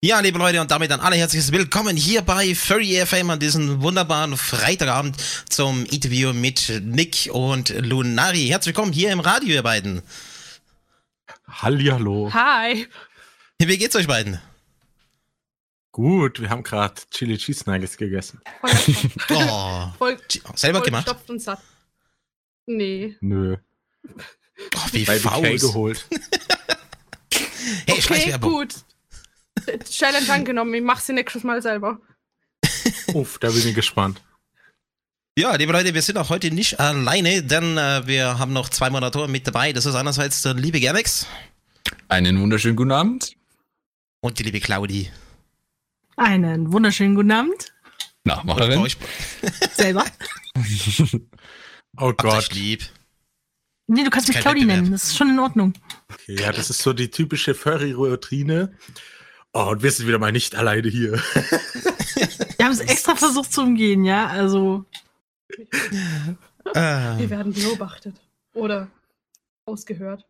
Ja, liebe Leute, und damit ein allerherzliches Willkommen hier bei Furry FM an diesem wunderbaren Freitagabend zum Interview mit Nick und Lunari. Herzlich willkommen hier im Radio, ihr beiden. Hallihallo. Hi. Wie geht's euch beiden? Gut, wir haben gerade Chili Cheese Nuggets gegessen. Oh, Voll, selber voll gemacht? gestopft und satt. Nee. Nö. Oh, wie Bei BK faul. geholt. Hey, okay, Schleichwerbung. gut. Challenge angenommen, ich mach sie nächstes Mal selber. Uff, da bin ich gespannt. Ja, liebe Leute, wir sind auch heute nicht alleine, denn äh, wir haben noch zwei Moderatoren mit dabei. Das ist einerseits der liebe Gernex Einen wunderschönen guten Abend. und die liebe Claudi. Einen wunderschönen guten Abend. Bei Nachmacherin. euch Selber. Oh Gott. lieb. Nee, du kannst mich Claudi Wettbewerb. nennen. Das ist schon in Ordnung. Okay, ja, das ist so die typische Furry-Routine. Oh, und wir sind wieder mal nicht alleine hier. Wir haben es extra versucht zu umgehen, ja. Also, Äh, Wir werden beobachtet. Oder ausgehört.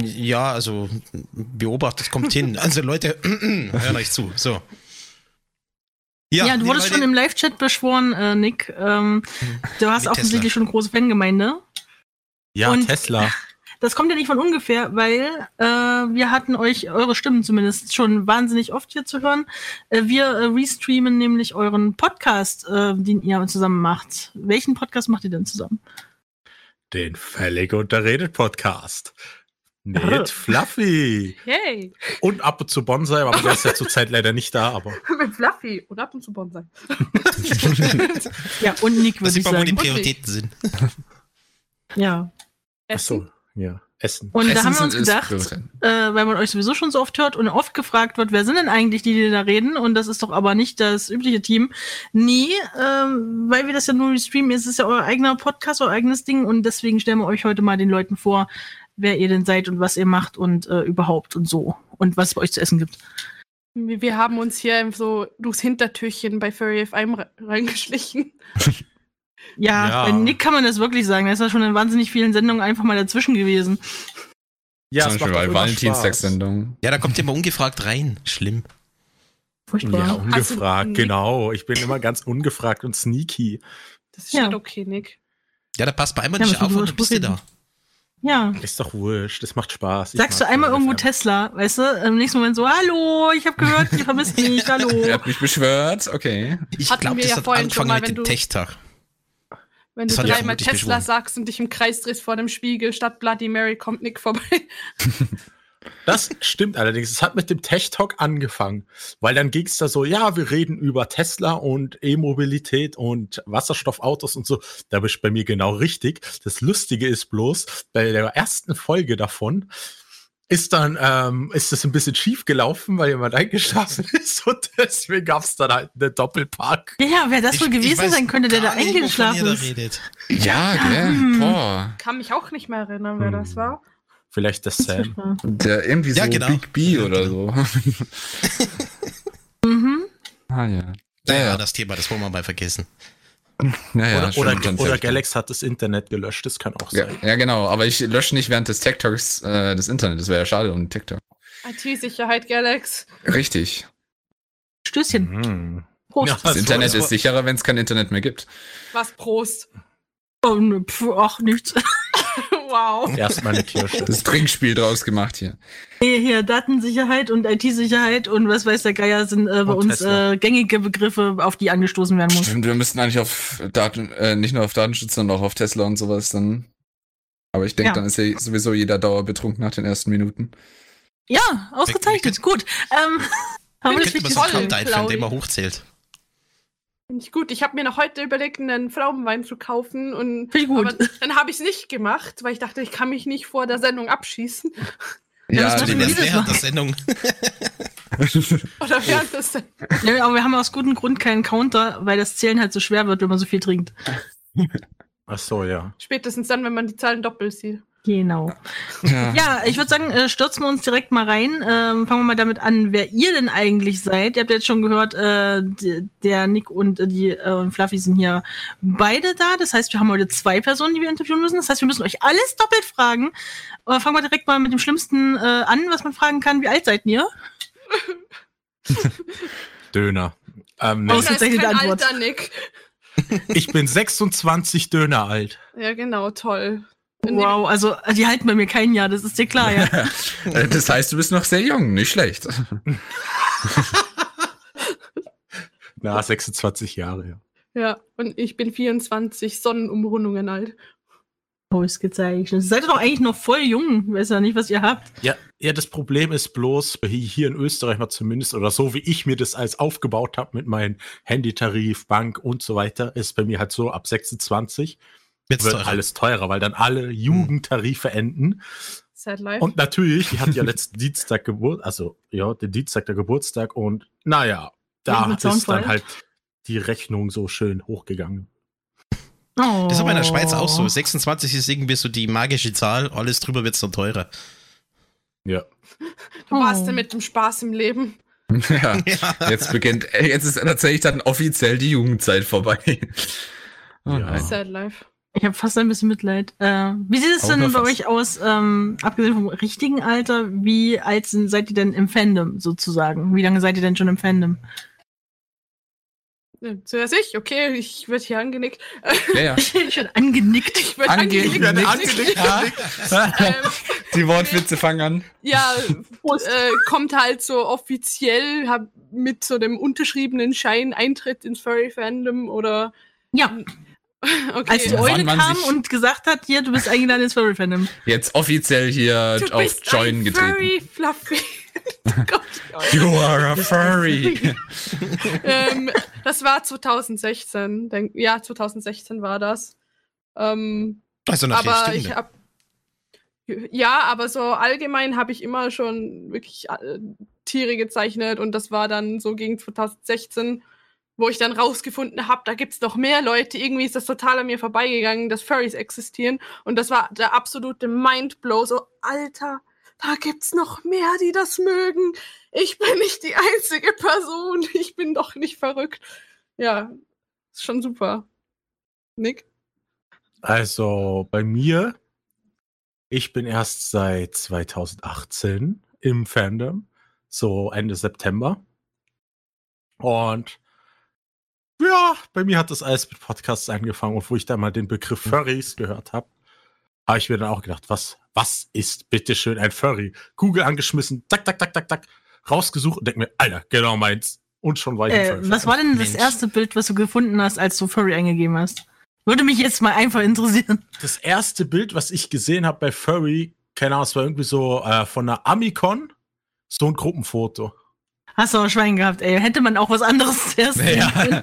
ja, also beobachtet kommt hin. Also Leute, hört euch zu. So. ja, du liebe wurdest Leute, schon im Live-Chat beschworen, äh, Nick. Ähm, du hast Mit offensichtlich Tesla. schon eine große Fangemeinde. Ja, Und- Tesla. Das kommt ja nicht von ungefähr, weil äh, wir hatten euch, eure Stimmen zumindest, schon wahnsinnig oft hier zu hören. Äh, wir äh, restreamen nämlich euren Podcast, äh, den ihr zusammen macht. Welchen Podcast macht ihr denn zusammen? Den Völlig unterredet Podcast. Mit Fluffy. Yay! Und ab und zu Bonsai, aber der ist ja zurzeit leider nicht da, aber. Mit Fluffy und ab und zu Bonsai. Ja, und Nick Das würde sieht ich man, wo die sagen. Prioritäten sind. Ja. Achso, ja. Essen. Und da Essen haben wir uns gedacht, äh, weil man euch sowieso schon so oft hört und oft gefragt wird, wer sind denn eigentlich die, die da reden? Und das ist doch aber nicht das übliche Team. Nee, ähm, weil wir das ja nur streamen, ist es ja euer eigener Podcast, euer eigenes Ding und deswegen stellen wir euch heute mal den Leuten vor, wer ihr denn seid und was ihr macht und äh, überhaupt und so. Und was es bei euch zu essen gibt. Wir haben uns hier so durchs Hintertürchen bei Furry FM re- reingeschlichen. Ja, Ja. bei Nick kann man das wirklich sagen. Er ist ja schon in wahnsinnig vielen Sendungen einfach mal dazwischen gewesen. Ja, Zum Beispiel bei doch immer Valentinstagssendung. Ja, da kommt ihr mal ungefragt rein. Schlimm. Furchtbar. Ja, ungefragt, Nick- genau. Ich bin immer ganz ungefragt und sneaky. Das ist Ja. nicht okay, Nick. Ja, da passt bei einmal Ja, nicht auf und du bist du da. Ja. Ist doch wurscht, das macht Spaß. Ich Sagst du einmal irgendwo. Tesla, weißt du? Im nächsten Moment so, hallo, ich habe gehört, ihr vermisst mich, hallo. Er hat mich beschwört. Okay. Ich glaube, wir das ja hat vorhin schon angefangen mal, mit dem du- Techtag. Wenn Das du dreimal Tesla sagst und dich im Kreis drehst vor dem Spiegel, statt Bloody Mary kommt Nick vorbei. Das stimmt allerdings. Es hat mit dem Tech Talk angefangen, weil dann ging es da so, ja, wir reden über Tesla und E-Mobilität und Wasserstoffautos und so. Da bist du bei mir genau richtig. Das Lustige ist bloß, bei der ersten Folge davon ist dann, ähm, ist das ein bisschen schief gelaufen, weil jemand eingeschlafen ist und deswegen gab es dann halt eine Doppelpark. Ja, wer das wohl ich gewesen sein könnte, der da eingeschlafen ist. redet. Ja, gell? Hm. Boah. Kann mich auch nicht mehr erinnern, wer das Hm. war. Vielleicht das Sam. Der irgendwie so Ja, genau. Big B Ja, oder genau. so. Mhm. ah ja. Naja, Ja, das Thema, das wollen wir mal vergessen. Ja, oder, stimmt, oder, oder. Galax hat das Internet gelöscht, das kann auch Ja, sein. ja, genau. Aber ich lösche nicht während des TikToks äh, das Internet. Das wäre ja schade und TikTok. IT-Sicherheit, Galax. Richtig. Stößchen. Hm. Prost. Ja. Das Internet ist sicherer, wenn es kein Internet mehr gibt. Was, Prost. Oh, ne, pf, ach, nichts. Wow. Erstmal eine Kirsche. Das Trinkspiel draus gemacht hier. Nee, hier Datensicherheit und IT-Sicherheit und was weiß der Geier sind äh, bei Und uns äh, gängige Begriffe, auf die angestoßen werden muss. Stimmt, wir müssten eigentlich auf Daten, äh, nicht nur auf Datenschutz, sondern auch auf Tesla und sowas dann. Aber ich denke, Ja. dann ist ja sowieso jeder dauerbetrunken nach den ersten Minuten. Ja, ausgezeichnet. Gut. Ähm, haben wir das richtig toll, Claudi. den man hochzählt. Finde ich gut. Ich habe mir noch heute überlegt, einen Pflaumenwein zu kaufen. Und, ich gut. Aber dann habe ich es nicht gemacht, weil ich dachte, ich kann mich nicht vor der Sendung abschießen. Ja, Ja, das während der Sendung. Oder während des Ja, aber wir haben aus gutem Grund keinen Counter, weil das Zählen halt so schwer wird, wenn man so viel trinkt. Ach so, ja. Spätestens dann, wenn man die Zahlen doppelt sieht. Genau. ja. Ja, ich würde sagen, äh, stürzen wir uns direkt mal rein. Ähm, fangen wir mal damit an, wer ihr denn eigentlich seid. Ihr habt jetzt schon gehört, äh, der Nick und äh, die äh, Fluffy sind hier beide da. Das heißt, wir haben heute zwei Personen, die wir interviewen müssen. Das heißt, wir müssen euch alles doppelt fragen. Aber fangen wir direkt mal mit dem Schlimmsten äh, an, was man fragen kann. Wie alt seid ihr? Döner. Ähm, Das ist tatsächlich kein die Antwort. alter Nick. ich bin 26 Döner alt. Ja, genau, toll. Wow, also die halten bei mir kein Jahr, das ist dir klar, ja. Das heißt, du bist noch sehr jung, nicht schlecht. Na, 26 Jahre, ja. Ja, und ich bin 24 Sonnenumrundungen alt. Ausgezeichnet. Seid ihr doch eigentlich noch voll jung. Ich weiß ja nicht, was ihr habt. Ja, ja, das Problem ist bloß, hier in Österreich mal zumindest, oder so wie ich mir das alles aufgebaut habe mit meinem Handytarif, Bank und so weiter, ist bei mir halt so, ab 26 Jetzt wird teurer. alles teurer, weil dann alle Jugendtarife enden. Sad life. Und natürlich, die hat ja letzten Dienstag Geburt, also ja, den Dienstag der Geburtstag und naja, da ist dann Soundfall? halt die Rechnung so schön hochgegangen. Oh. Das ist aber in der Schweiz auch so. 26 ist irgendwie so die magische Zahl, alles drüber wird es dann teurer. Ja. du warst Oh. denn mit dem Spaß im Leben? ja. Ja. Jetzt beginnt, äh, jetzt ist tatsächlich dann offiziell die Jugendzeit vorbei. Oh Ja. Sad life. Ich habe fast ein bisschen Mitleid. Äh, wie sieht es denn bei fast. euch aus, ähm, abgesehen vom richtigen Alter, wie alt sind, seid ihr denn im Fandom sozusagen? Wie lange seid ihr denn schon im Fandom? Ja, Zuerst ich, okay, ich werde hier angenickt. Ja, ja. Ich bin angenickt. Ich werde Ange- angenickt. werde angenickt. Ähm, Die Wortwitze fangen an. ja, äh, kommt halt so offiziell hab mit so dem unterschriebenen Schein Eintritt ins Furry-Fandom oder Ja, okay. als die Eule kam sich- und gesagt hat, hier, du bist eingeladen ins Furry Fandom. Jetzt offiziell hier du auf bist Join ein getreten. Furry Fluffy. You are a furry. ähm, das war 2016. Denk, ja, 2016 war das. Ähm, Also nach aber ich hab ja, aber so allgemein habe ich immer schon wirklich äh, Tiere gezeichnet und das war dann so gegen 2016, wo ich dann rausgefunden habe, da gibt's noch mehr Leute. Irgendwie ist das total an mir vorbeigegangen, dass Furries existieren und das war der absolute Mindblow. So, Alter, da gibt's noch mehr, die das mögen. Ich bin nicht die einzige Person. Ich bin doch nicht verrückt. Ja, ist schon super. Nick? Also bei mir, ich bin erst seit 2018 im Fandom, so Ende September. Und ja, bei mir hat das alles mit Podcasts angefangen und wo ich da mal den Begriff Furries gehört habe, habe ich mir dann auch gedacht, was, was ist bitteschön ein Furry? Google angeschmissen, tak, tak, tak, tak, tak, rausgesucht und denk mir, Alter, genau meins. Und schon war ich im Äh, was war denn das Mensch. erste Bild, was du gefunden hast, als du Furry eingegeben hast? Würde mich jetzt mal einfach interessieren. das erste Bild, was ich gesehen habe bei Furry, keine Ahnung, es war irgendwie so äh, von einer Amicon, so ein Gruppenfoto. Hast du auch Schwein gehabt, ey. Hätte man auch was anderes zuerst Ja. können.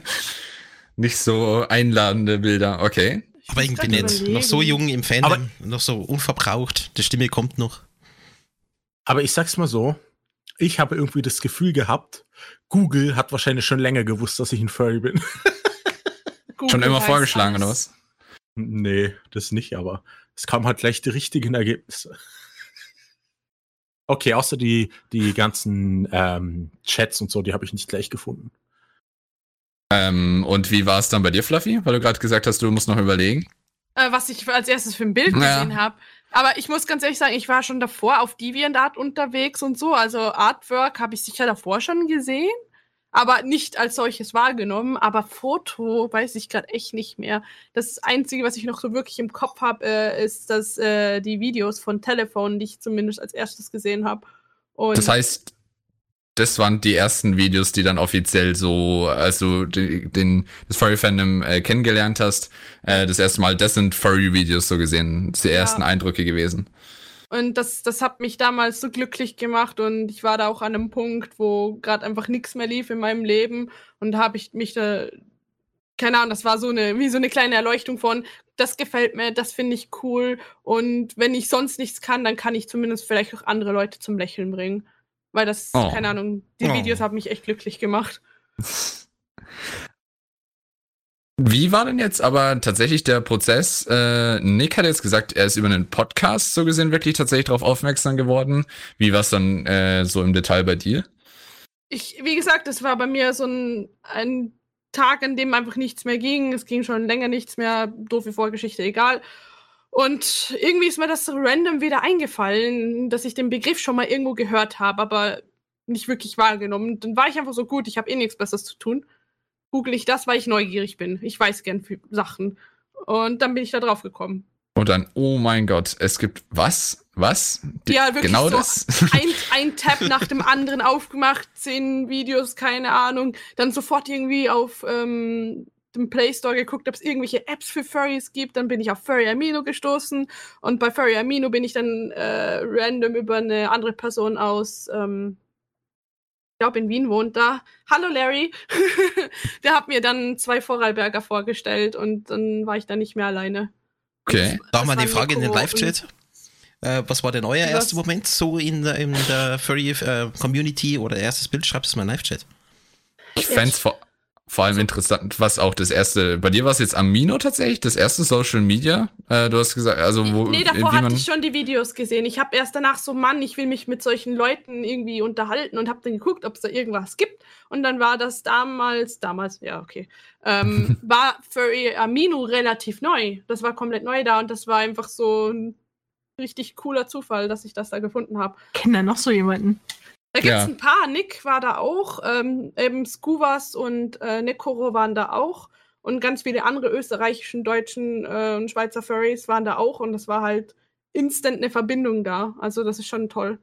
Nicht so einladende Bilder. Okay. Aber irgendwie überlegen. Noch so jung im Fandom, Aber- noch so unverbraucht. Die Stimme kommt noch. Aber ich sag's mal so, ich habe irgendwie das Gefühl gehabt, Google hat wahrscheinlich schon länger gewusst, dass ich ein Furry bin. Schon immer vorgeschlagen, oder alles. was? nee, das nicht, aber es kamen halt gleich die richtigen Ergebnisse. Okay, außer die, die ganzen ähm, Chats und so, die habe ich nicht gleich gefunden. Ähm, und wie war es dann bei dir, Fluffy? Weil du gerade gesagt hast, du musst noch überlegen. äh, was ich als erstes für ein Bild Ja. gesehen habe. Aber ich muss ganz ehrlich sagen, ich war schon davor auf DeviantArt unterwegs und so. Also Artwork habe ich sicher davor schon gesehen, aber nicht als solches wahrgenommen. Aber Foto weiß ich gerade echt nicht mehr. Das Einzige, was ich noch so wirklich im Kopf habe, äh, ist, dass äh, die Videos von Telefon, die ich zumindest als erstes gesehen habe. Und Das heißt, das waren die ersten Videos, die dann offiziell so, als du den, den das Furry-Fandom äh, kennengelernt hast, äh, das erste Mal, das sind Furry-Videos so gesehen, die Ja. ersten Eindrücke gewesen. Und das, das hat mich damals so glücklich gemacht und ich war da auch an einem Punkt, wo gerade einfach nichts mehr lief in meinem Leben und da habe ich mich da, keine Ahnung, das war so eine, wie so eine kleine Erleuchtung von, das gefällt mir, das finde ich cool und wenn ich sonst nichts kann, dann kann ich zumindest vielleicht auch andere Leute zum Lächeln bringen. Weil das, Oh. keine Ahnung, die Oh. Videos haben mich echt glücklich gemacht. Wie war denn jetzt aber tatsächlich der Prozess? Äh, Nick hat jetzt gesagt, er ist über einen Podcast so gesehen wirklich tatsächlich darauf aufmerksam geworden. Wie war es dann äh, so im Detail bei dir? ich, wie gesagt, es war bei mir so ein, ein Tag, an dem einfach nichts mehr ging. Es ging schon länger nichts mehr, doofe Vorgeschichte, egal. Und irgendwie ist mir das random wieder eingefallen, dass ich den Begriff schon mal irgendwo gehört habe, aber nicht wirklich wahrgenommen. Dann war ich einfach so gut, ich habe eh nichts Besseres zu tun. Google ich das, weil ich neugierig bin. Ich weiß gern für Sachen. Und dann bin ich da drauf gekommen. Und dann, oh mein Gott, es gibt was? Was? Die, Ja, wirklich genau so das? ein, ein Tab nach dem anderen aufgemacht, zehn Videos, keine Ahnung. Dann sofort irgendwie auf ähm, dem Play Store geguckt, ob es irgendwelche Apps für Furries gibt. Dann bin ich auf Furry Amino gestoßen. Und bei Furry Amino bin ich dann äh, random über eine andere Person aus, ähm, glaube in Wien wohnt da. Hallo Larry. Der hat mir dann zwei Vorarlberger vorgestellt und dann war ich da nicht mehr alleine. Okay. Da mal Das die war Frage in den Nico Live-Chat. Äh, was war denn euer Was? erster Moment so in der, in der Furry-Community oder erstes Bild? Schreibt es mal in den Live-Chat. Ich fänd's vor, vor allem interessant, was auch das erste, bei dir war es jetzt Amino tatsächlich, das erste Social Media. Äh, du hast gesagt, also wo, nee, wie davor hatte ich schon die Videos gesehen. Ich habe erst danach so, Mann, ich will mich mit solchen Leuten irgendwie unterhalten und habe dann geguckt, ob es da irgendwas gibt. Und dann war das damals, damals, ja, okay, ähm, war Furry Amino relativ neu. Das war komplett neu da und das war einfach so ein richtig cooler Zufall, dass ich das da gefunden habe. Kennt da noch so jemanden? Da gibt's Ja. ein paar. Nick war da auch, ähm, eben Skuvas und äh, Nekoro waren da auch. Und ganz viele andere österreichischen, deutschen äh, und Schweizer Furries waren da auch. Und das war halt instant eine Verbindung da. Also das ist schon toll.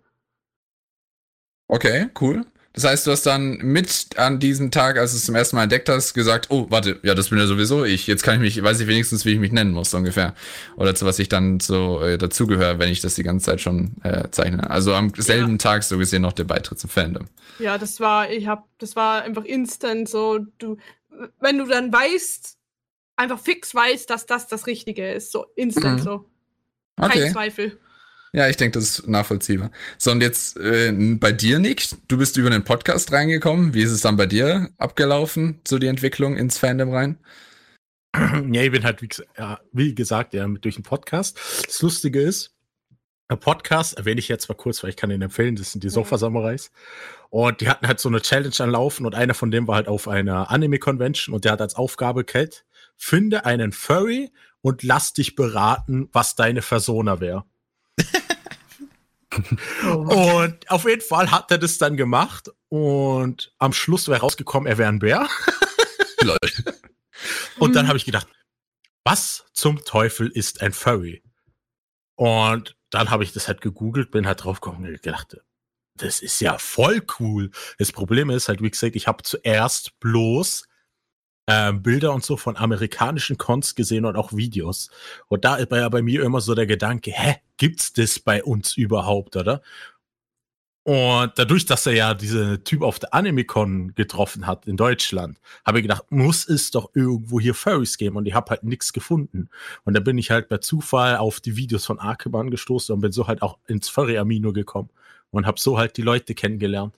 Okay, cool. Das heißt, du hast dann mit an diesem Tag, als du es zum ersten Mal entdeckt hast, gesagt, oh, warte, ja, das bin ja sowieso ich. Jetzt kann ich mich, weiß ich wenigstens, wie ich mich nennen muss, ungefähr. Oder zu was ich dann so äh, dazugehöre, wenn ich das die ganze Zeit schon äh, zeichne. Also am selben Tag so gesehen noch der Beitritt zum Fandom. Ja, das war, ich hab, das war einfach instant so, du, wenn du dann weißt, einfach fix weißt, dass das das Richtige ist. So instant Mhm. so. Kein Okay. Zweifel. Ja, ich denke, das ist nachvollziehbar. So, und jetzt äh, bei dir, Nick, du bist über den Podcast reingekommen. Wie ist es dann bei dir abgelaufen, so die Entwicklung ins Fandom rein? Ja, ich bin halt, wie, ja, wie gesagt, ja, mit durch den Podcast. Das Lustige ist, der Podcast erwähne ich jetzt mal kurz, weil ich kann ihn empfehlen, das sind die Ja. Sofa-Samurais. Und die hatten halt so eine Challenge anlaufen und einer von denen war halt auf einer Anime-Convention und der hat als Aufgabe gehabt, finde einen Furry und lass dich beraten, was deine Persona wäre. Und auf jeden Fall hat er das dann gemacht und am Schluss wäre rausgekommen, er wäre ein Bär. Und dann Mhm. habe ich gedacht, was zum Teufel ist ein Furry? Und dann habe ich das halt gegoogelt, bin halt drauf gekommen und gedacht, das ist ja voll cool. Das Problem ist halt, wie gesagt, ich habe zuerst bloß ähm, Bilder und so von amerikanischen Cons gesehen und auch Videos. Und da war ja bei mir immer so der Gedanke, hä, gibt's das bei uns überhaupt, oder? Und dadurch, dass er ja diese Typ auf der Anime-Con getroffen hat in Deutschland, habe ich gedacht, muss es doch irgendwo hier Furries geben und ich habe halt nichts gefunden. Und da bin ich halt bei Zufall auf die Videos von Arkeban gestoßen und bin so halt auch ins Furry-Amino gekommen und habe so halt die Leute kennengelernt.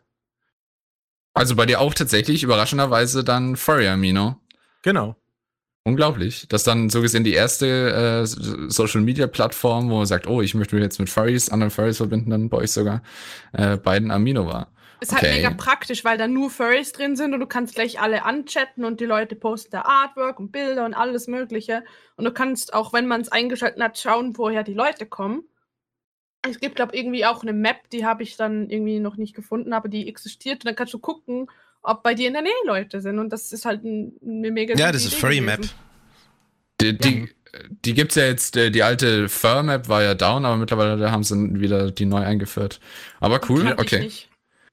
Also bei dir auch tatsächlich überraschenderweise dann Furry Amino. Genau. Unglaublich. Das ist dann so gesehen die erste äh, Social Media Plattform, wo man sagt, oh, ich möchte mich jetzt mit Furries, anderen Furries verbinden, dann bei euch sogar äh, beiden Amino war. Ist halt Okay. mega praktisch, weil da nur Furries drin sind und du kannst gleich alle anchatten und die Leute posten da Artwork und Bilder und alles Mögliche. Und du kannst auch, wenn man es eingeschaltet hat, schauen, woher die Leute kommen. Es gibt, glaube ich, irgendwie auch eine Map, die habe ich dann irgendwie noch nicht gefunden, aber die existiert. Und dann kannst du gucken, ob bei dir in der Nähe Leute sind. Und das ist halt ein, eine mega Ja, das ist Furry Map. Die, die, die gibt's ja jetzt, äh, die alte Fur-Map war ja down, aber mittlerweile haben sie wieder die neu eingeführt. Aber cool, okay.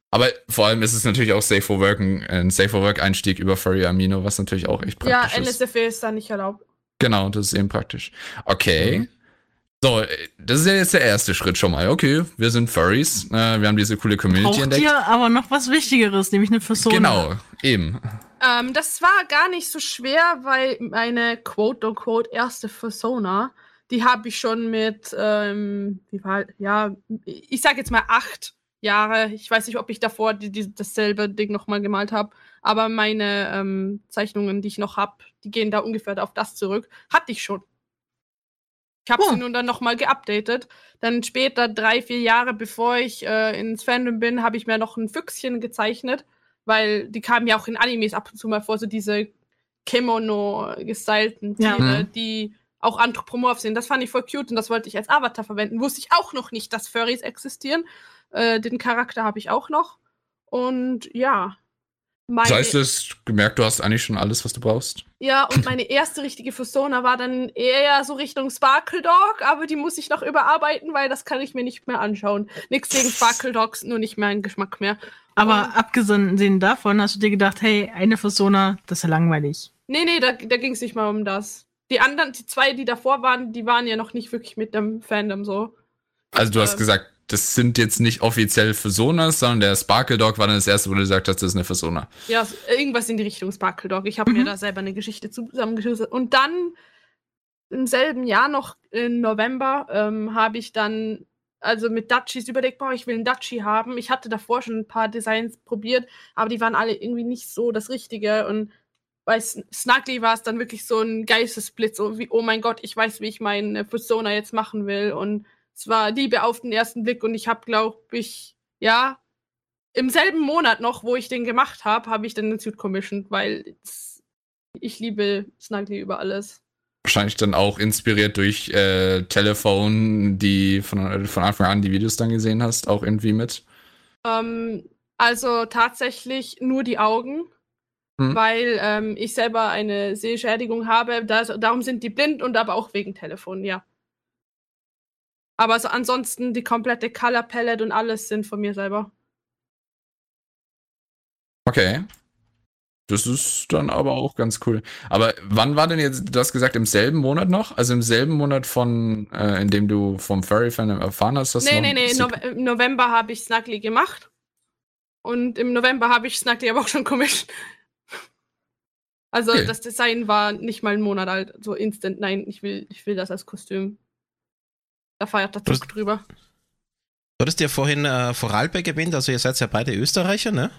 Aber vor allem ist es natürlich auch Safe for Work, ein, ein Safe for Work Einstieg über Furry Amino, was natürlich auch echt Ja, praktisch ist. NSFW ist da nicht erlaubt. Genau, das ist eben praktisch. Okay. Mhm. So, äh, das ist ja jetzt der erste Schritt schon mal. Okay, wir sind Furries, äh, wir haben diese coole Community Braucht entdeckt. ihr aber noch was Wichtigeres, nämlich eine Persona. Genau, eben. Ähm, das war gar nicht so schwer, weil meine quote-unquote erste Persona, die habe ich schon mit, ähm, wie war, ja, ich sag jetzt mal acht Jahre. Ich weiß nicht, ob ich davor die, die, dasselbe Ding nochmal gemalt habe, aber meine ähm, Zeichnungen, die ich noch habe, die gehen da ungefähr auf das zurück. Hatte ich schon. Ich habe Oh. sie nun dann nochmal geupdatet. Dann später, drei, vier Jahre bevor ich äh, ins Fandom bin, habe ich mir noch ein Füchschen gezeichnet weil die kamen ja auch in Animes ab und zu mal vor, so diese Kimono-gestylten Ja. Tiere, Mhm. die auch anthropomorph sind. Das fand ich voll cute und das wollte ich als Avatar verwenden. Wusste ich auch noch nicht, dass Furries existieren. Äh, den Charakter habe ich auch noch. Und ja. Das heißt, du hast gemerkt, du hast eigentlich schon alles, was du brauchst. Ja, und meine erste richtige Persona war dann eher so Richtung Sparkle Dog, aber die muss ich noch überarbeiten, weil das kann ich mir nicht mehr anschauen. Nichts gegen Sparkle Dogs, nur nicht mehr ein Geschmack mehr. Aber abgesehen davon hast du dir gedacht, hey, eine Persona, das ist ja langweilig. Nee, nee, da, da ging es nicht mal um das. Die anderen, die zwei, die davor waren, die waren ja noch nicht wirklich mit dem Fandom so. Also du hast äh, gesagt, das sind jetzt nicht offiziell Personas, sondern der Sparkle Dog war dann das erste, wo du gesagt hast, das ist eine Persona. Ja, irgendwas in die Richtung Sparkle Dog. Ich habe mhm. mir da selber eine Geschichte zusammengeschustert. Und dann im selben Jahr noch im November ähm, habe ich dann also mit Dutchies überlegt, boah, ich will einen Dutchie haben. Ich hatte davor schon ein paar Designs probiert, aber die waren alle irgendwie nicht so das Richtige. Und bei Snuggly war es dann wirklich so ein Geistesblitz, so wie, oh mein Gott, ich weiß, wie ich meine Persona jetzt machen will. Und es war Liebe auf den ersten Blick und ich habe, glaube ich, ja, im selben Monat noch, wo ich den gemacht habe, habe ich dann den Suit commissioned, weil ich liebe Snuggly über alles. Wahrscheinlich dann auch inspiriert durch äh, Telefon, die von, von Anfang an die Videos dann gesehen hast, auch irgendwie mit? Ähm, also tatsächlich nur die Augen, hm. weil ähm, ich selber eine Sehschädigung habe. Das, darum sind die blind und aber auch wegen Telefon, ja. Aber so ansonsten die komplette Color Palette und alles sind von mir selber. Okay. Das ist dann aber auch ganz cool. Aber wann war denn jetzt, du hast gesagt, im selben Monat noch? Also im selben Monat von, äh, in dem du vom Furry-Fan erfahren hast, dass Nee, nee, nee, no im November habe ich Snuggly gemacht. Und im November habe ich Snuggly aber auch schon commissioned. Also okay. das Design war nicht mal einen Monat alt, so instant. Nein, ich will, ich will das als Kostüm. Da feiert der Zug drüber. Du hattest ja vorhin äh, Vorarlberg erwähnt, also ihr seid ja beide Österreicher, ne?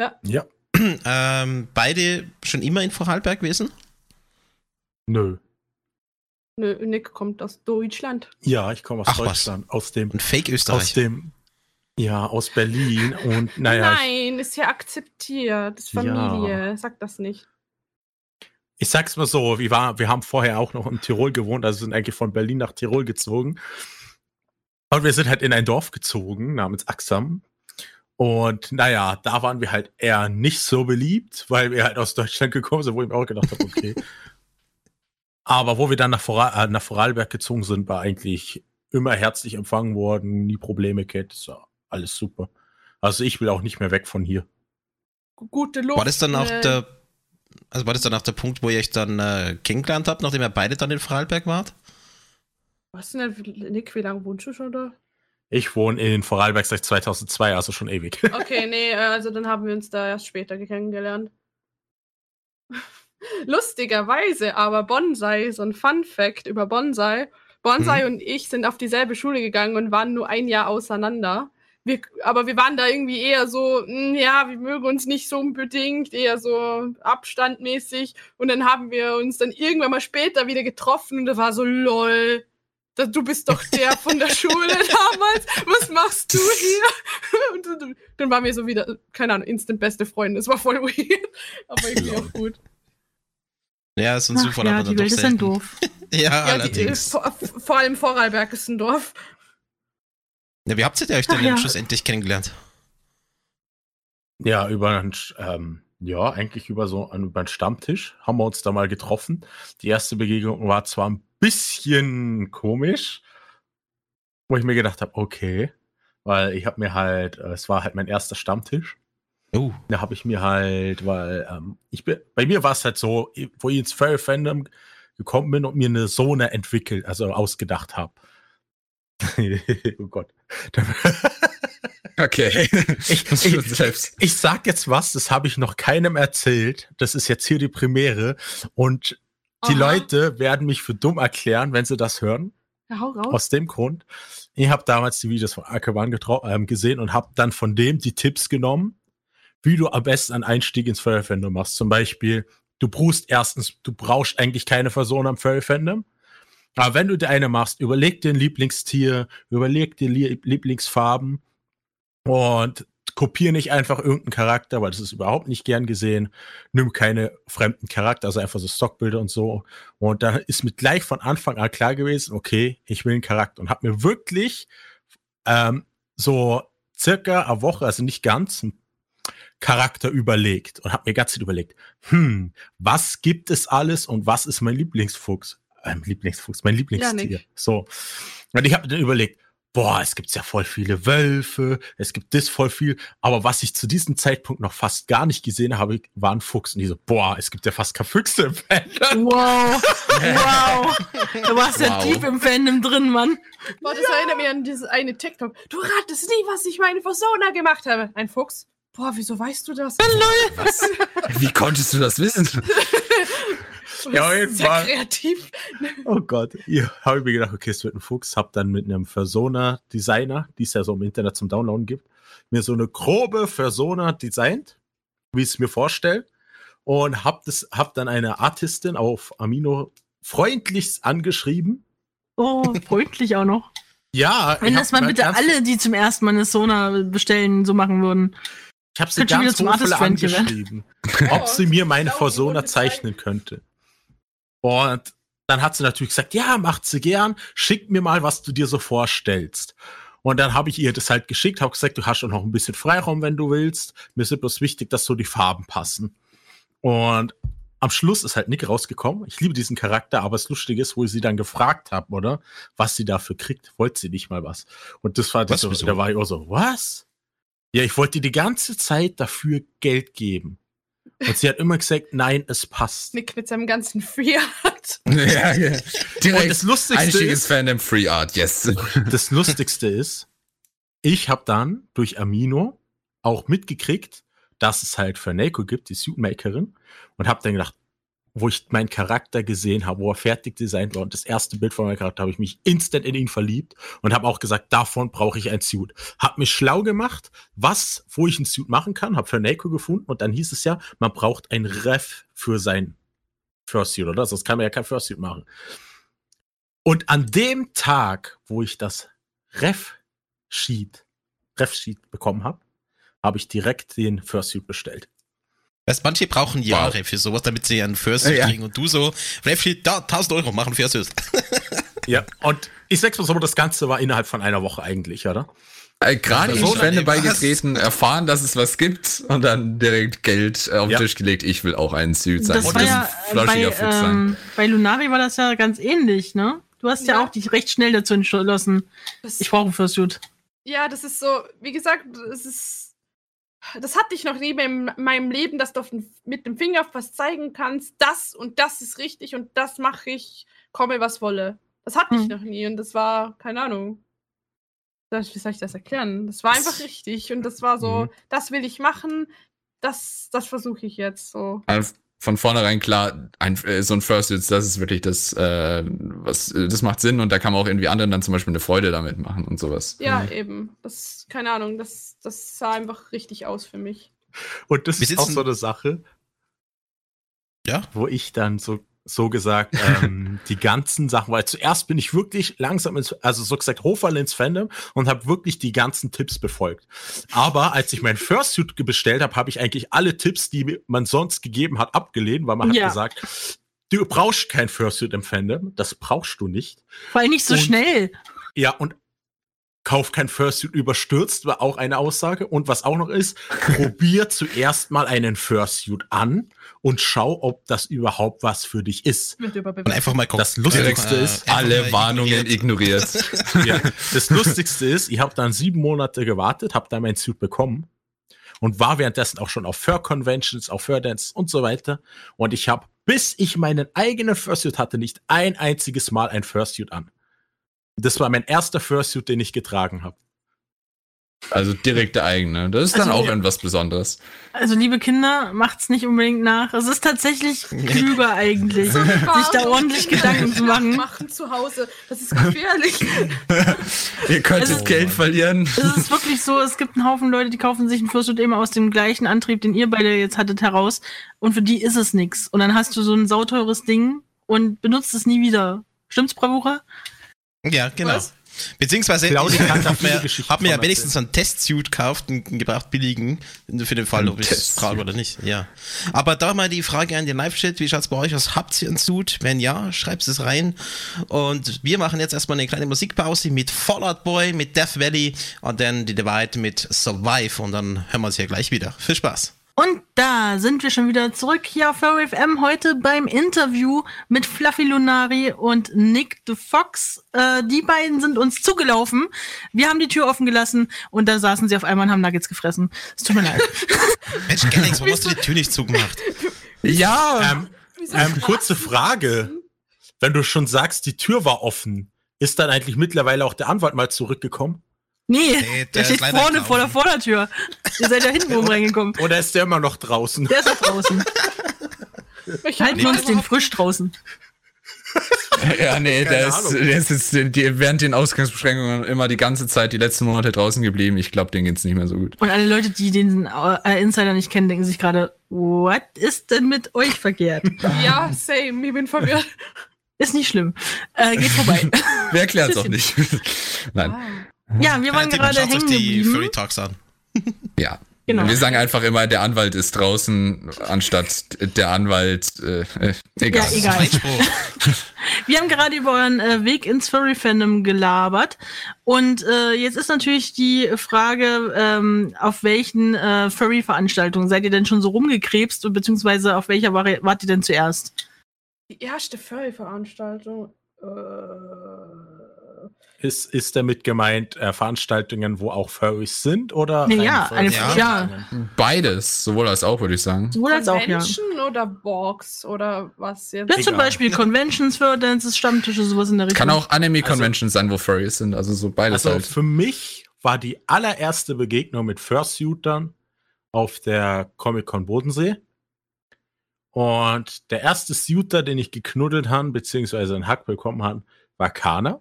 Ja. Ja. ähm, beide schon immer in Vorarlberg gewesen? Nö. Nö, Nick kommt aus Deutschland. Ja, ich komme aus Ach, Deutschland. Was? Aus dem. Ein Fake Österreich. Aus dem. Ja, aus Berlin und naja. Nein, ist ja akzeptiert. Das ist Familie. Ja. Sag das nicht ich sag's mal so, wir, war, wir haben vorher auch noch in Tirol gewohnt, also sind eigentlich von Berlin nach Tirol gezogen. Und wir sind halt in ein Dorf gezogen namens Axam. Und naja, da waren wir halt eher nicht so beliebt, weil wir halt aus Deutschland gekommen sind, wo ich mir auch gedacht habe, okay. Aber wo wir dann nach, Voral, äh, nach Vorarlberg gezogen sind, war eigentlich immer herzlich empfangen worden, nie Probleme gehabt, das war alles super. Also ich will auch nicht mehr weg von hier. Gute Luft. War das dann auch äh, der also war das dann auch der Punkt, wo ihr euch dann äh, kennengelernt habt, nachdem ihr beide dann in Vorarlberg wart? Was denn, Nick, wie lange wohnst du schon da? Ich wohne in Vorarlberg seit 2002, also schon ewig. Okay, nee, äh, also dann haben wir uns da erst später kennengelernt. Lustigerweise, aber Bonsai, so ein Fun Fact über Bonsai. Bonsai mhm. und ich sind auf dieselbe Schule gegangen und waren nur ein Jahr auseinander wir, aber wir waren da irgendwie eher so, mh, hm, ja, wir mögen uns nicht so unbedingt, eher so abstandmäßig. Und dann haben wir uns dann irgendwann mal später wieder getroffen und da war so, lol, du bist doch der von der Schule damals, was machst du hier? Und dann waren wir so wieder, keine Ahnung, instant beste Freunde. Das war voll weird, aber irgendwie auch gut. Ja, ist ein Zufall, ja, aber die Welt ist ein Dorf. ja, ja, allerdings. Die, vor, vor allem Vorarlberg ist ein Dorf. Ja, wie habt ihr euch denn ja. schlussendlich kennengelernt? Ja, über einen, ähm, ja, eigentlich über so einen, über einen Stammtisch haben wir uns da mal getroffen. Die erste Begegnung war zwar ein bisschen komisch, wo ich mir gedacht habe, okay, weil ich habe mir halt, äh, es war halt mein erster Stammtisch. Oh. Da habe ich mir halt, weil ähm, ich bin, bei mir war es halt so, wo ich ins Fairy Fandom gekommen bin und mir eine Zone entwickelt, also ausgedacht habe. oh Gott. okay. Ich, ich, ich, sag jetzt was, das habe ich noch keinem erzählt. Das ist jetzt hier die Premiere. Und die Aha. Leute werden mich für dumm erklären, wenn sie das hören. Ja, hau raus. Aus dem Grund. Ich habe damals die Videos von Akaban ähm, gesehen und habe dann von dem die Tipps genommen, wie du am besten einen Einstieg ins Furry Fandom machst. Zum Beispiel, du brauchst erstens, du brauchst eigentlich keine Person am Furry Fandom. Aber wenn du dir eine machst, überleg dir ein Lieblingstier, überleg dir Lieblingsfarben und kopiere nicht einfach irgendeinen Charakter, weil das ist überhaupt nicht gern gesehen. Nimm keine fremden Charakter, also einfach so Stockbilder und so. Und da ist mir gleich von Anfang an klar gewesen, okay, ich will einen Charakter und habe mir wirklich ähm, so circa eine Woche, also nicht ganz, einen Charakter überlegt und habe mir ganz überlegt, hm, was gibt es alles und was ist mein Lieblingsfuchs? Äh, Lieblingsfuchs, mein Lieblingstier. Janik. So. Und ich habe dann überlegt, boah, es gibt ja voll viele Wölfe, es gibt das voll viel, aber was ich zu diesem Zeitpunkt noch fast gar nicht gesehen habe, war ein Fuchs. Und die so, boah, es gibt ja fast keine Füchse im Fandom. Wow. wow. Du warst ja Wow. tief im Fandom drin, Mann. Boah, das erinnert mich an dieses eine TikTok. Du ratest nie, was ich meine Persona gemacht habe. Ein Fuchs. Boah, wieso weißt du das? Was? Wie konntest du das wissen? Ja, sehr Fall. kreativ. Oh Gott, ich habe mir gedacht, okay, es wird ein Fuchs, hab dann mit einem Persona-Designer, die es ja so im Internet zum Downloaden gibt, mir so eine grobe Persona designt, wie ich es mir vorstelle, und hab das, hab dann eine Artistin auf Amino freundlichst angeschrieben. Oh, freundlich auch noch. Ja, Wenn ich das mal bitte alle, die zum ersten Mal eine Sona bestellen, so machen würden. Ich habe sie ganz hochvoll angeschrieben, ob sie mir meine Persona zeichnen könnte. Und dann hat sie natürlich gesagt, ja, macht sie gern, schick mir mal, was du dir so vorstellst. Und dann habe ich ihr das halt geschickt, habe gesagt, du hast schon noch ein bisschen Freiraum, wenn du willst. Mir ist bloß wichtig, dass so die Farben passen. Und am Schluss ist halt Nick rausgekommen. Ich liebe diesen Charakter, aber das Lustige ist, wo ich sie dann gefragt habe, oder? Was sie dafür kriegt, wollte sie nicht mal was. Und das war Was, so, da war ich auch so, was? Ja, ich wollte dir die ganze Zeit dafür Geld geben. Und sie hat immer gesagt, nein, es passt. Nick mit seinem ganzen Fiat. ja, ja. Und Direkt das Lustigste Einstieg ist, Fandom Free Art, yes. das Lustigste ist, ich habe dann durch Amino auch mitgekriegt, dass es halt für Neko gibt, die Suitmakerin, und habe dann gedacht, wo ich meinen Charakter gesehen habe, wo er fertig designt war und das erste Bild von meinem Charakter, habe ich mich instant in ihn verliebt und habe auch gesagt, davon brauche ich ein Suit. Hab mich schlau gemacht, was, wo ich ein Suit machen kann, habe für Neko gefunden und dann hieß es ja, man braucht ein Ref für sein First Suit, oder? Sonst kann man ja kein First Suit machen. Und an dem Tag, wo ich das Ref-Sheet, Ref-Sheet bekommen habe, habe ich direkt den First Suit bestellt. Weißt, manche brauchen Jahre für sowas, damit sie einen First Ja. kriegen und du so, Refsheet, da, 1000 Euro, machen First Ja, und ich sag's mal so, das Ganze war innerhalb von einer Woche eigentlich, oder? Äh, Gerade so, Fandom ey, was? beigetreten, erfahren, dass es was gibt und dann direkt Geld auf den Ja. Tisch gelegt. Ich will auch einen Suit sein. Das Ich war ja bei, Fuchs sein. ähm, bei Lunari war das ja ganz ähnlich, ne? Du hast ja, Ja. auch dich recht schnell dazu entschlossen. Das, Ich brauche einen Fursuit. ja, das ist so, wie gesagt, es ist. Das hatte ich noch nie in meinem Leben, dass du mit dem Finger auf was zeigen kannst. Das und das ist richtig und das mache ich, komme was wolle. Das hatte ich Hm. noch nie und das war, keine Ahnung. Das, wie soll ich das erklären? Das war einfach richtig und das war so, Mhm. das will ich machen, das, das versuche ich jetzt so. Also von vornherein klar, ein, äh, so ein First Suit, das ist wirklich das, äh, was, äh, das macht Sinn und da kann man auch irgendwie anderen dann zum Beispiel eine Freude damit machen und sowas. Ja, Mhm. eben. Das, keine Ahnung, das, das sah einfach richtig aus für mich. Und das Wir ist auch so eine Sache, Ja. wo ich dann so, so gesagt, ähm, die ganzen Sachen, weil zuerst bin ich wirklich langsam ins, also so gesagt, Hoferl ins Fandom und habe wirklich die ganzen Tipps befolgt. Aber als ich mein Fursuit bestellt habe, habe ich eigentlich alle Tipps, die man sonst gegeben hat, abgelehnt, weil man Ja. hat gesagt, du brauchst kein Fursuit im Fandom, das brauchst du nicht. Vor allem nicht so Und- schnell. Ja, und kauf kein Fursuit überstürzt, war auch eine Aussage. Und was auch noch ist, probier zuerst mal einen Fursuit an und schau, ob das überhaupt was für dich ist. Und einfach mal gucken. Das Lustigste Äh, ist, Alle Warnungen ignoriert. ignoriert. Ja, das Lustigste ist, ich habe dann sieben Monate gewartet, habe dann mein Suit bekommen und war währenddessen auch schon auf Fur-Conventions, auf Fur-Dance und so weiter. Und ich habe, bis ich meinen eigenen Fursuit hatte, nicht ein einziges Mal ein Fursuit an. Das war mein erster Fursuit, den ich getragen habe. Also direkt der eigene. Das ist dann Also, auch ja. irgendwas Besonderes. Also, liebe Kinder, macht's nicht unbedingt nach. Es ist tatsächlich klüger eigentlich, sich da ordentlich Gedanken zu machen. machen zu Hause. Das ist gefährlich. Ihr könntet Also- Geld verlieren. Es ist wirklich so, es gibt einen Haufen Leute, die kaufen sich einen Fursuit immer aus dem gleichen Antrieb, den ihr beide jetzt hattet, heraus. Und für die ist es nix. Und dann hast du so ein sauteures Ding und benutzt es nie wieder. Stimmt's, Bravura? Ja, genau. Was? Beziehungsweise Claudi kann da hab viele mir, hab mir ja wenigstens so einen Testsuit gekauft, einen gebraucht billigen, für den Fall, Ein ob ich es trage oder nicht. Ja. Aber da mal die Frage an den Live-Chat, wie schaut's bei euch aus? Habt ihr einen Suit? Wenn ja, schreibt es rein. Und wir machen jetzt erstmal eine kleine Musikpause mit Fallout Boy, mit Death Valley und dann die Divide mit Survive und dann hören wir uns hier gleich wieder. Viel Spaß. Und da sind wir schon wieder zurück hier auf Furry FM heute beim Interview mit Fluffy Lunari und Nick the Fox. Äh, die beiden sind uns zugelaufen. Wir haben die Tür offen gelassen und da saßen sie auf einmal und haben Nuggets gefressen. Es tut mir leid. Mensch, Gellings, warum hast du die Tür nicht zugemacht? Ja, Ähm, ähm, kurze Frage. Wenn du schon sagst, die Tür war offen, ist dann eigentlich mittlerweile auch der Anwalt mal zurückgekommen? Nee, Nee, der der ist steht vorne gelaufen. vor der Vordertür. Ihr seid ja hinten oben reingekommen. Oder ist der immer noch draußen? Der ist da draußen. Ich Halten wir uns den frisch draußen. ja, nee, der ist, der ist jetzt die, während den Ausgangsbeschränkungen immer die ganze Zeit, die letzten Monate draußen geblieben. Ich glaube, denen geht's nicht mehr so gut. Und alle Leute, die den äh, Insider nicht kennen, denken sich gerade, what ist denn mit euch verkehrt? Ja, same. Ich bin verwirrt. Ist nicht schlimm. Äh, geht vorbei. Wer erklärt's auch nicht? Nein, ja, wir waren Tipp, gerade schaut euch hängen die Furry. Talks an. ja. Genau. Wir sagen einfach immer, der Anwalt ist draußen, anstatt der Anwalt, äh, äh, egal. Ja, egal. Wir haben gerade über euren äh, Weg ins Furry-Fandom gelabert. Und äh, jetzt ist natürlich die Frage, ähm, auf welchen äh, Furry-Veranstaltungen seid ihr denn schon so rumgekrebst, und beziehungsweise auf welcher war, wart ihr denn zuerst? Die erste Furry-Veranstaltung. Äh, Ist, ist damit gemeint äh, Veranstaltungen, wo auch Furries sind? Oder ja, eine- Furries? ja. Beides, sowohl als auch, würde ich sagen. Sowohl als auch, ja. Oder Walks oder was jetzt? Ja, zum. Beispiel Conventions, Furdances, Stammtische, sowas in der Richtung. Kann auch Anime-Conventions sein, wo Furries sind, also so beides Also halt. für mich war die allererste Begegnung mit Fursuitern auf der Comic-Con Bodensee. Und der erste Suiter, den ich geknuddelt habe, beziehungsweise einen Hack bekommen habe, war Kana.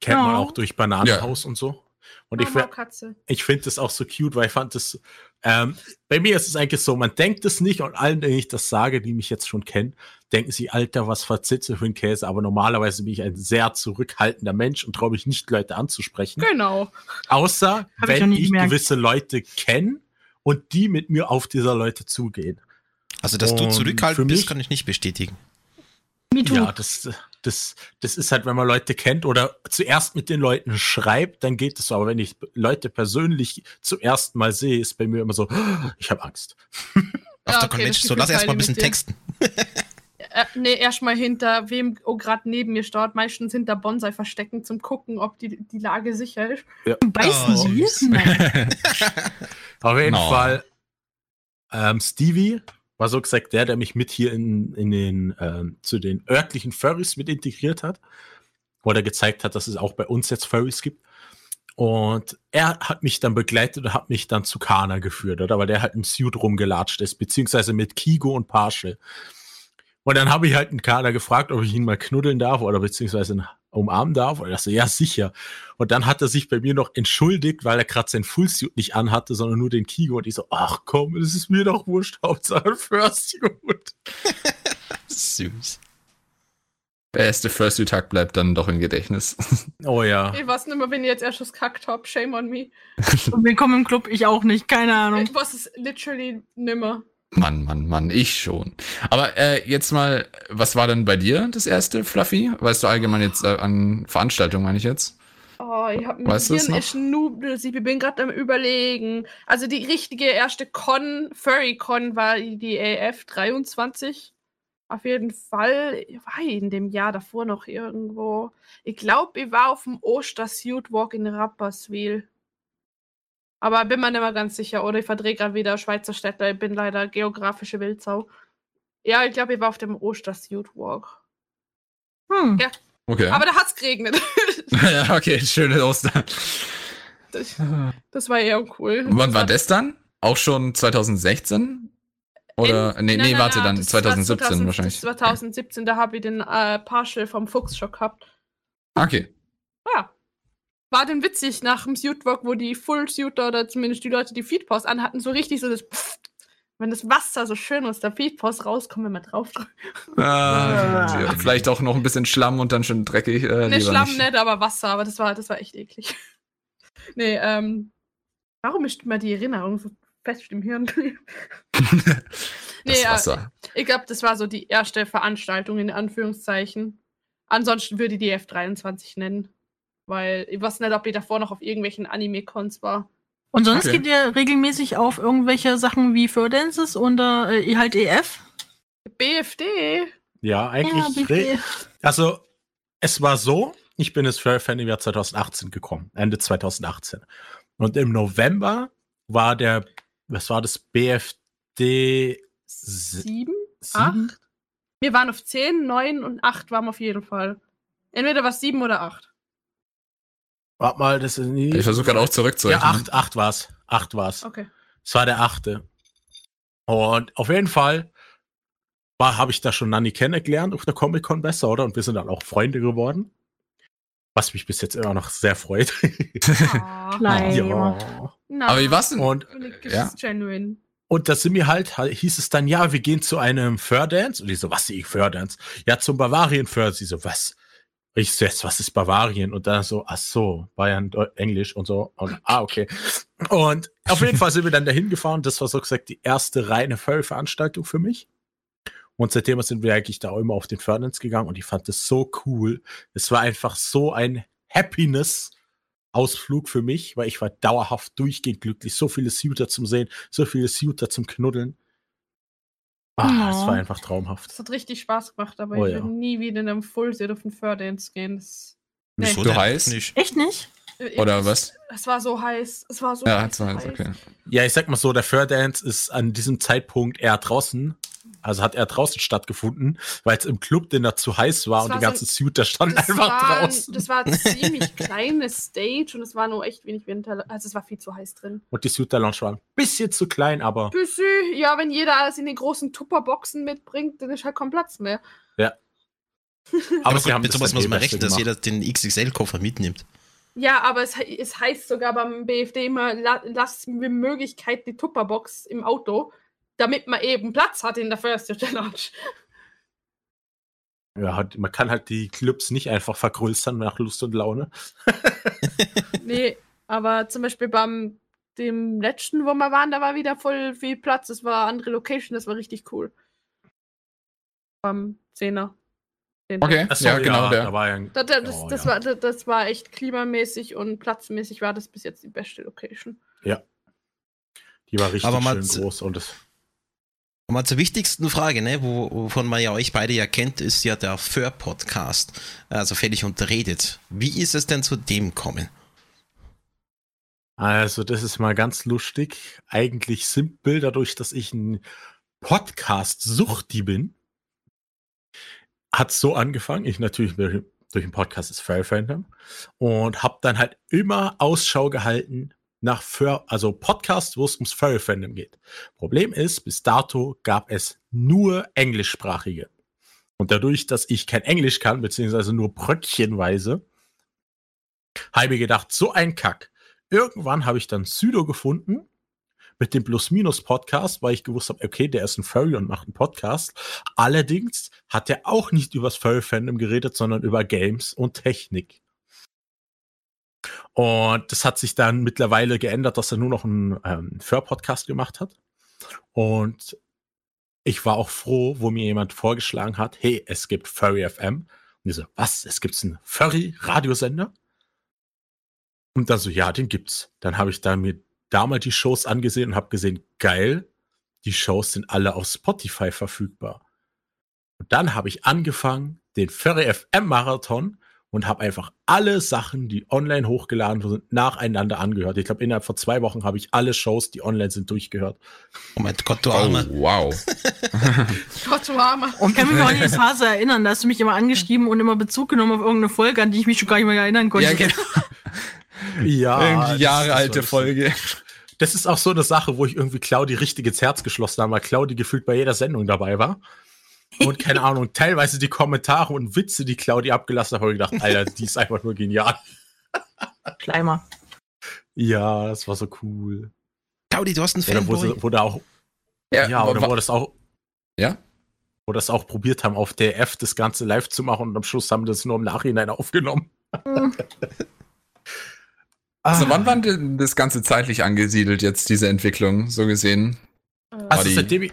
Kennt man Ja. auch durch Bananenhaus und so. Und ich, Mama, fi- Katze. ich finde das auch so cute, weil ich fand das, ähm, bei mir ist es eigentlich so, man denkt es nicht und allen, denen ich das sage, die mich jetzt schon kennen, denken sie, Alter, was verzitze für ein Käse, aber normalerweise bin ich ein sehr zurückhaltender Mensch und traue mich nicht, Leute anzusprechen. Genau. Außer, Hab ich wenn ich, gemerkt. gewisse Leute kenne und die mit mir auf dieser Leute zugehen. Also, dass du Und für zurückhaltend bist, kann ich nicht bestätigen. Me too. Ja, das, das, das ist halt, wenn man Leute kennt oder zuerst mit den Leuten schreibt, dann geht es so. Aber wenn ich Leute persönlich zum ersten Mal sehe, ist bei mir immer so, ich habe Angst. Auf Ja, der okay, Convention. So, lass Gefühl erst mal ein bisschen texten. Äh, nee, erstmal hinter wem oh, gerade neben mir steht. Meistens hinter Bonsai verstecken zum gucken, ob die, die Lage sicher ist. Beißen Oh, Sie? süß. Nein. Auf jeden No. Fall, ähm, Stevie war so gesagt der, der mich mit hier in, in den, ähm, zu den örtlichen Furries mit integriert hat. Oder gezeigt hat, dass es auch bei uns jetzt Furries gibt. Und er hat mich dann begleitet und hat mich dann zu Kana geführt, oder? Weil der halt im Suit rumgelatscht ist, beziehungsweise mit Kigo und Parshel. Und dann habe ich halt einen Kana gefragt, ob ich ihn mal knuddeln darf oder beziehungsweise umarmen darf. Und er so, ja, sicher. Und dann hat er sich bei mir noch entschuldigt, weil er gerade sein Fullsuit nicht anhatte, sondern nur den Kigo. Und ich so, ach komm, es ist mir doch wurscht, Hauptsache Fursuit. Süß. Der erste Fursuit-Tag bleibt dann doch im Gedächtnis. Oh ja. Ich weiß nicht mehr, wenn ich jetzt erst das kackt hab. Shame on me. Und Willkommen im Club, ich auch nicht, keine Ahnung. Ich weiß es literally nimmer. Mann, Mann, Mann, ich schon. Aber äh, jetzt mal, was war denn bei dir das erste, Fluffy? Weißt du allgemein jetzt äh, an Veranstaltungen, meine ich jetzt? Oh, ich hab Weißt du es Hirn noch? ist Nubels. Ich bin gerade am überlegen. Also die richtige erste Con, Furry Con war die AF 23. Auf jeden Fall war ich in dem Jahr davor noch irgendwo. Ich glaube, ich war auf dem Ostersuit Walk in Rapperswil. Aber bin mir nicht mehr ganz sicher. Oder ich verdrehe gerade wieder Schweizer Städte. Ich bin leider geografische Wildsau. Ja, ich glaube, ich war auf dem Ostersuit Walk. Hm. Ja. Okay. Aber da hat's geregnet. ja, okay, schöne Ostern. das, das war eher cool. Wann war das dann? Auch schon 2016? Oder, In- nee, nein, nee, nein, warte, nein, dann das war 2017 2000 wahrscheinlich. Das 2017, da habe ich den äh, Partial vom Fuchs schon gehabt. Okay. Ja. War denn witzig nach dem Suitwalk, wo die Full Suiter oder zumindest die Leute, die Feedpost anhatten, so richtig so das Pfft Wenn das Wasser so schön aus der Feedpost rauskommt, wenn man drauf drückt. Ah, ja, vielleicht auch noch ein bisschen Schlamm und dann schon dreckig. Äh, Ne, Schlamm nicht. nicht, aber Wasser, aber das war, das war echt eklig. nee, ähm, warum ist immer die Erinnerung so fest im Hirn? nee, Das äh, Wasser. ich glaube, das war so die erste Veranstaltung in Anführungszeichen. Ansonsten würde ich die F23 nennen. Weil ich weiß nicht, ob ich davor noch auf irgendwelchen Anime-Cons war. Und sonst Okay. geht ihr regelmäßig auf irgendwelche Sachen wie Furdances oder äh, halt EF? BFD? Ja, eigentlich. re- also, es war so, ich bin ins Furry-Fan im Jahr 2018 gekommen, Ende 2018. Und im November war der, was war das, BFD s- Sieben? sieben? Acht? Wir waren auf 10, 9 und 8 waren wir auf jeden Fall. Entweder war es 7 oder 8. Warte mal, das ist nie. Ich versuche gerade auch Ja, zurückzurechnen. acht, acht war's. Acht war's. Okay. Es war der achte. Und auf jeden Fall war, habe ich da schon Nanny kennengelernt auf der Comic-Con besser, oder? Und wir sind dann auch Freunde geworden. Was mich bis jetzt immer noch sehr freut. Ah, Klein. ja. na, Aber wie war's denn? Und, Das Ja. ist genuine. und da sind wir halt, hieß es dann, ja, wir gehen zu einem Fördance. Und ich so, was ich Fördance? Ja, zum Bavarian Fördance. Sie so, was? Ich so, jetzt, was ist Bavarien? Und dann so, ach so, Bayern, Englisch und so. Und, ah, okay. Und auf jeden Fall sind wir dann dahin gefahren. Das war so gesagt die erste reine Furry-Veranstaltung für mich. Und seitdem sind wir eigentlich da auch immer auf den Fördance gegangen und ich fand das so cool. Es war einfach so ein Happiness-Ausflug für mich, weil ich war dauerhaft durchgehend glücklich. So viele Suiter zum Sehen, so viele Suiter zum Knuddeln. Ah, es war einfach traumhaft. Das hat richtig Spaß gemacht, aber Oh ich ja. nie wieder in einem Fullset auf den Furdance gehen. Das, Nee. Wieso denn heißt? Nicht? Echt nicht? äh, Oder es- was? Es war so heiß. Es war so Ja, heiß. so heißt, okay. Ja, ich sag mal so, der Fördance ist an diesem Zeitpunkt eher draußen, also hat er draußen stattgefunden, weil es im Club, den da zu heiß war Das und war die so ganzen Suiter standen einfach war, draußen. das war ein ziemlich kleines Stage und es war nur echt wenig Winter. Also es war viel zu heiß drin. Und die Suiter Lounge war ein bisschen zu klein, aber Büssi, ja, wenn jeder alles in den großen Tupperboxen mitbringt, dann ist halt kein Platz mehr. Aber sie gut, haben mit das sowas muss man rechnen, dass jeder den XXL-Koffer mitnimmt. Ja, aber es, es heißt sogar beim BFD immer, la, lass mir Möglichkeit die Tupperbox im Auto, damit man eben Platz hat in der First Challenge. ja, man kann halt die Clubs nicht einfach vergrößern nach Lust und Laune. nee, aber zum Beispiel beim dem letzten, wo wir waren, da war wieder voll viel Platz. Das war andere Location, das war richtig cool. Beim Zehner. Okay, Ach so, ja, genau Da der. war ja ein, Das, das, das, das, ja. war, das, das war echt klimamäßig und platzmäßig war das bis jetzt die beste Location. die war richtig Aber schön groß und das Und mal zur wichtigsten Frage, ne, wo, wovon man ja euch beide ja kennt, ist ja der Fur-Podcast. Also völlig unterredet. Wie ist es denn zu dem kommen? Also, das ist mal ganz lustig. Eigentlich simpel, dadurch, dass ich ein Podcast-Suchti bin, hat so angefangen. Ich natürlich durch den Podcast des Furry Fandom und habe dann halt immer Ausschau gehalten nach Fur also Podcast, wo es ums Furry Fandom geht. Problem ist, bis dato gab es nur englischsprachige. Und dadurch, dass ich kein Englisch kann, beziehungsweise nur bröckchenweise, habe ich gedacht, so ein Kack. Irgendwann habe ich dann Südo gefunden mit dem Plus-Minus-Podcast, weil ich gewusst habe, okay, der ist ein Furry und macht einen Podcast. Allerdings hat er auch nicht übers Furry-Fandom geredet, sondern über Games und Technik. Und das hat sich dann mittlerweile geändert, dass er nur noch einen ähm, Fur-Podcast gemacht hat. Und ich war auch froh, wo mir jemand vorgeschlagen hat, hey, es gibt Furry FM. Und ich so, was? Es gibt einen Furry-Radiosender? Und dann so, ja, den gibt's. Dann habe ich da mir da mal die Shows angesehen und habe gesehen, geil, die Shows sind alle auf Spotify verfügbar. Und dann habe ich angefangen, den Furry FM Marathon und habe einfach alle Sachen, die online hochgeladen sind, nacheinander angehört. Ich glaube, innerhalb von zwei Wochen habe ich alle Shows, die online sind, durchgehört. Oh mein Gott, du Oh, Arme. wow. Gott, du Armer. Und kann mich noch an die Phase erinnern, da hast du mich immer angeschrieben und immer Bezug genommen auf irgendeine Folge, an die ich mich schon gar nicht mehr erinnern konnte. Ja, genau. Ja, Irgendwie Jahre alte Folge. Das ist auch so eine Sache, wo ich irgendwie Claudi richtig ins Herz geschlossen habe, weil Claudi gefühlt bei jeder Sendung dabei war. Und keine Ahnung, teilweise die Kommentare und Witze, die Claudi abgelassen hat, habe ich gedacht, Alter, die ist einfach nur genial. Schleimer. Ja, das war so cool. Claudi, du hast einen Oder Fanboy. sie, wo da auch, Ja, wa- oder wo das auch, ja? wo das auch probiert haben, auf DF das Ganze live zu machen und am Schluss haben das nur im Nachhinein aufgenommen. Hm. Also Ah. wann war denn das Ganze zeitlich angesiedelt, jetzt diese Entwicklung, so gesehen? Also seitdem ich,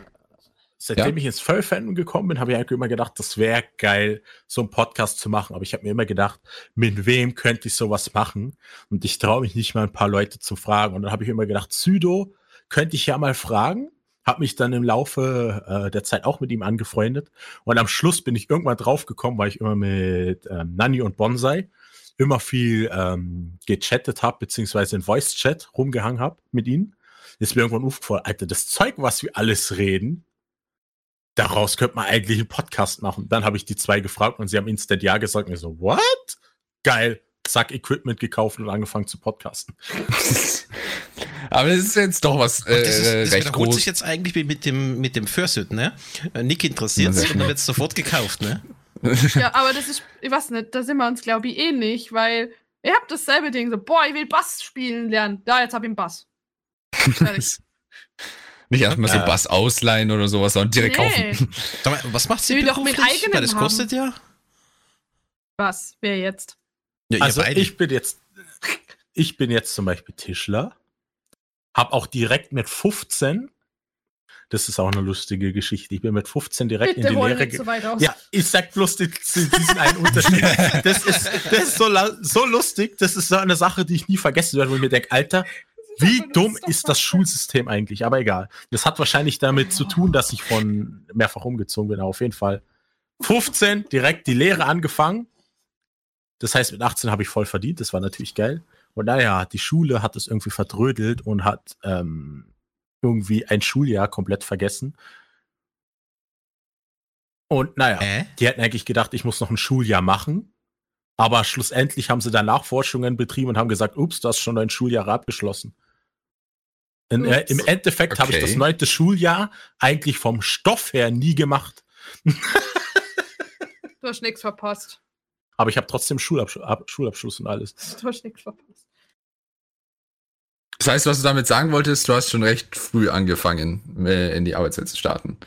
seitdem Ja? ich ins Furry-Fandom gekommen bin, habe ich eigentlich immer gedacht, das wäre geil, so einen Podcast zu machen. Aber ich habe mir immer gedacht, mit wem könnte ich sowas machen? Und ich traue mich nicht mal ein paar Leute zu fragen. Und dann habe ich immer gedacht, Südo könnte ich ja mal fragen. Habe mich dann im Laufe äh, der Zeit auch mit ihm angefreundet. Und am Schluss bin ich irgendwann draufgekommen, weil ich immer mit ähm, Nani und Bonsai immer viel ähm, gechattet habe, beziehungsweise in Voice-Chat rumgehangen habe mit ihnen ist mir irgendwann aufgefallen, Alter, das Zeug, was wir alles reden, daraus könnte man eigentlich einen Podcast machen. Dann habe ich die zwei gefragt und sie haben instant ja gesagt. Und ich so, what? Geil. Zack, Equipment gekauft und angefangen zu podcasten. Aber das ist jetzt doch was äh, das, ist, das recht wiederholt groß. sich jetzt eigentlich wie mit dem, mit dem Fursuit, ne? Äh, Nick interessiert sich und dann wird es sofort gekauft, ne? Ja, aber das ist, ich weiß nicht, da sind wir uns, glaube ich, ähnlich, weil ihr habt dasselbe Ding, so, boah, ich will Bass spielen lernen. Da, jetzt hab ich einen Bass. Fertig. Nicht erstmal so. Bass ausleihen oder sowas, sondern direkt Nee. kaufen. Sag mal, was macht sie will doch mit eigenen Weil das haben. kostet ja. Was? Wer jetzt? ja ihr Also ich bin jetzt, ich bin jetzt zum Beispiel Tischler, habe auch direkt mit 15, das ist auch eine lustige Geschichte, ich bin mit 15 direkt Bitte in die Lehre nicht ge- so weit aus. Ja, ich sag bloß die- die- diesen einen Unterschied. Das ist, das ist so, so lustig. Das ist so eine Sache, die ich nie vergessen werde, wo ich mir denke, Alter, wie dumm ist das Schulsystem eigentlich? Aber egal. Das hat wahrscheinlich damit zu tun, dass ich von mehrfach umgezogen bin. Auf jeden Fall. 15, direkt die Lehre angefangen. Das heißt, mit 18 habe ich voll verdient. Das war natürlich geil. Und naja, die Schule hat es irgendwie verdrödelt und hat ähm, irgendwie ein Schuljahr komplett vergessen. Und naja, Äh? die hätten eigentlich gedacht, ich muss noch ein Schuljahr machen. Aber schlussendlich haben sie dann Nachforschungen betrieben und haben gesagt, ups, du hast schon dein Schuljahr abgeschlossen. In, äh. Im Endeffekt habe ich Okay. das neunte Schuljahr eigentlich vom Stoff her nie gemacht. Du hast nichts verpasst. Aber ich habe trotzdem Schulabsch Ab Schulabschluss und alles. Du hast nichts verpasst. Das heißt, was du damit sagen wolltest, du hast schon recht früh angefangen, äh, in die Arbeitswelt zu starten.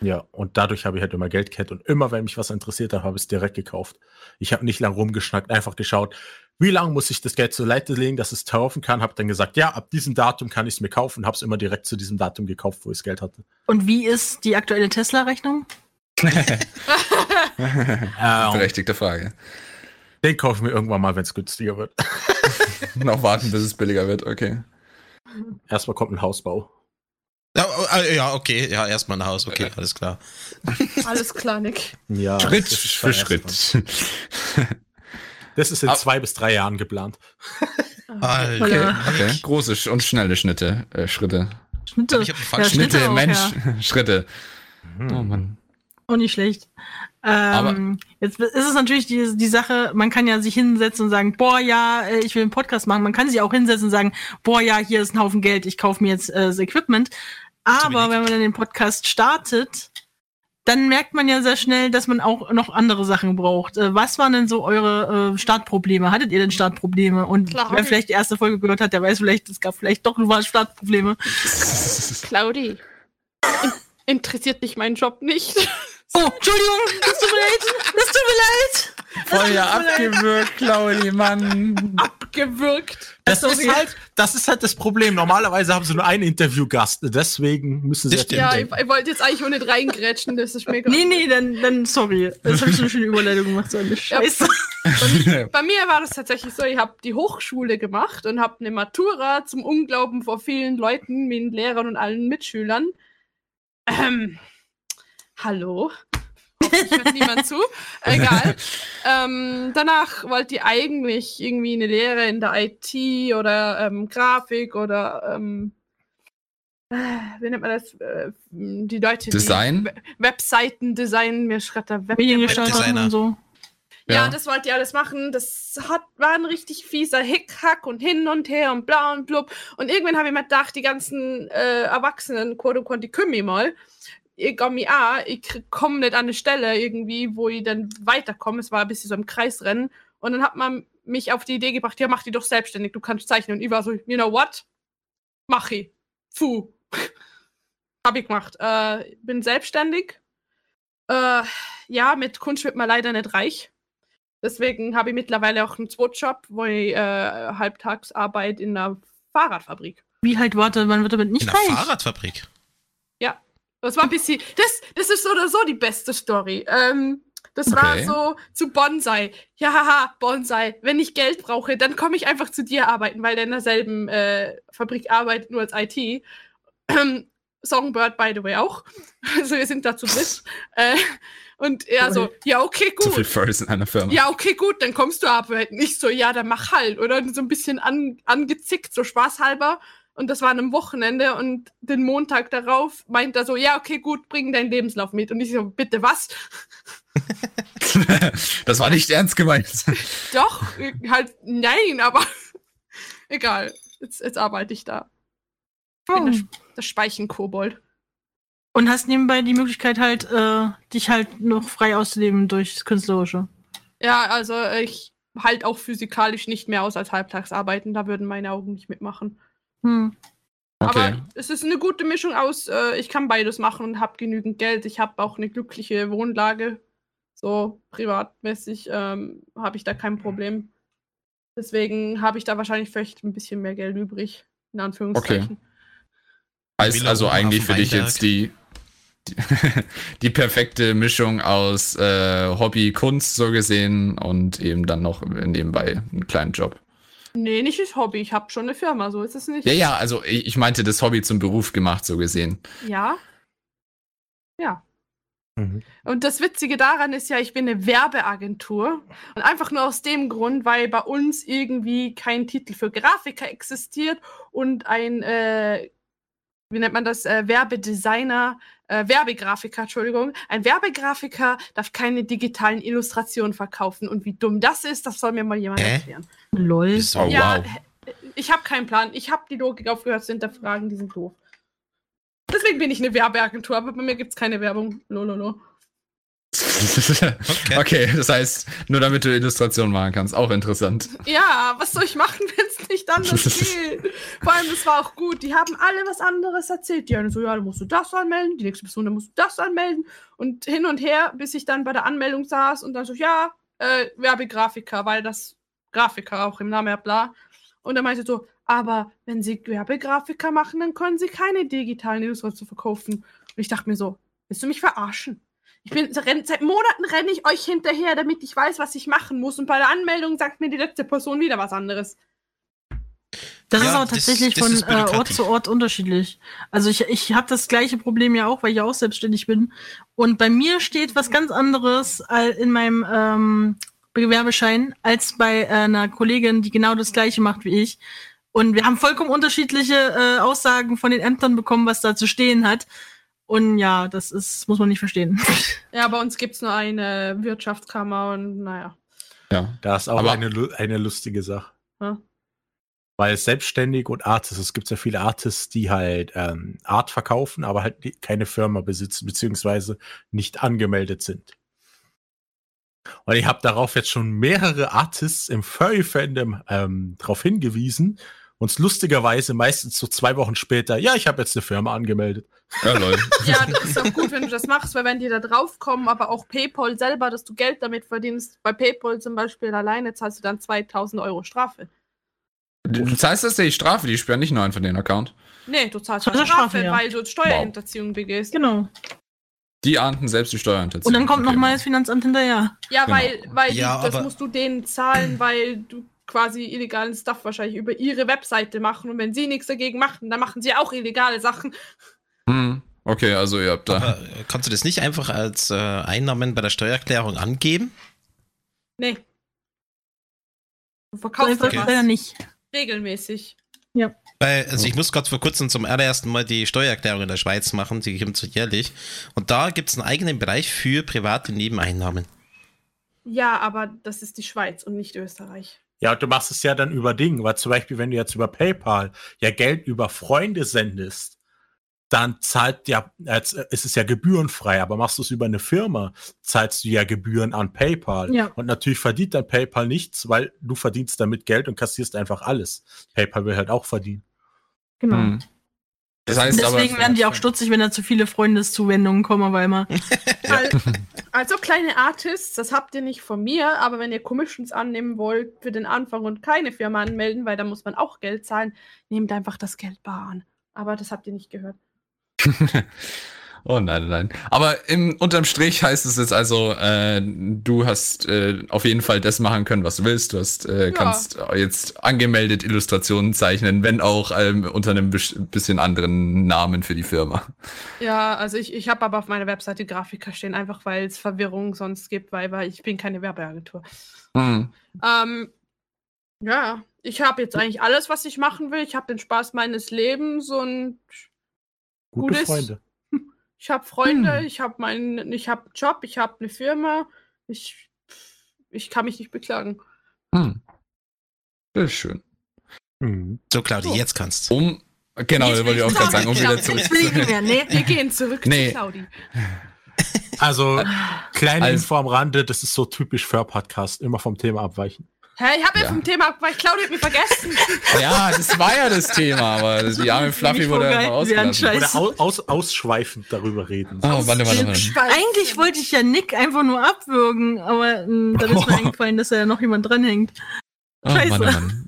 Ja, und dadurch habe ich halt immer Geld gehabt und immer, wenn mich was interessiert hat, habe ich es direkt gekauft. Ich habe nicht lang rumgeschnackt, einfach geschaut, wie lange muss ich das Geld zur Seite legen, dass es kaufen kann, habe dann gesagt, ja, ab diesem Datum kann ich es mir kaufen, habe es immer direkt zu diesem Datum gekauft, wo ich das Geld hatte. Und wie ist die aktuelle Tesla-Rechnung? Äh, Berechtigte Frage. den kaufe ich mir irgendwann mal, wenn es günstiger wird. Noch warten, bis es billiger wird, okay. Erstmal kommt ein Hausbau. Ja, ah, ja, okay, ja, erstmal ein Haus, okay, alles klar. Alles klar, Nick. Ja, Schritt für Schritt. Das ist in Ab- zwei bis drei Jahren geplant. Alter. Okay, Ja. okay. Große und schnelle Schnitte, äh, Schritte. Schnitte. Ich falsche Schnitte Schnitte, auch, Mensch, ja. Schritte. Hm. Oh Mann. Auch nicht schlecht. Ähm, jetzt ist es natürlich die, die Sache, man kann ja sich hinsetzen und sagen, boah, ja, äh, ich will einen Podcast machen. Man kann sich auch hinsetzen und sagen, boah, ja, hier ist ein Haufen Geld, ich kaufe mir jetzt äh, das Equipment. Aber wenn man dann den Podcast startet, dann merkt man ja sehr schnell, dass man auch noch andere Sachen braucht. Äh, was waren denn so eure äh, Startprobleme? Hattet ihr denn Startprobleme? Und Klar. wer vielleicht die erste Folge gehört hat, der weiß vielleicht, es gab vielleicht doch nur Startprobleme. Claudi. in- Interessiert dich mein Job nicht? Oh, Entschuldigung, das tut mir leid. Das tut mir leid. Voll ja abgewürgt, Claudi, Mann. Gewirkt. Das Sorry. ist halt, das ist halt das Problem. Normalerweise haben sie nur einen Interviewgast, deswegen müssen sie Das. Ja, ich, ich wollte jetzt eigentlich auch nicht reingrätschen, das ist mega. Nee, nee, dann, dann sorry. Das habe ich so eine schöne Überleitung gemacht, so eine Scheiße. Bei mir war das tatsächlich so, ich habe die Hochschule gemacht und habe eine Matura zum Unglauben vor vielen Leuten, mit Lehrern und allen Mitschülern. Ähm, hallo? Hoffentlich hört niemand zu. Egal. Ähm, danach wollte ich eigentlich irgendwie eine Lehre in der IT oder ähm, Grafik oder ähm, äh, wie nennt man das? Äh, die Leute, Design? die We- Webseiten designen, mir schreibt der Webdesigner. und so. ja, Ja. das wollt ihr alles machen. Das hat, war ein richtig fieser Hickhack und hin und her und bla und blub. Und irgendwann habe ich mir gedacht, die ganzen äh, Erwachsenen, quote unquote, die kümmern mich mal. Ich komme an, ich komme nicht an eine Stelle irgendwie, wo ich dann weiterkomme. Es war ein bisschen so im Kreisrennen. Und dann hat man mich auf die Idee gebracht, ja, mach die doch selbstständig, du kannst zeichnen. Und ich war so, you know what? Mach ich. Puh. Habe ich gemacht. Äh, bin selbstständig. Äh, ja, mit Kunst wird man leider nicht reich. Deswegen habe ich mittlerweile auch einen Zweitjob, wo ich äh, Halbtagsarbeit in einer Fahrradfabrik. Wie halt, warte, man wird damit In nicht der reich. Fahrradfabrik. Das war ein bisschen, das, das ist so oder so die beste Story. Ähm, das war Okay. so zu Bonsai. Ja, haha, Bonsai. Wenn ich Geld brauche, dann komme ich einfach zu dir arbeiten, weil der in derselben äh, Fabrik arbeitet, nur als IT. Ähm, Songbird, by the way, auch. Also wir sind da zu dritt. äh, und er so, ja, okay, Zu viel gut. First in einer Firma. Ja, okay, gut, dann kommst du arbeiten. Ich so, ja, dann mach halt. Oder so ein bisschen an, angezickt, so spaßhalber. Und das war an einem Wochenende und den Montag darauf meint er so, ja, okay, gut, bring deinen Lebenslauf mit. Und ich so, bitte was? das war nicht ernst gemeint. Doch, halt, nein, aber egal. Jetzt, jetzt arbeite ich da. Ich bin Oh. der, Sp- der Speichenkobold. Und hast nebenbei die Möglichkeit halt, äh, dich halt noch frei auszuleben durchs Künstlerische. Ja, also ich halt auch physikalisch nicht mehr aus als Halbtagsarbeiten. Da würden meine Augen nicht mitmachen. Hm. Okay. Aber es ist eine gute Mischung aus, äh, ich kann beides machen und habe genügend Geld. Ich habe auch eine glückliche Wohnlage. So privatmäßig ähm, habe ich da kein Problem. Deswegen habe ich da wahrscheinlich vielleicht ein bisschen mehr Geld übrig. In Anführungszeichen. Heißt Villa also eigentlich für dich jetzt die, die, die perfekte Mischung aus äh, Hobby, Kunst so gesehen und eben dann noch nebenbei einen kleinen Job. Nee, nicht das Hobby. Ich habe schon eine Firma, so ist es nicht. Ja, ja, also ich, ich meinte das Hobby zum Beruf gemacht, so gesehen. Ja. Ja. Mhm. Und das Witzige daran ist ja, ich bin eine Werbeagentur. Und einfach nur aus dem Grund, weil bei uns irgendwie kein Titel für Grafiker existiert und ein, äh, wie nennt man das, äh, Werbedesigner, äh, Werbegrafiker, Entschuldigung. Ein Werbegrafiker darf keine digitalen Illustrationen verkaufen. Und wie dumm das ist, das soll mir mal jemand Hä? erklären. Lol. Oh, ja, wow. ich habe keinen Plan. Ich habe die Logik aufgehört zu hinterfragen, die sind doof. Deswegen bin ich eine Werbeagentur, aber bei mir gibt es keine Werbung. Lololo. Okay. okay, das heißt, nur damit du Illustrationen machen kannst, auch interessant. Ja, was soll ich machen, wenn es nicht anders geht? Vor allem, es war auch gut. Die haben alle was anderes erzählt. Die eine so, ja, dann musst du das anmelden, die nächste Person, dann musst du das anmelden. Und hin und her, bis ich dann bei der Anmeldung saß und dann so, ja, äh, Werbegrafiker, weil das Grafiker auch im Namen hat, bla. Und er meinte so, aber wenn Sie Werbegrafiker machen, dann können Sie keine digitalen Illustrationen verkaufen. Und ich dachte mir so, willst du mich verarschen? Ich bin renn, seit Monaten renne ich euch hinterher, damit ich weiß, was ich machen muss. Und bei der Anmeldung sagt mir die letzte Person wieder was anderes. Das Ja, ist aber das- tatsächlich das von ist äh, Ort Bürokratie. zu Ort unterschiedlich. Also ich, ich habe das gleiche Problem ja auch, weil ich ja auch selbstständig bin. Und bei mir steht was ganz anderes äh, in meinem ähm, Gewerbeschein als bei äh, einer Kollegin, die genau das gleiche macht wie ich. Und wir haben vollkommen unterschiedliche äh, Aussagen von den Ämtern bekommen, was da zu stehen hat. Und ja, das ist, muss man nicht verstehen. Ja, bei uns gibt es nur eine Wirtschaftskammer und naja. Ja. Da ist auch Aber- eine, eine lustige Sache. Ja. Weil selbstständig und Artists, es gibt ja viele Artists, die halt ähm, Art verkaufen, aber halt keine Firma besitzen, beziehungsweise nicht angemeldet sind. Und ich habe darauf jetzt schon mehrere Artists im Furry-Fandom ähm, darauf hingewiesen. Und lustigerweise meistens so zwei Wochen später, ja, ich habe jetzt eine Firma angemeldet. Ja, lol. Ja, das ist auch gut, wenn du das machst, weil wenn die da drauf kommen, aber auch PayPal selber, dass du Geld damit verdienst, bei PayPal zum Beispiel alleine zahlst du dann 2000 Euro Strafe. Du zahlst das ja die Strafe, die sperren nicht nur einfach den Account. Nee, du zahlst eine Strafe, Strafe, ja. weil du Steuerhinterziehung begehst. genau. Die ahnten selbst die Steuerhinterziehung. Und dann kommt Okay. noch mal das Finanzamt hinterher. Ja, Genau. weil, weil Ja, die, das musst du denen zahlen, weil du quasi illegalen Stuff wahrscheinlich über ihre Webseite machen. Und wenn sie nichts dagegen machen, dann machen sie auch illegale Sachen. Hm, okay, also ihr habt da. Aber äh, kannst du das nicht einfach als äh, Einnahmen bei der Steuererklärung angeben? Nee. Du verkaufst einfach Okay. leider nicht. regelmäßig. Weil, also ich muss gerade vor kurzem zum allerersten Mal die Steuererklärung in der Schweiz machen, die kommt so jährlich. Und da gibt es einen eigenen Bereich für private Nebeneinnahmen. Ja, aber das ist die Schweiz und nicht Österreich. Ja, und du machst es ja dann über Dinge, weil zum Beispiel, wenn du jetzt über PayPal ja Geld über Freunde sendest, dann zahlt ja, als, äh, es ist ja gebührenfrei, aber machst du es über eine Firma, zahlst du ja Gebühren an PayPal. Ja. Und natürlich verdient dann PayPal nichts, weil du verdienst damit Geld und kassierst einfach alles. PayPal will halt auch verdienen. Genau. Hm. Das heißt Deswegen aber, werden die auch stutzig, wenn da zu viele Freundeszuwendungen kommen einmal. Al- Also kleine Artists, das habt ihr nicht von mir, aber wenn ihr Commissions annehmen wollt für den Anfang und keine Firma anmelden, weil da muss man auch Geld zahlen, nehmt einfach das Geld bar an. Aber das habt ihr nicht gehört. Oh nein, nein. Aber im, unterm Strich heißt es jetzt also, äh, du hast äh, auf jeden Fall das machen können, was du willst. Du hast, äh, Ja. kannst jetzt angemeldet Illustrationen zeichnen, wenn auch ähm, unter einem bisschen anderen Namen für die Firma. Ja, also ich, ich habe aber auf meiner Webseite Grafiker stehen, einfach weil es Verwirrung sonst gibt, weil, weil ich bin keine Werbeagentur. Hm. Ähm, ja, ich habe jetzt eigentlich alles, was ich machen will. Ich habe den Spaß meines Lebens und Gute Gutes- Freunde. Ich habe Freunde, Hm. ich habe meinen, ich habe einen Job, ich habe eine Firma. Ich, ich kann mich nicht beklagen. Hm. Das ist schön. Mhm. So, Claudia, So. jetzt kannst du. Um, genau, das wollte ich auch gerade sagen, um wieder zurück. Mehr. Nee. Wir gehen zurück Nee. zu Claudi. Also, kleine Also- Info am Rande, das ist so typisch für Podcast, immer vom Thema abweichen. Hä, ich habe ja. Ja. vom Thema, weil Claudi hat mich vergessen. Ja, das war ja das Thema, aber die arme Fluffy wurde werden, ausgelassen. Oder aus, aus, ausschweifend darüber reden. Oh, warte, warte, warte. Eigentlich wollte ich ja Nick einfach nur abwürgen, aber mh, dann ist mir eingefallen, dass da ja noch jemand dranhängt. Oh, Scheiße. Mann, oh Mann.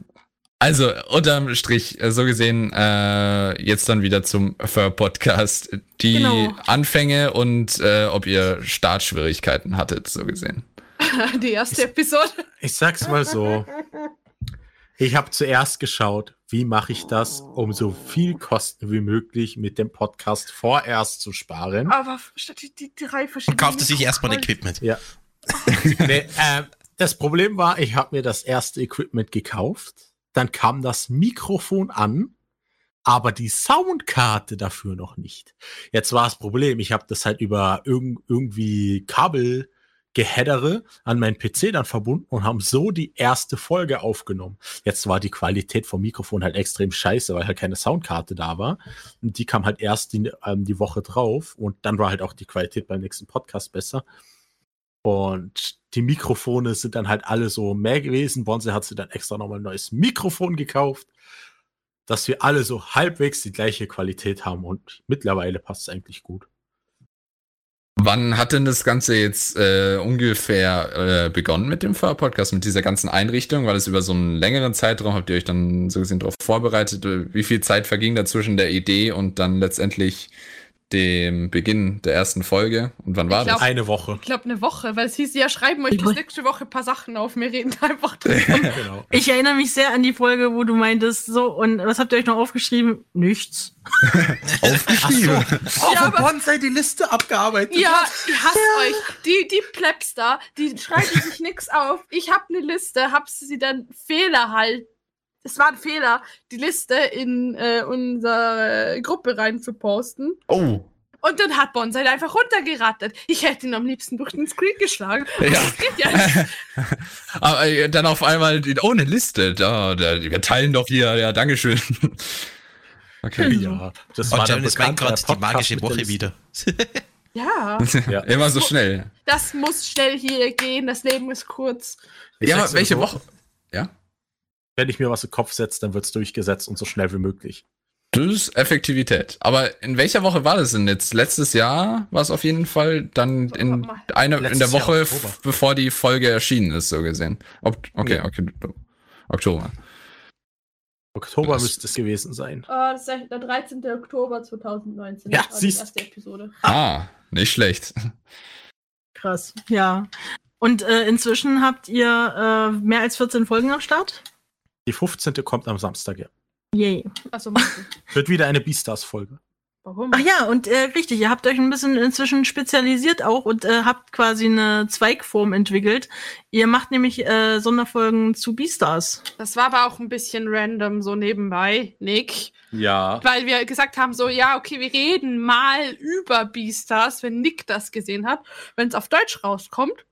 Also, unterm Strich, äh, so gesehen, äh, jetzt dann wieder zum Fur-Podcast. Die Genau. Anfänge und äh, ob ihr Startschwierigkeiten hattet, so gesehen. Die erste Episode. Ich sag's mal so. Ich habe zuerst geschaut, wie mache ich das, um so viel Kosten wie möglich mit dem Podcast vorerst zu sparen. Aber statt die, die drei verschiedenen. Und kaufte sich erstmal Equipment. Ja. nee, äh, das Problem war, ich habe mir das erste Equipment gekauft, dann kam das Mikrofon an, aber die Soundkarte dafür noch nicht. Jetzt war das Problem, ich habe das halt über irg irgendwie Kabel Gehäddere an meinen PC dann verbunden und haben so die erste Folge aufgenommen. Jetzt war die Qualität vom Mikrofon halt extrem scheiße, weil halt keine Soundkarte da war. Und die kam halt erst die, ähm, die Woche drauf und dann war halt auch die Qualität beim nächsten Podcast besser. Und die Mikrofone sind dann halt alle so mehr gewesen. Bonze hat sich dann extra nochmal ein neues Mikrofon gekauft, dass wir alle so halbwegs die gleiche Qualität haben und mittlerweile passt es eigentlich gut. Wann hat denn das Ganze jetzt äh, ungefähr äh, begonnen mit dem Fur-Podcast, mit dieser ganzen Einrichtung? War das über so einen längeren Zeitraum? Habt ihr euch dann so gesehen darauf vorbereitet? Wie viel Zeit verging da zwischen der Idee und dann letztendlich dem Beginn der ersten Folge? Und wann war Ich glaub- das? Eine Woche. Ich glaube, eine Woche, weil es hieß, ja, schreiben euch Ich bis nächste Woche ein paar Sachen auf. Wir reden einfach drüber. genau. Ich erinnere mich sehr an die Folge, wo du meintest, so, und was habt ihr euch noch aufgeschrieben? Nichts. Aufgeschrieben. Oh, Ja, wo aber- Bonsai die Liste abgearbeitet. Ja, ich hasse euch. Die, die Plebs da, die schreiben sich nix auf. Ich habe eine Liste, hab sie dann Fehler halt. Es war ein Fehler, die Liste in äh, unsere Gruppe rein zu posten. Oh. Und dann hat Bonsai einfach runtergerattert. Ich hätte ihn am liebsten durch den Screen geschlagen. Ja. Das geht ja nicht. Aber äh, dann auf einmal, oh, eine Liste. Da, da, wir teilen doch hier, ja, Dankeschön. Okay. Ja, das Und der dann ist mein Gott die magische Woche wieder. Ja, Ja. Immer so schnell. das muss schnell hier gehen. Das Leben ist kurz. Ich ja, aber welche so, Woche? Wenn ich mir was im Kopf setze, dann wird's durchgesetzt und so schnell wie möglich. Das ist Effektivität. Aber in welcher Woche war das denn jetzt? Letztes Jahr war es auf jeden Fall dann in einer in der Woche, bevor die Folge erschienen ist, so gesehen. Ob, okay, Ja. okay. Oktober. Oktober Das- müsste es gewesen sein. Ah, das ist der 13. Oktober 2019. Ja, Das war siehst- die erste Episode. Ah, nicht schlecht. Krass. Ja. Und äh, inzwischen habt ihr äh, mehr als 14 Folgen am Start? Die 15. kommt am Samstag, ja. Yay. Also, Wird wieder eine Beastars-Folge. warum? Ach ja, und äh, richtig, ihr habt euch ein bisschen inzwischen spezialisiert auch und äh, habt quasi eine Zweigform entwickelt. Ihr macht nämlich äh, Sonderfolgen zu Beastars. Das war aber auch ein bisschen random so nebenbei, Nick. Ja. Weil wir gesagt haben, so, ja, okay, wir reden mal über Beastars, wenn Nick das gesehen hat, wenn es auf Deutsch rauskommt.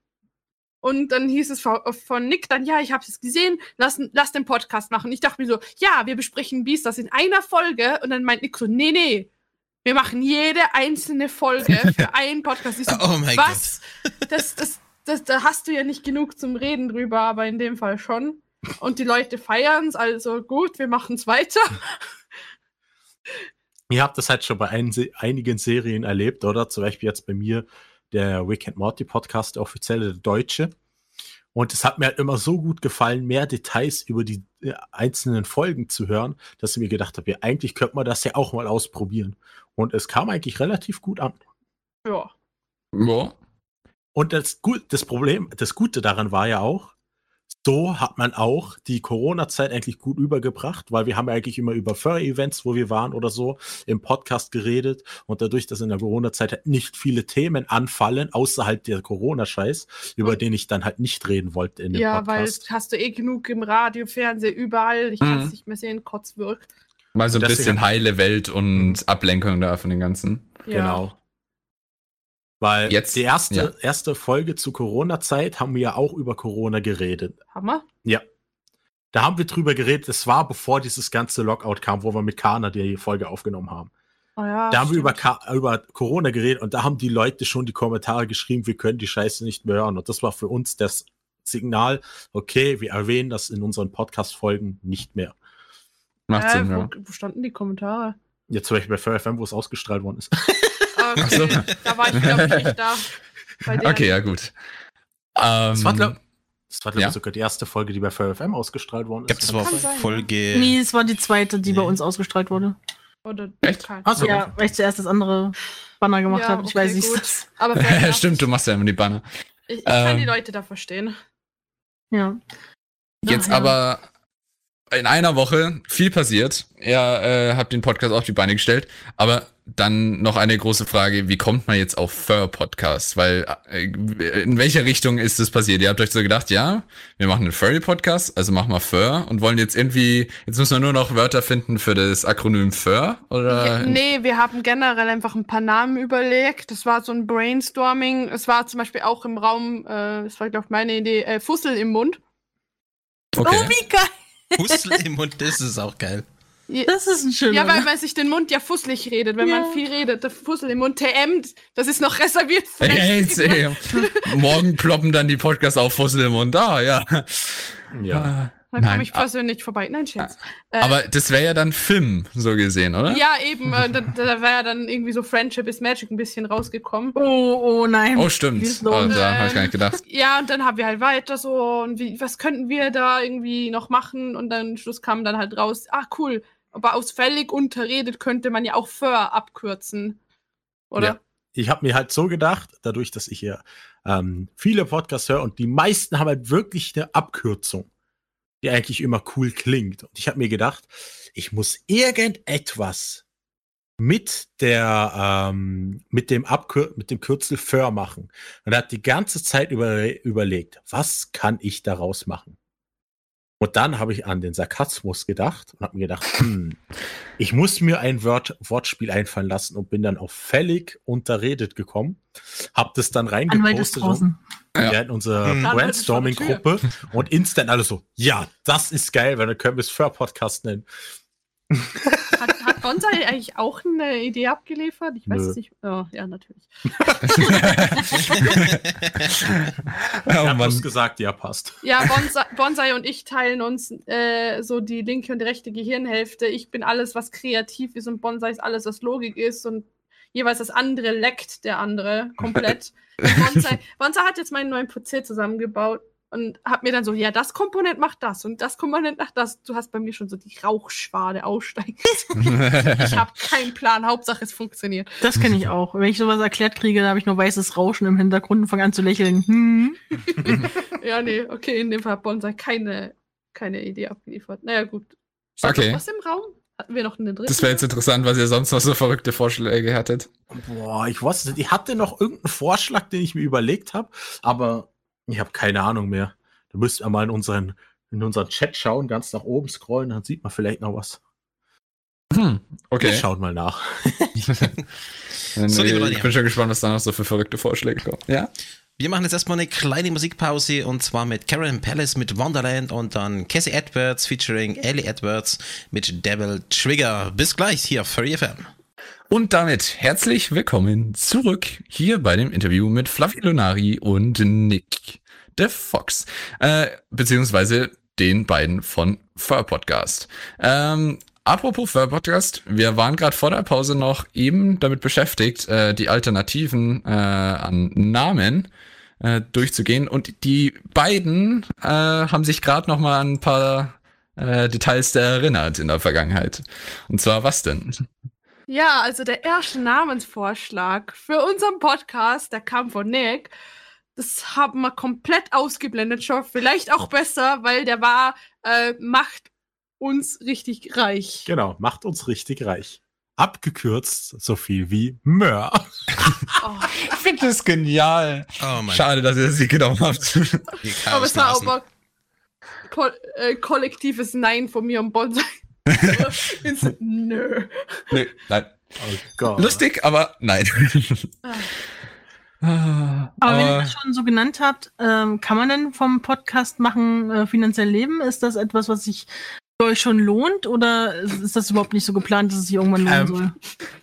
Und dann hieß es von, Nick dann, ja, ich habe es gesehen, lass, lass den Podcast machen. Ich dachte mir so, ja, wir besprechen Beastars in einer Folge. Und dann meint Nick so, nee, nee, wir machen jede einzelne Folge für einen Podcast. Ich so, Oh mein was? Das, das, das, da hast du ja nicht genug zum Reden drüber, aber in dem Fall schon. Und die Leute feiern es, also gut, wir machen es weiter. Ihr habt das halt schon bei ein, einigen Serien erlebt, oder? Zum Beispiel jetzt bei mir der Weekend Morty Podcast, der offizielle der Deutsche. Und es hat mir halt immer so gut gefallen, mehr Details über die äh, einzelnen Folgen zu hören, dass ich mir gedacht habe, ja, eigentlich könnte man das ja auch mal ausprobieren. Und es kam eigentlich relativ gut an. Ja. Ja. Und das, gut, das Problem, das Gute daran war ja auch, so hat man auch die Corona-Zeit eigentlich gut übergebracht, weil wir haben ja eigentlich immer über Furry-Events, wo wir waren oder so, im Podcast geredet. Und dadurch, dass in der Corona-Zeit halt nicht viele Themen anfallen, außerhalb der Corona-Scheiß, über den ich dann halt nicht reden wollte in dem Ja, weil Podcast. hast du eh genug im Radio, Fernsehen, überall. Ich kann es Mhm. nicht mehr sehen, Kotz wirkt. Mal so ein Deswegen- bisschen heile Welt und Ablenkung da von den ganzen. Ja. Genau. Weil Jetzt- die erste, ja. erste Folge zu Corona-Zeit haben wir ja auch über Corona geredet. Hammer. Ja. Da haben wir drüber geredet, das war bevor dieses ganze Lockout kam, wo wir mit Kana die Folge aufgenommen haben. Oh ja, da haben wir über, stimmt. Ka über Corona geredet und da haben die Leute schon die Kommentare geschrieben, wir können die Scheiße nicht mehr hören. Und das war für uns das Signal, okay, wir erwähnen das in unseren Podcast-Folgen nicht mehr. Macht Äh, Sinn, wo, ja. wo standen die Kommentare? Jetzt zum Beispiel bei Fair FM, wo es ausgestrahlt worden ist. Okay, Ach so. da war ich, glaube ich, nicht da. Bei. Okay, ja, gut. Ähm, Das war, glaub, das war glaub Ja. ich, sogar die erste Folge, die bei Fair FM ausgestrahlt worden Ich ist. glaube, das war Kann sein, ja. Folge. Nee, es war die zweite, die bei Nee. uns ausgestrahlt wurde. Oder Echt? kein- Ach so. Ja, weil ich zuerst das andere Banner gemacht Ja, habe. Ich okay, weiß nicht. das- Aber. Stimmt, du machst ja immer die Banner. Ich, ich kann Ähm, die Leute da verstehen. Ja. Jetzt Ach ja. aber in einer Woche viel passiert. Ihr äh, habt den Podcast auf die Beine gestellt, aber dann noch eine große Frage, wie kommt man jetzt auf Fur-Podcast? Weil äh, in welcher Richtung ist das passiert? Ihr habt euch so gedacht, ja, wir machen einen Furry-Podcast, also machen wir Fur und wollen jetzt irgendwie, jetzt müssen wir nur noch Wörter finden für das Akronym Fur? Oder? Nee, wir haben generell einfach ein paar Namen überlegt. Das war so ein Brainstorming. Es war zum Beispiel auch im Raum, äh, das war, glaube ich, meine Idee, äh, Fussel im Mund. Okay. Oh, wie geil. Hustel im Mund, das ist auch geil. Ja, Das ist ein schöner. ja, weil man sich den Mund ja fusselig redet. Wenn Ja. man viel redet, der Fussel im Mund, TM, das ist noch reserviert. für Ey, Menschen, jetzt, ey. Morgen ploppen dann die Podcasts auf Fussel im Mund. Ah, ja. Ja. Da Nein, komme ich persönlich vorbei. Nein, Scherz. Äh, Aber das wäre ja dann Film, so gesehen, oder? ja, eben, äh, da, da wäre ja dann irgendwie so Friendship is Magic ein bisschen rausgekommen. oh, oh nein. Oh, stimmt. Oh, da habe ich gar Ähm, nicht gedacht. Ja, und dann haben wir halt weiter so, und wie, was könnten wir da irgendwie noch machen? Und dann am Schluss kam dann halt raus, ah, cool, aber aus völlig unterredet könnte man ja auch Fur abkürzen. Oder? Ja. Ich habe mir halt so gedacht, dadurch, dass ich hier ähm, viele Podcasts höre und die meisten haben halt wirklich eine Abkürzung, die eigentlich immer cool klingt. Und ich habe mir gedacht, ich muss irgendetwas mit der ähm, mit dem Abkür mit dem Kürzel Fur machen. Und er hat die ganze Zeit über, überlegt, was kann ich daraus machen? Und dann habe ich an den Sarkasmus gedacht und habe mir gedacht, hm, ich muss mir ein Wort, Wortspiel einfallen lassen und bin dann auf völlig unterredet gekommen. Hab das dann reingepostet draußen. Ja. ja. in unsere Hm. Der Brainstorming-Gruppe und instant alle so, ja, das ist geil, weil dann können wir es Fur-Podcast nennen. Hat Bonsai eigentlich auch eine Idee abgeliefert? Ich weiß Nö. es nicht. Oh, ja, natürlich. hat bloß Mann. gesagt, ja, passt. Ja, Bonsai, Bonsai und ich teilen uns äh, so die linke und die rechte Gehirnhälfte. Ich bin alles, was kreativ ist und Bonsai ist alles, was Logik ist und jeweils das andere leckt der andere komplett. Bonsai, Bonsai hat jetzt meinen neuen PC zusammengebaut und hat mir dann so, ja, das Komponent macht das und das Komponent macht das. Du hast bei mir schon so die Rauchschwade aussteigen. ich habe keinen Plan, Hauptsache es funktioniert. Das kenne ich auch. Wenn ich sowas erklärt kriege, da habe ich nur weißes Rauschen im Hintergrund und fange an zu lächeln. Hm. Ja, nee, okay, in dem Fall hat Bonsai keine, keine Idee abgeliefert. Naja, gut. Stand Okay. was im Raum? Hatten wir noch eine dritte? Das wäre jetzt interessant, was ihr sonst noch so verrückte Vorschläge hattet. Boah, ich weiß nicht, ich hatte noch irgendeinen Vorschlag, den ich mir überlegt habe, aber ich habe keine Ahnung mehr. Da müsst ihr mal in unseren, in unseren Chat schauen, ganz nach oben scrollen, dann sieht man vielleicht noch was. Hm, okay. Schaut mal nach. So, liebe äh, Leute. ich bin schon gespannt, was da noch so für verrückte Vorschläge kommen. Ja? Wir machen jetzt erstmal eine kleine Musikpause und zwar mit Karen Palace mit Wonderland und dann Cassie Edwards featuring Ellie Edwards mit Devil Trigger. Bis gleich hier auf Furry FM. Und damit herzlich willkommen zurück hier bei dem Interview mit Fluffy Lunari und Nick the Fox. Äh, beziehungsweise den beiden von Fur Podcast. Ähm, apropos Podcast, wir waren gerade vor der Pause noch eben damit beschäftigt, äh, die Alternativen äh, an Namen äh, durchzugehen. Und die beiden äh, haben sich gerade noch mal an ein paar äh, Details erinnert in der Vergangenheit. Und zwar was denn? Ja, also der erste Namensvorschlag für unseren Podcast, der kam von Nick. Das haben wir komplett ausgeblendet schon. Vielleicht auch besser, weil der war, äh, macht uns richtig reich. Genau, macht uns richtig reich. Abgekürzt so viel wie Mör. Oh, Ich finde das genial. Oh. Schade, dass ihr sie genommen habt. Aber es war ko äh, kollektives Nein von mir und Bonsai. Nö. nee, nein. Oh. Lustig, aber nein. Aber wenn ihr Aber- das schon so genannt habt, ähm, kann man denn vom Podcast machen äh, finanziell leben? Ist das etwas, was sich für euch schon lohnt oder ist das überhaupt nicht so geplant, dass es sich irgendwann lohnen Ähm, soll?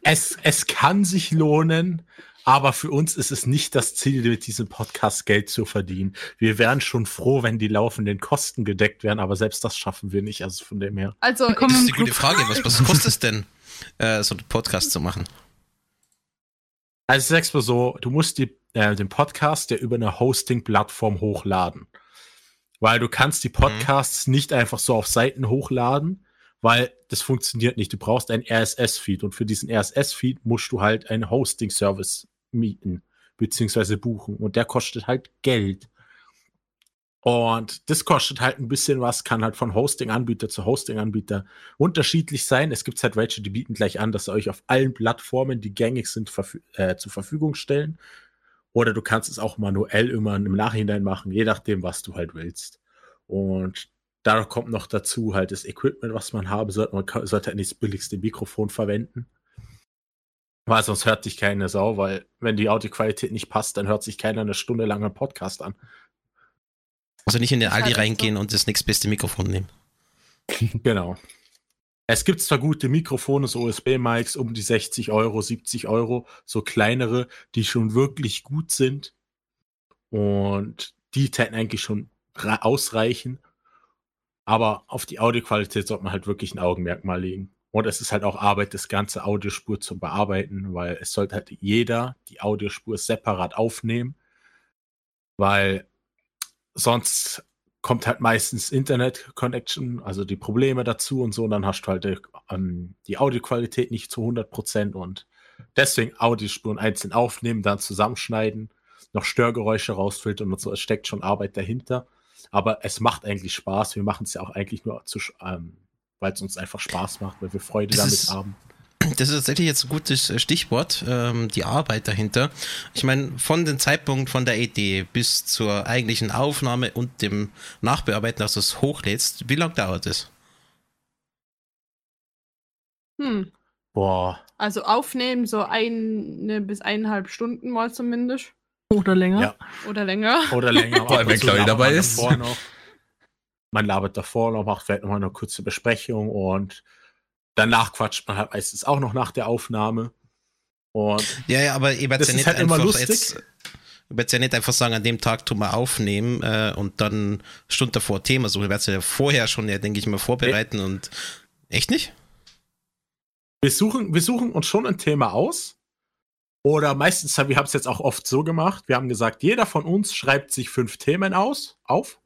Es, es kann sich lohnen, aber für uns ist es nicht das Ziel, mit diesem Podcast Geld zu verdienen. Wir wären schon froh, wenn die laufenden Kosten gedeckt wären, aber selbst das schaffen wir nicht. Also von dem her. Also, Das ist die gute. Frage. Was, was kostet es denn, äh, so einen Podcast zu machen? Also sag's mal so, du musst die, äh, den Podcast ja über eine Hosting-Plattform hochladen. Weil du kannst die Podcasts nicht einfach so auf Seiten hochladen, weil das funktioniert nicht. Du brauchst einen RSS-Feed und für diesen RSS-Feed musst du halt einen Hosting-Service mieten beziehungsweise buchen und der kostet halt Geld. Und das kostet halt ein bisschen was, kann halt von Hosting-Anbieter zu Hosting-Anbieter unterschiedlich sein. Es gibt halt welche, die bieten gleich an, dass sie euch auf allen Plattformen, die gängig sind, verfü äh, zur Verfügung stellen. Oder du kannst es auch manuell immer im Nachhinein machen, je nachdem, was du halt willst. Und da kommt noch dazu halt das Equipment, was man haben sollte. Man sollte halt nicht das billigste Mikrofon verwenden. Weil sonst hört sich keine Sau, weil wenn die Audioqualität nicht passt, dann hört sich keiner eine Stunde lang einen Podcast an. Also nicht in den Aldi reingehen und das nächstbeste Mikrofon nehmen. Genau. Es gibt zwar gute Mikrofone, so USB-Mics um die 60 Euro, 70 Euro, so kleinere, die schon wirklich gut sind. Und die täten eigentlich schon ausreichen. Aber auf die Audioqualität sollte man halt wirklich ein Augenmerk mal legen. Und es ist halt auch Arbeit, das ganze Audiospur zu bearbeiten, weil es sollte halt jeder die Audiospur separat aufnehmen, weil sonst kommt halt meistens Internet-Connection, also die Probleme dazu und so, und dann hast du halt ähm, die Audioqualität nicht zu 100 Prozent und deswegen Audiospuren einzeln aufnehmen, dann zusammenschneiden, noch Störgeräusche rausfiltern und so, es steckt schon Arbeit dahinter, aber es macht eigentlich Spaß, wir machen es ja auch eigentlich nur, zu, ähm, weil es uns einfach Spaß macht, weil wir Freude Das damit ist- haben. Das ist tatsächlich jetzt ein gutes äh, Stichwort, ähm, die Arbeit dahinter. Ich meine, von dem Zeitpunkt von der Idee bis zur eigentlichen Aufnahme und dem Nachbearbeiten, dass du es hochlädst, wie lange dauert es? hm. Boah, Also aufnehmen, so eine bis eineinhalb Stunden mal zumindest. Oder länger? Ja. Oder länger. oder länger. Vor allem, wenn labert dabei ist. davor Noch. Man labert davor noch, macht vielleicht noch mal eine kurze Besprechung und danach quatscht man halt meistens auch noch nach der Aufnahme. Und Ja, ja, aber ihr werdet ja nicht halt immer einfach lustig. jetzt. Werdet ja nicht einfach sagen, an dem Tag tun wir aufnehmen äh, und dann Stunde davor Thema suchen. Ihr werdet ja vorher schon, ja, denke ich mal, vorbereiten und. Echt nicht? wir suchen, wir suchen uns schon ein Thema aus. Oder meistens, wir haben es jetzt auch oft so gemacht, wir haben gesagt, jeder von uns schreibt sich fünf Themen aus, auf,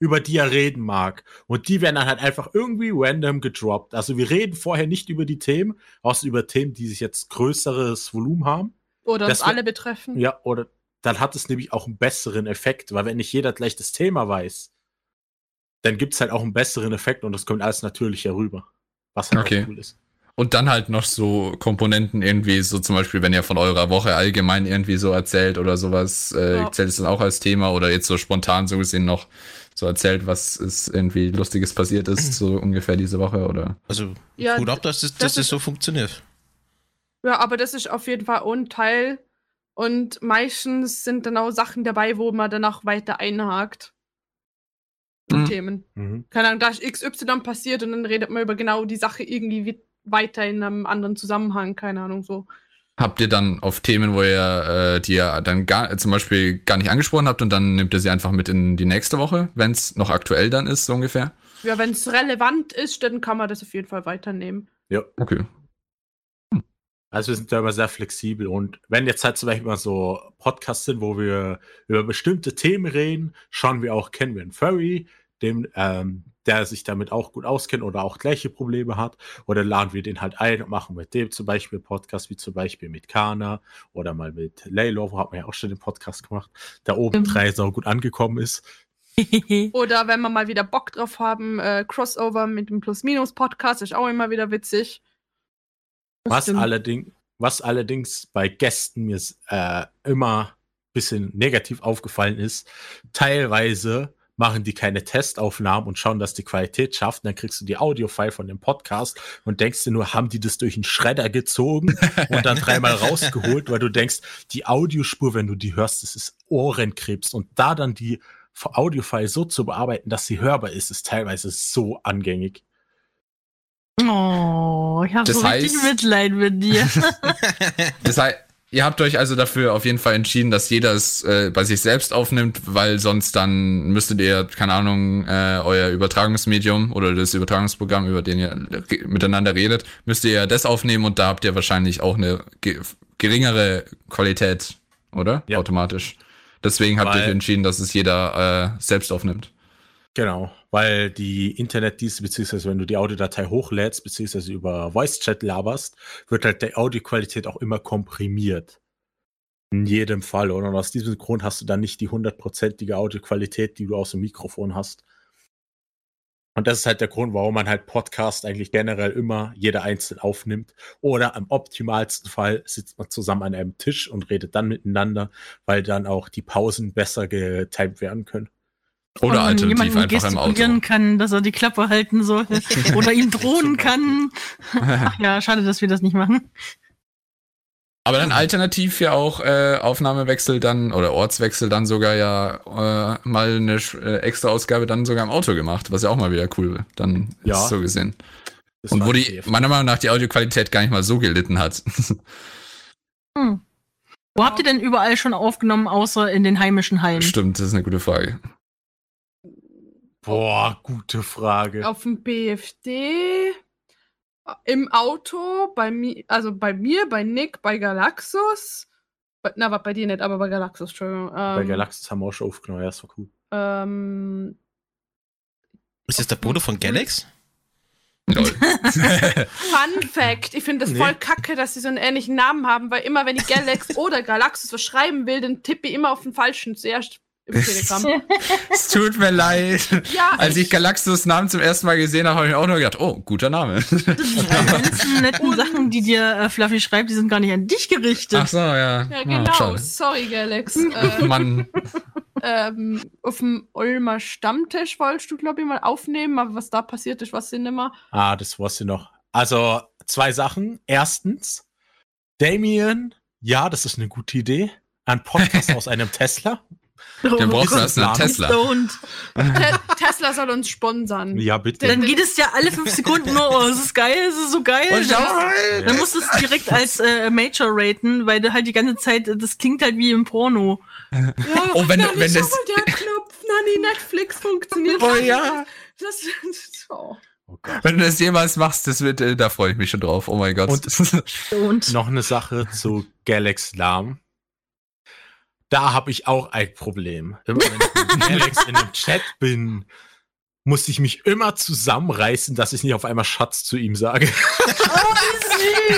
über die er reden mag. Und die werden dann halt einfach irgendwie random gedroppt. Also wir reden vorher nicht über die Themen, außer über Themen, die sich jetzt größeres Volumen haben. Oder uns Das alle betreffen. Ja, oder dann hat es nämlich auch einen besseren Effekt, weil wenn nicht jeder gleich das Thema weiß, dann gibt es halt auch einen besseren Effekt und das kommt alles natürlich herüber. Was halt Okay. auch cool ist. Und dann halt noch so Komponenten irgendwie, so zum Beispiel, wenn ihr von eurer Woche allgemein irgendwie so erzählt oder sowas, äh, Ja. zählt es dann auch als Thema oder jetzt so spontan so gesehen noch so erzählt, was ist irgendwie Lustiges passiert ist, so ungefähr diese Woche oder. Also, Ja, gut ab, dass das, das dass das ist- so funktioniert. Ja, aber das ist auf jeden Fall ein Teil. Und meistens sind dann auch Sachen dabei, wo man danach weiter einhakt. Mhm. Themen. Mhm. Keine Ahnung, da ist XY passiert und dann redet man über genau die Sache irgendwie wie- weiter in einem anderen Zusammenhang. Keine Ahnung, so. Habt ihr dann auf Themen, wo ihr äh, die ihr dann gar zum Beispiel gar nicht angesprochen habt und dann nehmt ihr sie einfach mit in die nächste Woche, wenn es noch aktuell dann ist, so ungefähr? Ja, wenn es relevant ist, dann kann man das auf jeden Fall weiternehmen. Okay. Also wir sind da immer sehr flexibel und wenn jetzt halt zum Beispiel mal so Podcasts sind, wo wir über bestimmte Themen reden, schauen wir auch, kennen wir einen Furry, dem, ähm, der sich damit auch gut auskennt oder auch gleiche Probleme hat, oder laden wir den halt ein und machen mit dem zum Beispiel Podcast, wie zum Beispiel mit Kana oder mal mit Laylo, wo hat man ja auch schon den Podcast gemacht, der oben drei so gut angekommen ist. Oder wenn wir mal wieder Bock drauf haben, äh, Crossover mit dem Plus-Minus-Podcast ist auch immer wieder witzig. Das Was stimmt. allerdings, was allerdings bei Gästen mir äh, immer ein bisschen negativ aufgefallen ist, teilweise machen die keine Testaufnahmen und schauen, dass die Qualität schafft. Und dann kriegst du die Audio-File von dem Podcast und denkst dir nur, haben die das durch einen Schredder gezogen und dann dreimal rausgeholt, weil du denkst, die Audiospur, wenn du die hörst, das ist Ohrenkrebs. Und da dann die Audio-File so zu bearbeiten, dass sie hörbar ist, ist teilweise so angängig. Oh, ich habe so richtig heißt- Mitleid mit dir. Das heißt, ihr habt euch also dafür auf jeden Fall entschieden, dass jeder es äh, bei sich selbst aufnimmt, weil sonst dann müsstet ihr, keine Ahnung, äh, euer Übertragungsmedium oder das Übertragungsprogramm, über den ihr miteinander redet, müsst ihr ja das aufnehmen und da habt ihr wahrscheinlich auch eine ge geringere Qualität, oder? Ja. Automatisch. Deswegen habt ihr Weil- entschieden, dass es jeder äh, selbst aufnimmt. Genau, weil die Internetdienste, beziehungsweise wenn du die Audiodatei hochlädst, beziehungsweise über Voice-Chat laberst, wird halt die Audioqualität auch immer komprimiert. In jedem Fall. Und aus diesem Grund hast du dann nicht die hundertprozentige Audioqualität, die du aus dem Mikrofon hast. Und das ist halt der Grund, warum man halt Podcast eigentlich generell immer jeder einzeln aufnimmt. Oder am optimalsten Fall sitzt man zusammen an einem Tisch und redet dann miteinander, weil dann auch die Pausen besser getimed werden können. Oder alternativ einfach im Auto. kann, dass er die Klappe halten soll. Oder ihm drohen kann. Ach ja, schade, dass wir das nicht machen. Aber dann alternativ ja auch äh, Aufnahmewechsel dann oder Ortswechsel dann sogar ja äh, mal eine äh, extra Ausgabe dann sogar im Auto gemacht, was ja auch mal wieder cool dann Ja. ist so gesehen. Das Und wo die safe. meiner Meinung nach die Audioqualität gar nicht mal so gelitten hat. Hm. Wo habt ihr denn überall schon aufgenommen, außer in den heimischen Hallen? Stimmt, das ist eine gute Frage. Boah, gute Frage. Auf dem BFD, im Auto, bei mir, also bei mir, bei Nick, bei Galaxus. Bei, na, war bei dir nicht, aber bei Galaxus, Entschuldigung. Bei Ähm, Galaxis haben wir auch schon aufgenommen, ja, das war cool. ähm, Ist das der Bruder von Galax? Lol. Fun Fact, ich finde es Nee. voll kacke, dass sie so einen ähnlichen Namen haben, weil immer, wenn ich Galax oder Galaxus was schreiben will, dann tippe ich immer auf den falschen zuerst im Telegram. es tut mir leid. Ja, Als ich Galaxus Namen zum ersten Mal gesehen habe, habe ich mir auch nur gedacht, oh, guter Name. Die ganzen netten Sachen, die dir äh, Fluffy schreibt, die sind gar nicht an dich gerichtet. Ach so, ja. ja Ah, genau. schade. Sorry, Galax. äh, Mann, ähm, auf dem Ulmer Stammtisch wolltest du, glaube ich, mal aufnehmen, aber was da passiert ist, was sie nimmer. Ah, das wusste ich noch. Also, zwei Sachen. Erstens, Damien, ja, das ist eine gute Idee. Ein Podcast aus einem Tesla. Oh, der braucht Gott, erst einen. Tesla. Tesla soll uns sponsern. Ja, bitte. Dann geht es ja alle fünf Sekunden nur, oh, es ist geil, es ist so geil. Und Dann, dann musst du es direkt als äh, Major raten, weil du halt die ganze Zeit, das klingt halt wie im Porno. Ja, Oh, wenn- Nani, wenn das- der Knopf, Nani, Netflix funktioniert. Oh ja. Das, oh. Oh Gott. Wenn du das jemals machst, das wird, äh, da freue ich mich schon drauf. Oh mein Gott. Und Noch eine Sache zu Galax Lam. Da habe ich auch ein Problem. Immer wenn ich mit Galax in einem Chat bin, muss ich mich immer zusammenreißen, dass ich nicht auf einmal Schatz zu ihm sage.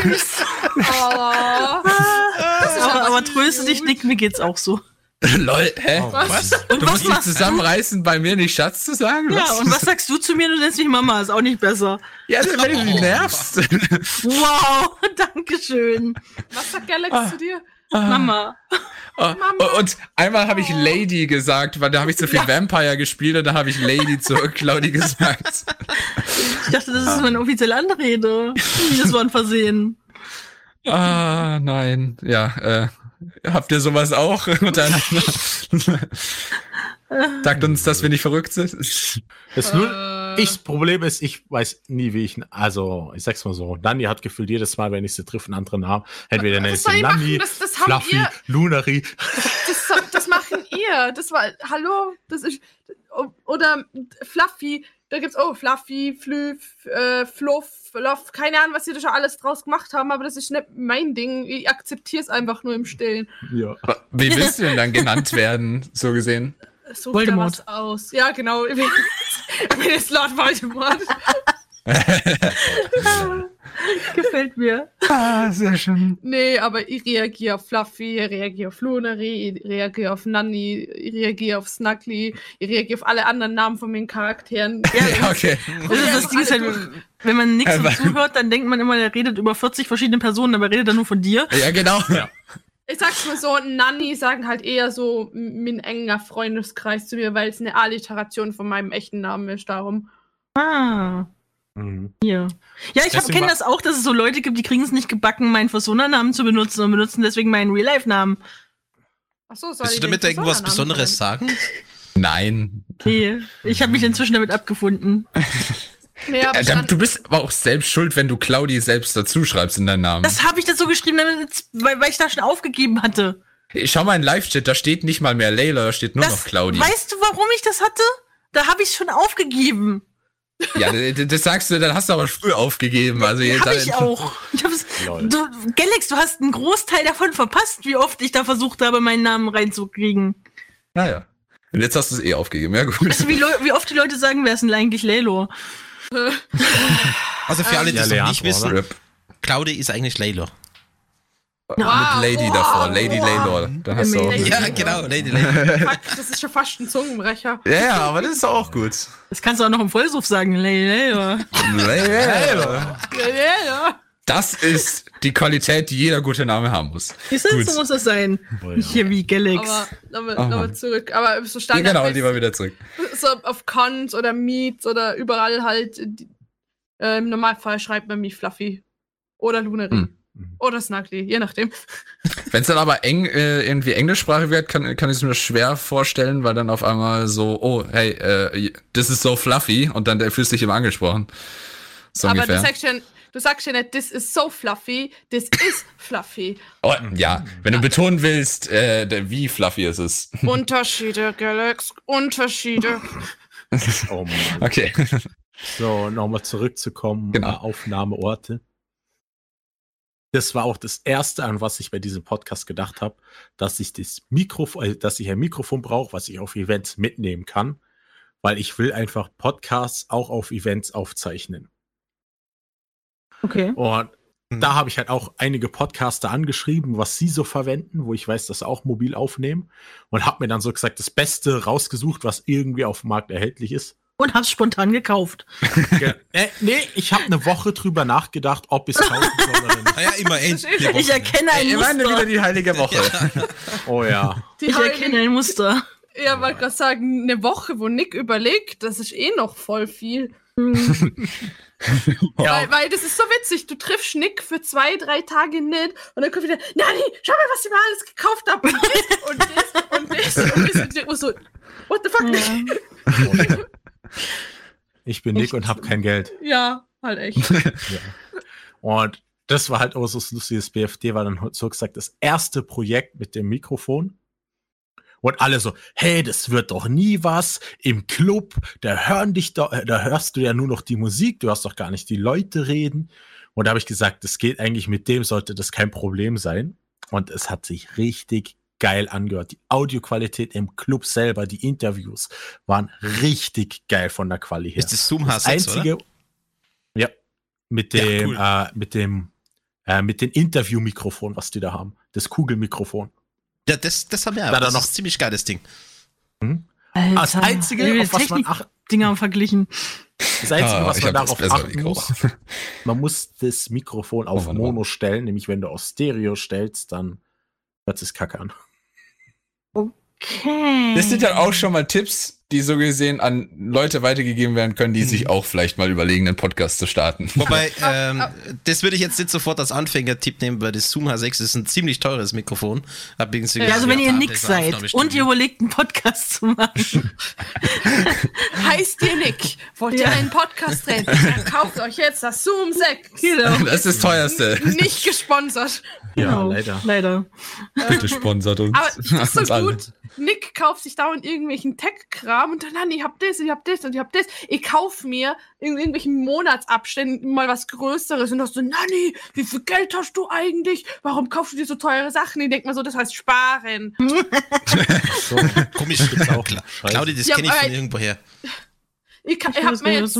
süß. Oh. aber, aber tröste dich, Nick, mir geht's auch so. Lol, hä? Oh, Was? Und Du was musst dich zusammenreißen, bei mir nicht Schatz zu sagen? Ja, Was? und was sagst du zu mir? Du nennst mich Mama, ist auch nicht besser. Ja, wenn du mich nervst. Wow, danke schön. Was sagt Galax zu dir? Mama. Oh, Mama. Und einmal habe ich Lady gesagt, weil da habe ich so viel Vampire gespielt und da habe ich Lady zu Claudi gesagt. Ich dachte, das ist meine offizielle Anrede. Das war ein Versehen. Ah, nein. Ja, äh, habt ihr sowas auch untereinander? Sagt uns, dass wir nicht verrückt sind. Das nur, Äh, ich, das Problem ist, ich weiß nie, wie ich, also, ich sag's mal so, Nani hat gefühlt jedes Mal, wenn ich sie trifft, einen anderen Namen. Entweder nenne ich sie Nani? Das, das Fluffy, ihr. Lunari. Das, das machen ihr. Das war. Hallo? Das ist. Oder Fluffy. da gibt's, oh, Fluffy, Flüff, äh, Fluff, Fluff, keine Ahnung, was sie da schon alles draus gemacht haben, aber das ist nicht mein Ding. Ich akzeptiere es einfach nur im Stillen. Ja. Wie willst du denn dann genannt werden, so gesehen? Such Voldemort. dir was aus. Ja, genau. Ich bin ich bin jetzt Lord Voldemort. Gefällt mir. Ah, sehr schön. Nee, aber ich reagiere auf Fluffy, ich reagiere auf Lunari, ich reagiere auf Nanny, ich reagiere auf Snuggly, ich reagiere auf alle anderen Namen von meinen Charakteren. Ja, okay. Das, ist das Ding ist halt, wenn man nichts Aber- zuhört, dann denkt man immer, der redet über 40 verschiedene Personen, aber redet er nur von dir. Ja, genau. Ich sag's mal so, Nanny sagen halt eher so mein enger Freundeskreis zu mir, weil es eine Alliteration von meinem echten Namen ist, darum. Ah, Mhm. hier. Ja, ich kenne das auch, dass es so Leute gibt, die kriegen es nicht gebacken, meinen Persona-Namen zu benutzen und benutzen deswegen meinen Real-Life-Namen. Achso, soll Willst ich du damit irgendwas Besonderes sagen? Nein. Nee, ich habe mich inzwischen damit abgefunden. Aber Äh, du bist aber auch selbst schuld, wenn du Claudi selbst dazu schreibst in deinen Namen. Das habe ich dazu geschrieben, weil, weil ich da schon aufgegeben hatte. Schau mal in Live-Chat, da steht nicht mal mehr Layla, da steht nur das, noch Claudi. Weißt du, warum ich das hatte? Da habe ich schon aufgegeben. Ja, das, sagst du, dann hast du aber früh aufgegeben. Also jetzt Habe ich auch. Ich hab's, du, Galax, du hast einen Großteil davon verpasst, wie oft ich da versucht habe, meinen Namen reinzukriegen. Naja. Und jetzt hast du es eh aufgegeben. Ja, gut. Weißt du, wie, wie oft die Leute sagen, wer ist denn eigentlich Lelo? Also für alle, die Ja, es noch nicht wissen? Rip. Claudi ist eigentlich Layla. Wow, Mit Lady wow, davor, Lady wow. Laylor. Da hast du auch. Lady. Ja, genau, Lady Layla. Fuck, das ist schon fast ein Zungenbrecher. Ja, ja, aber das ist auch gut. Das kannst du auch noch im Vollsuff sagen. Lelo. Laylor. Ja, ja, ja. Das ist die Qualität, die jeder gute Name haben muss. Du, Gut. so muss das sein. Oh, ja. Nicht hier wie Galax. Aber nochmal Oh, zurück. Aber so Ja, Standard. genau, lieber wieder zurück. so auf Cons oder Meets oder überall halt. die- Äh, Im Normalfall schreibt man mich Fluffy. Oder Lunary. Hm. Oder Snuggly, je nachdem. Wenn es dann aber eng äh, irgendwie Englischsprache wird, kann, kann ich es mir schwer vorstellen, weil dann auf einmal so, oh, hey, äh, this is so fluffy und dann der fühlst dich immer angesprochen. So Aber ungefähr. du sagst, ja, du sagst ja nicht, this is so fluffy, this is fluffy. oh, ja, wenn du betonen willst, äh, wie fluffy es ist. Unterschiede, Galax, Unterschiede. Oh Mann. Okay. So, nochmal zurückzukommen, Genau. äh, Aufnahmeorte. Das war auch das erste, an was ich bei diesem Podcast gedacht habe, dass ich das Mikrofon, äh, dass ich ein Mikrofon brauche, was ich auf Events mitnehmen kann, weil ich will einfach Podcasts auch auf Events aufzeichnen. Okay. Und Mhm. da habe ich halt auch einige Podcaster angeschrieben, was sie so verwenden, wo ich weiß, dass sie auch mobil aufnehmen und habe mir dann so gesagt, das Beste rausgesucht, was irgendwie auf dem Markt erhältlich ist. Und hab's spontan gekauft. Ge- äh, nee, ich habe eine Woche drüber nachgedacht, ob ich es kaufen soll oder nicht. Naja, immerhin. Ich erkenne ein Immerhin wieder Muster. die heilige Woche. Oh ja. Die Ich erkenne ein Muster. Ja, wollte gerade sagen, eine Woche, wo Nick überlegt, das ist eh noch voll viel. ja Weil, weil das ist so witzig, du triffst Nick für zwei, drei Tage nicht und dann kommt wieder, Nani, schau mal, was ich mir alles gekauft habe. Und das und das und das und das. Und ich so, what the fuck, Nick? ich bin Nick und habe kein Geld. Ja, halt echt. Und das war halt auch so das lustiges BFD, war dann so gesagt das erste Projekt mit dem Mikrofon. Und alle so, hey, das wird doch nie was im Club, da hören dich doch, da hörst du ja nur noch die Musik, du hörst doch gar nicht die Leute reden. Und da habe ich gesagt, das geht eigentlich mit dem, sollte das kein Problem sein. Und es hat sich richtig geil angehört. Die Audioqualität im Club selber, die Interviews waren richtig geil von der Qualität her. Ist das Zoom Das H6, einzige, oder? ja, mit Ja, dem, cool. äh, mit dem, äh, mit dem Interview-Mikrofon, was die da haben, das Kugelmikrofon. Ja, das, das haben wir da Das noch- ist ein ziemlich geiles Ding. Alter, Das einzige, auf was man ach, Technik-Dinger verglichen. das einzige, Ah, was man darauf achten Mikro. muss, man muss das Mikrofon auf Oh. Mono stellen, nämlich wenn du auf Stereo stellst, dann hört sich kacke an. Okay. Das sind dann auch schon mal Tipps, die so gesehen an Leute weitergegeben werden können, die sich auch vielleicht mal überlegen, einen Podcast zu starten. Wobei, ähm, das würde ich jetzt nicht sofort als Anfänger-Tipp nehmen, weil das Zoom H6 ist ein ziemlich teures Mikrofon. Hab ja, also wenn ihr nix seid und ihr überlegt, einen Podcast zu machen. Heißt ihr Nick? Wollt ihr Ja. einen Podcast drehen? Dann kauft euch jetzt das Zoom 6. Genau. Das ist das teuerste. Nicht gesponsert. Ja, Genau. leider. Leider. Bitte sponsert uns. Aber das ist so gut. Nick kauft sich dauernd irgendwelchen Tech-Kram und dann, Nanni, ich hab das und ich hab das und ich hab das. Ich kauf mir in irgendwelchen Monatsabständen mal was Größeres und dann so, Nanni, wie viel Geld hast du eigentlich? Warum kaufst du dir so teure Sachen? Ich denk mal so, das heißt sparen. So, Komisch. gibt's auch. Kla Scheiße. Claudi, das Ja, kenne ich von irgendwoher. Ich, ich Ich hab weiß mir jetzt.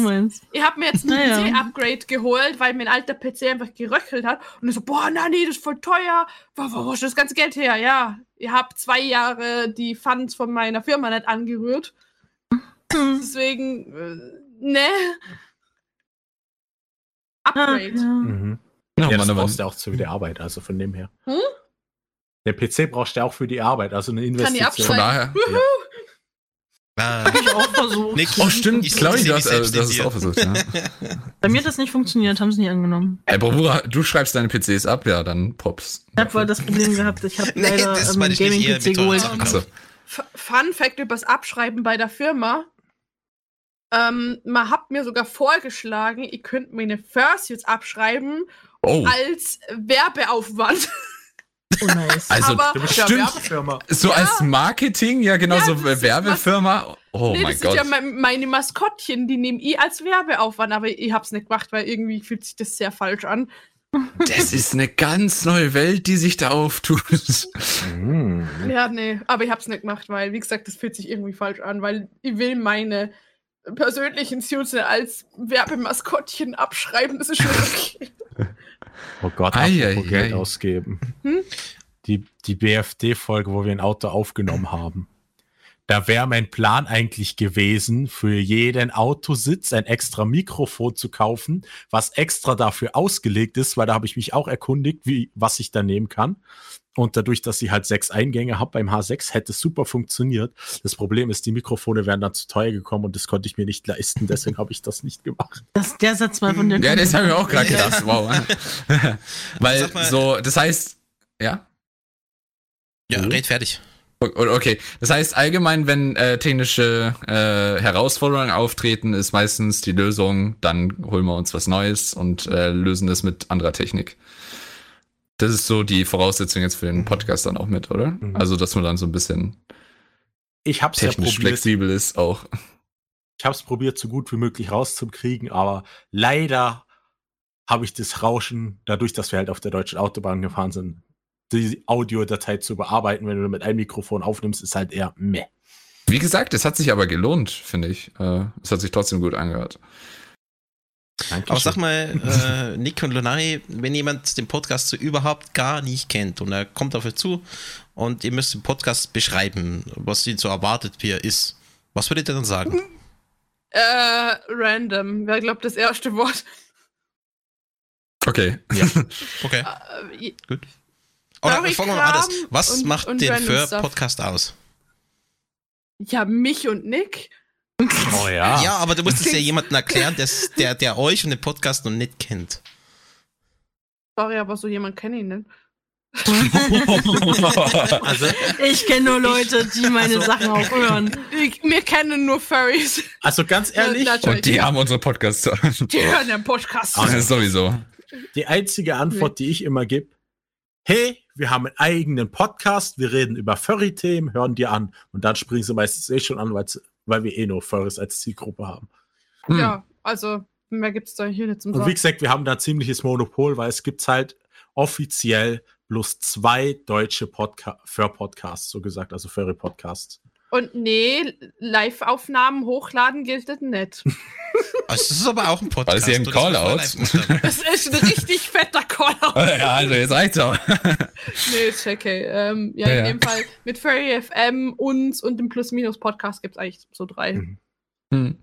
Ich habe mir jetzt ein Naja. PC-Upgrade geholt, weil mein alter PC einfach geröchelt hat. Und ich so, boah, Nani, das ist voll teuer. Wo, wo, wo ist das ganze Geld her? Ja, ihr habt zwei Jahre die Funds von meiner Firma nicht angerührt. Deswegen, äh, ne. Ah, Upgrade. ja. Mhm. Ja, Ja, das Mann. brauchst du auch zu der Arbeit, also von dem her. Hm? Der PC brauchst du auch für die Arbeit, also eine die Investition. Von daher. Ah, Hab ich auch versucht. Nick, Oh, stimmt, ich Claudi, sehe du hast, äh, es auch versucht, ja. Bei mir hat das nicht funktioniert, haben sie nicht angenommen. Ey, Bravura, du schreibst deine PCs ab, ja, dann Pops. Ich habe wohl das Problem gehabt, ich habe Nee, leider ähm, Gaming-PC geholt. Fun Fact übers Abschreiben bei der Firma. Ähm, man hat mir sogar vorgeschlagen, ihr könnt meine Fursuits abschreiben Oh, als Werbeaufwand. Oh, nice. also aber- ja Stimmt. Werbefirma. so Ja. als Marketing, ja genau, Ja, so das Werbefirma. Oh nee, mein das Gott. sind ja me meine Maskottchen, die nehme ich als Werbeaufwand, aber ich hab's nicht gemacht, weil irgendwie fühlt sich das sehr falsch an. Das ist eine ganz neue Welt, die sich da auftut. Ja, nee, aber ich hab's nicht gemacht, weil, wie gesagt, das fühlt sich irgendwie falsch an, weil ich will meine persönlichen Suits als Werbemaskottchen abschreiben, das ist schon okay. Oh Gott, Ei, apropos ei, Geld ei. ausgeben. Hm? Die, die BFD-Folge, wo wir ein Auto aufgenommen haben. Da wäre mein Plan eigentlich gewesen, für jeden Autositz ein extra Mikrofon zu kaufen, was extra dafür ausgelegt ist, weil da habe ich mich auch erkundigt, wie, was ich da nehmen kann. Und dadurch, dass ich halt sechs Eingänge habe beim H6, hätte es super funktioniert. Das Problem ist, die Mikrofone wären dann zu teuer gekommen und das konnte ich mir nicht leisten. Deswegen habe ich das nicht gemacht. Das, der Satz war von der Ja, das habe ich mir auch gerade gedacht. Wow. Weil mal- so, das heißt, ja. Ja, red fertig. Okay, das heißt allgemein, wenn äh, technische äh, Herausforderungen auftreten, ist meistens die Lösung, dann holen wir uns was Neues und äh, lösen das mit anderer Technik. Das ist so die Voraussetzung jetzt für den Podcast dann auch mit, oder? Mhm. Also, dass man dann so ein bisschen Ich habe es ja technisch probiert. flexibel ist auch. Ich habe es probiert, so gut wie möglich rauszukriegen, aber leider habe ich das Rauschen, dadurch, dass wir halt auf der deutschen Autobahn gefahren sind, die Audiodatei zu bearbeiten, wenn du mit einem Mikrofon aufnimmst, ist halt eher meh. Wie gesagt, es hat sich aber gelohnt, finde ich. Äh, es hat sich trotzdem gut angehört. Danke Aber sag mal, äh, Nick und Lunari, wenn jemand den Podcast so überhaupt gar nicht kennt und er kommt auf euch zu und ihr müsst den Podcast beschreiben, was ihn so erwartet, wie er ist, was würdet ihr dann sagen? Äh, random, wer glaubt das erste Wort? Okay. Okay. Äh, Oder Story, fangen wir mal anders. Was und- macht und den random Fur stuff. Podcast aus? ja, mich und Nick. Oh ja. Ja, aber du musst es ja jemandem erklären, der, der euch und den Podcast noch nicht kennt. Sorry, aber so jemand kenne ich nicht. Also, Ich kenne nur Leute, die meine Also- Sachen auch hören. Ich, wir kennen nur Furries. also ganz ehrlich, Ja, Und die haben unsere Podcasts. Die hören den Podcast. Ah, ja. sowieso. die einzige Antwort, die ich immer gebe, hey, wir haben einen eigenen Podcast, wir reden über Furry-Themen, hören dir an. Und dann springen sie meistens eh schon an, weil's- weil wir eh nur Furries als Zielgruppe haben. Hm. Ja, also mehr gibt's da hier nicht zum Und wie Sagen. gesagt, wir haben da ein ziemliches Monopol, weil es gibt halt offiziell bloß zwei deutsche Podca für Podcasts, so gesagt, also Furry Podcasts. Und nee, Live-Aufnahmen hochladen gilt das nicht. Also, das ist aber auch ein Podcast. War das hier ein Callout? Das ist ein richtig fetter Callout. Ja, also jetzt reicht's auch. Nee, ist okay. Ähm, ja, Ja, in ja. dem Fall mit Furry FM, uns und dem Plus-Minus-Podcast gibt's eigentlich so drei. Mhm. Hm.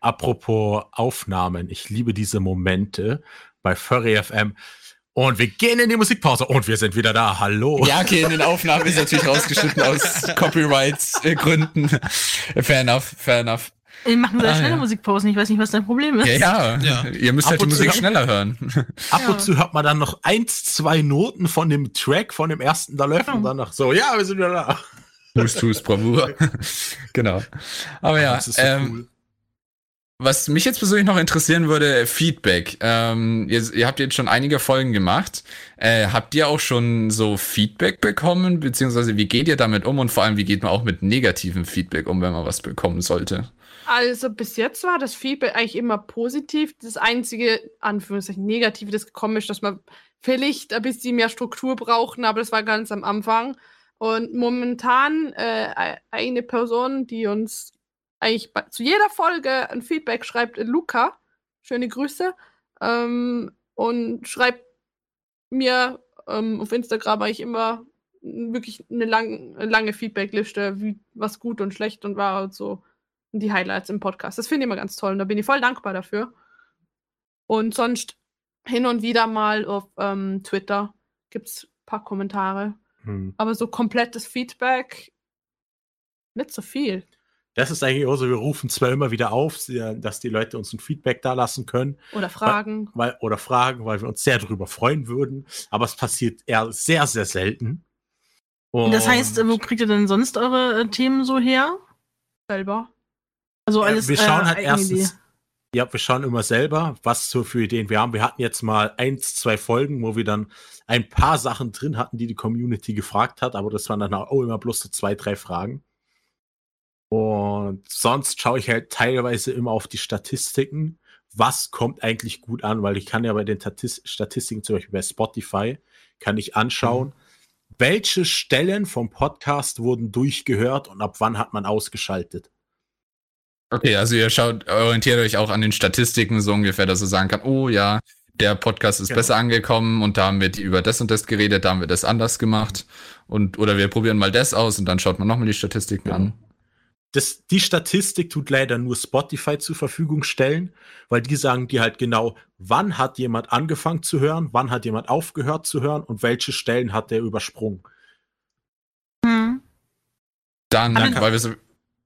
Apropos Aufnahmen, ich liebe diese Momente bei Furry FM. Und wir gehen in die Musikpause und wir sind wieder da. Hallo. Ja, okay, in den Aufnahmen ist natürlich rausgeschnitten aus Copyright-Gründen. Fair enough, fair enough. Die machen sehr Ah, schnelle ja. Musikpausen. Ich weiß nicht, was dein Problem ist. Ja, ja, Ja. ihr müsst Ab halt die Musik haben- schneller hören. Ab Ja. und zu hört man dann noch eins, zwei Noten von dem Track, von dem ersten da läuft und danach so, ja, wir sind wieder da. Hust, hust, Bravour. genau. Aber ja, das ist so ähm, cool. Was mich jetzt persönlich noch interessieren würde, Feedback. Ähm, ihr, ihr habt jetzt schon einige Folgen gemacht. Äh, habt ihr auch schon so Feedback bekommen? Beziehungsweise wie geht ihr damit um? Und vor allem, wie geht man auch mit negativem Feedback um, wenn man was bekommen sollte? Also bis jetzt war das Feedback eigentlich immer positiv. Das einzige, Anführungszeichen, Negative, das gekommen ist, dass man vielleicht ein bisschen mehr Struktur brauchen, aber das war ganz am Anfang. Und momentan äh, eine Person, die uns eigentlich bei, zu jeder Folge ein Feedback schreibt, Luca, schöne Grüße, ähm, und schreibt mir ähm, auf Instagram eigentlich immer wirklich eine, lang, lange Feedbackliste, wie was gut und schlecht und war und so. Und die Highlights im Podcast. Das finde ich immer ganz toll und da bin ich voll dankbar dafür. Und sonst hin und wieder mal auf ähm, Twitter gibt es ein paar Kommentare. Hm. Aber so komplettes Feedback nicht so viel. Das ist eigentlich auch so, wir rufen zwar immer wieder auf, dass die Leute uns ein Feedback da lassen können. Oder Fragen. Weil, weil, oder Fragen, weil wir uns sehr darüber freuen würden. Aber es passiert eher sehr, sehr selten. Und das heißt, wo kriegt ihr denn sonst eure äh, Themen so her? Selber. Also alles. Ja, wir schauen äh, halt erstens. Ja, wir schauen immer selber, was so für Ideen wir haben. Wir hatten jetzt mal eins, zwei Folgen, wo wir dann ein paar Sachen drin hatten, die die Community gefragt hat, aber das waren dann auch immer bloß so zwei, drei Fragen. Und sonst schaue ich halt teilweise immer auf die Statistiken. Was kommt eigentlich gut an? Weil ich kann ja bei den Statistiken, zum Beispiel bei Spotify, kann ich anschauen, mhm. welche Stellen vom Podcast wurden durchgehört und ab wann hat man ausgeschaltet. Okay, also ihr schaut, orientiert euch auch an den Statistiken so ungefähr, dass ihr sagen kann, oh ja, der Podcast ist genau. besser angekommen und da haben wir die über das und das geredet, da haben wir das anders gemacht und oder wir probieren mal das aus und dann schaut man nochmal die Statistiken genau. an das, die Statistik tut leider nur Spotify zur Verfügung stellen, weil die sagen dir halt genau, wann hat jemand angefangen zu hören, wann hat jemand aufgehört zu hören und welche Stellen hat der übersprungen. Hm. Dann, weil wir so,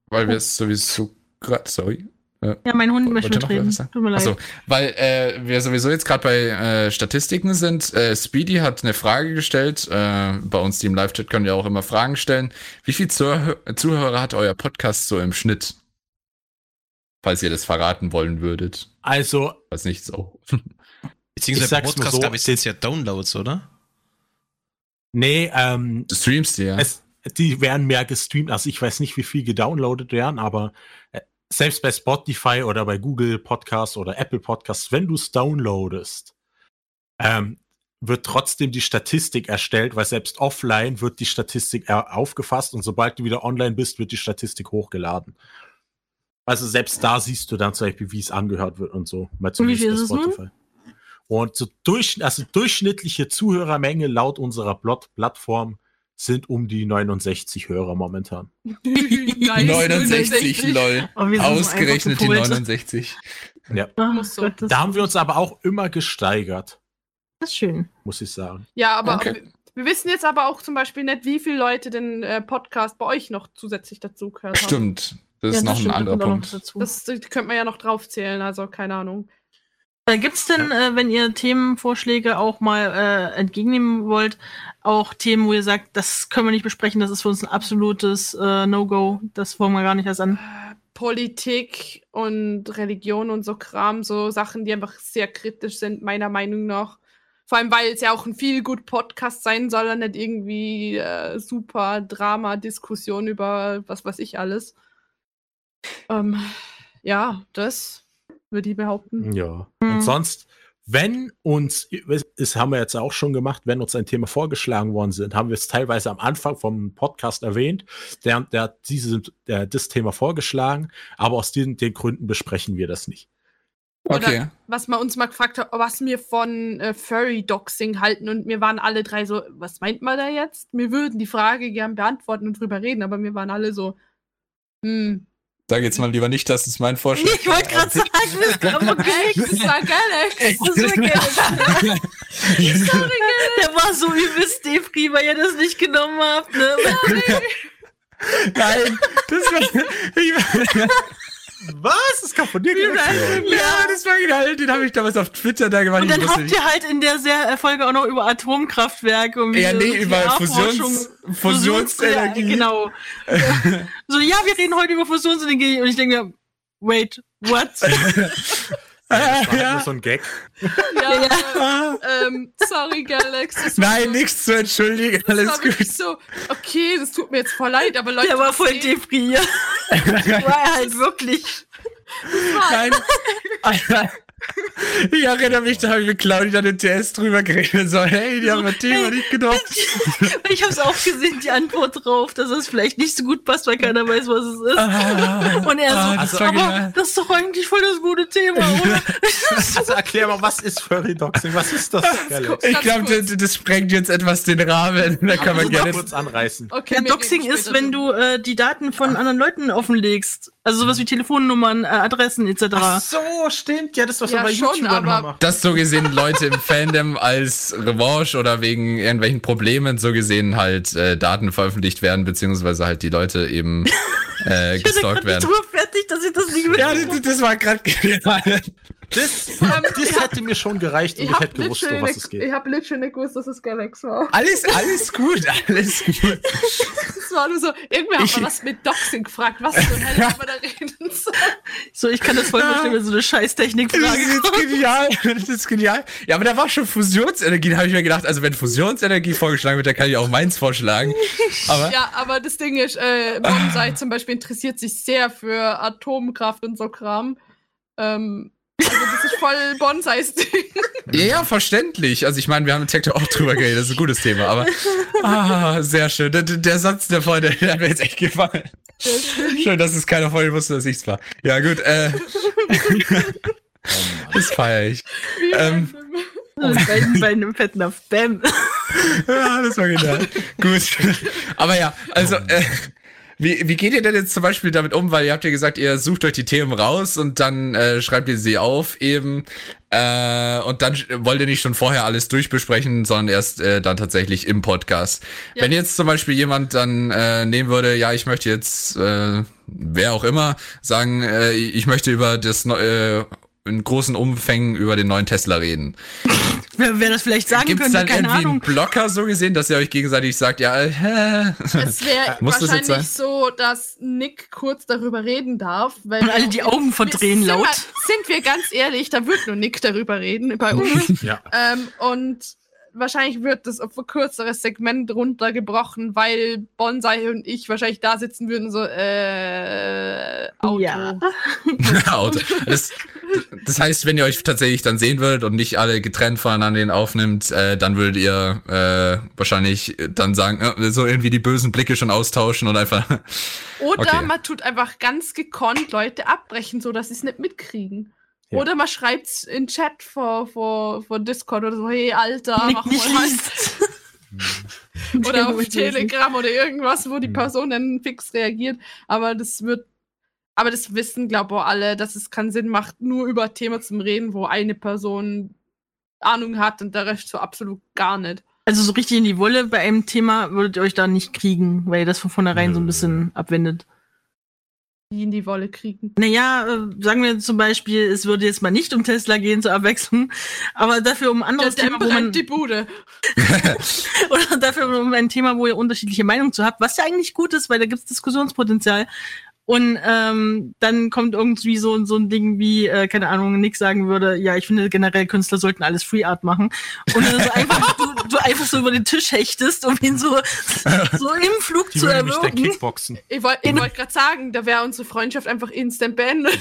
weil wir es sowieso gerade, sorry, ja, mein Hund möchte mitreden. Tut mir leid. Achso, weil äh, wir sowieso jetzt gerade bei äh, Statistiken sind. Äh, Speedy hat eine Frage gestellt. Äh, bei uns, die im Live-Chat, können ja auch immer Fragen stellen. Wie viel Zuh Zuhörer hat euer Podcast so im Schnitt? Falls ihr das verraten wollen würdet. Also. Was nicht so. Beziehungsweise bei Podcast, so, glaube ich, sind es ja Downloads, oder? Nee, ähm. Du streamst die, ja. Es, die werden mehr gestreamt. Also ich weiß nicht, wie viel gedownloadet werden, aber äh, selbst bei Spotify oder bei Google Podcasts oder Apple Podcasts, wenn du es downloadest, ähm, wird trotzdem die Statistik erstellt, weil selbst offline wird die Statistik aufgefasst und sobald du wieder online bist, wird die Statistik hochgeladen. Also selbst da siehst du dann zum Beispiel, wie es angehört wird und so. Mal wie viel ist es nun? Und so durch, also durchschnittliche Zuhörermenge laut unserer Plattform sind um die 69 Hörer momentan. 69, lol. Oh, Ausgerechnet die 69. Ja. Oh, so. Da haben wir uns aber auch immer gesteigert. Das ist schön. Muss ich sagen. Ja, aber okay. wir wissen jetzt aber auch zum Beispiel nicht, wie viele Leute den äh, Podcast bei euch noch zusätzlich dazu gehört haben. Stimmt. Das ja, ist noch das ein anderer Punkt. Das, das könnte man ja noch draufzählen, also keine Ahnung. Äh, Gibt es denn, ja. äh, wenn ihr Themenvorschläge auch mal äh, entgegennehmen wollt, auch Themen, wo ihr sagt, das können wir nicht besprechen, das ist für uns ein absolutes äh, No-Go, das wollen wir gar nicht erst an? Politik und Religion und so Kram, so Sachen, die einfach sehr kritisch sind, meiner Meinung nach. Vor allem, weil es ja auch ein viel gut Podcast sein soll und nicht irgendwie äh, super Drama-Diskussion über was weiß ich alles. Ähm, ja, das würde ich behaupten. Ja. Mhm. Und sonst, wenn uns, das haben wir jetzt auch schon gemacht, wenn uns ein Thema vorgeschlagen worden sind, haben wir es teilweise am Anfang vom Podcast erwähnt, der, der hat diese, der, das Thema vorgeschlagen, aber aus den, den Gründen besprechen wir das nicht. Okay. was man uns mal gefragt hat, was wir von äh, Furry-Doxing halten und wir waren alle drei so, was meint man da jetzt? Wir würden die Frage gern beantworten und drüber reden, aber wir waren alle so, hm, Sag jetzt mal lieber nicht, dass es mein Vorschlag ist. Ich wollte gerade sagen, das war geil. Das war geil. Das war geil. Der war so übelst defri, weil ihr das nicht genommen habt. Ne? Nein, das war. Was? Das kam von dir gemacht. Ja, das war geil. Den habe ich damals auf Twitter da gemacht. Und dann habt ihr halt in der äh, Folge auch noch über Atomkraftwerke und Ja, nee, über Fusions, Fusionsenergie. Ja, genau. so, ja, wir reden heute über Fusionsenergie. Und ich denke mir, wait, What? Das war ja. nur so ein Gag. Ja, Ja. äh, ähm, sorry, Galax. Nein, so- nichts zu entschuldigen, Das alles war gut. so, okay, das tut mir jetzt voll leid, aber Leute. Der war voll verstehen- defriert. War er halt wirklich. Nein. Ich erinnere mich, da habe ich mit Claudia den TS drüber geredet. So, hey, die haben mein Thema nicht genommen. Ich habe es auch gesehen, die Antwort drauf, dass es vielleicht nicht so gut passt, weil keiner weiß, was es ist. Ah, Und er so, ah, das war aber genial. das ist doch eigentlich voll das gute Thema, oder? Also erklär mal, was ist Furry Doxing? Was ist das? Ich glaube, das, das sprengt jetzt etwas den Rahmen. Da kann man gerne. kurz anreißen. Okay, Ja, wir Doxing ist, wenn du äh, die Daten von anderen Leuten offenlegst. Also sowas wie Telefonnummern, äh, Adressen etc. Ach so, stimmt. Ja, das was Ja, man bei schon, YouTubern aber- macht. Dass so gesehen Leute im Fandom als Revanche oder wegen irgendwelchen Problemen so gesehen halt äh, Daten veröffentlicht werden, beziehungsweise halt die Leute eben äh, Ich bin gestalkt werden. nicht drüber fertig, dass ich das nicht Ja, will. das, das war gerade. Das, das hätte mir schon gereicht und Ich ich, hab hätte gewusst, um was nicht- es ich geht. hab literally nicht gewusst, dass es Galax war. Alles, alles gut, alles gut. Das war nur so, irgendwer hat Ich- mal was mit Doxing gefragt, was für ein Hell man da reden soll. So, ich kann das voll verstehen, wenn so eine Das Scheißtechnikfrage ist jetzt genial. Das ist genial. Ja, aber da war schon Fusionsenergie, da habe ich mir gedacht, also wenn Fusionsenergie vorgeschlagen wird, dann kann ich auch meins vorschlagen. Aber Ja, aber das Ding ist, äh, Bonsai zum Beispiel interessiert sich sehr für Atomkraft und so Kram. Ähm, also das ist voll Bonsais Ding. Ja, ja, verständlich. Also ich meine, wir haben im Tech auch drüber geredet, das ist ein gutes Thema, aber ah, sehr schön. Der, der Satz der Freunde, der hat mir jetzt echt gefallen. Schön, dass es keiner von euch wusste, dass ich's war. Ja, gut, äh. das feiere ich. Ähm, bei, bei einem fetten auf Bam. Ja, das war genial. Gut. Aber ja, also, äh, wie, wie geht ihr denn jetzt zum Beispiel damit um? Weil ihr habt ja gesagt, ihr sucht euch die Themen raus und dann äh, schreibt ihr sie auf eben. Äh, und dann wollt ihr nicht schon vorher alles durchbesprechen, sondern erst äh, dann tatsächlich im Podcast. Ja. Wenn jetzt zum Beispiel jemand dann äh, nehmen würde, ja, ich möchte jetzt, äh, wer auch immer, sagen, äh, ich möchte über das äh, in großen Umfängen über den neuen Tesla reden. Wer, wer das vielleicht sagen Gibt es könnte, dann keine irgendwie einen Ahnung. Blocker so gesehen, dass ihr euch gegenseitig sagt, ja, äh, Es wäre Muss das jetzt wahrscheinlich so, dass Nick kurz darüber reden darf. Weil Und alle die Augen verdrehen sind laut. Wir, sind wir ganz ehrlich, da wird nur Nick darüber reden bei uns. Ja. ähm, und wahrscheinlich wird das auf ein kürzeres Segment runtergebrochen, weil Bonsai und ich wahrscheinlich da sitzen würden, so, äh, Auto. Ja. Auto. Das, das heißt, wenn ihr euch tatsächlich dann sehen würdet und nicht alle getrennt voneinander den aufnimmt, äh, dann würdet ihr äh, wahrscheinlich dann sagen, äh, so irgendwie die bösen Blicke schon austauschen und einfach. Oder Okay. man tut einfach ganz gekonnt Leute abbrechen, so dass sie es nicht mitkriegen. Ja. Oder man schreibt's in Chat vor, vor, vor Discord oder so, hey Alter, Nick mach nicht mal liest. oder auf nicht. Telegram oder irgendwas, wo die. Person dann fix reagiert. Aber das wird, aber das wissen, glaube ich, alle, dass es keinen Sinn macht, nur über Thema zum Reden, wo eine Person Ahnung hat und der Rest so absolut gar nicht. Also so richtig in die Wolle bei einem Thema würdet ihr euch da nicht kriegen, weil ihr das von vornherein so ein bisschen abwendet. Die in die Wolle kriegen. Naja, äh, sagen wir zum Beispiel, es würde jetzt mal nicht um Tesla gehen zur Abwechslung, aber dafür um ein Der anderes Thema, Dämm wo man, die Bude. oder dafür um ein Thema, wo ihr unterschiedliche Meinungen zu habt, was ja eigentlich gut ist, weil da gibt's Diskussionspotenzial. Und ähm, dann kommt irgendwie so, so ein Ding wie, äh, keine Ahnung, Nick sagen würde, ja, ich finde generell Künstler sollten alles Free Art machen. Und dann so einfach, du, du einfach so über den Tisch hechtest, um ihn so, so im Flug Die zu würden mich erwürgen. kickboxen. Ich wollte ich wollt gerade sagen, da wäre unsere Freundschaft einfach instant beendet.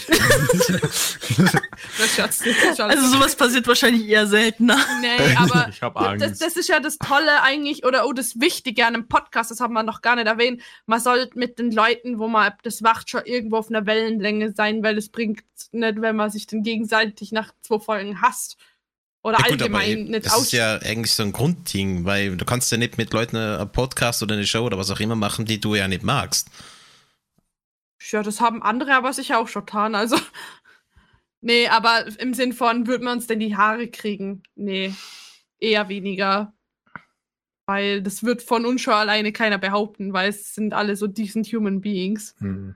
das das Also sowas passiert wahrscheinlich eher seltener. Nee, aber Ich hab das, Angst. das ist ja das Tolle eigentlich, oder oh, das Wichtige an einem Podcast, das haben wir noch gar nicht erwähnt. Man sollte mit den Leuten, wo man das macht, schon irgendwo auf einer Wellenlänge sein, weil es bringt nicht, wenn man sich dann gegenseitig nach zwei Folgen hasst. Oder Ja, gut, aber allgemein nicht das aus. ist ja eigentlich so ein Grundding, weil du kannst ja nicht mit Leuten einen Podcast oder eine Show oder was auch immer machen, die du ja nicht magst. Ja, das haben andere aber sicher auch schon getan, also. Nee, aber im Sinn von, würden wir uns denn die Haare kriegen? Nee, eher weniger. Weil das wird von uns schon alleine keiner behaupten, weil es sind alle so decent human beings. Hm.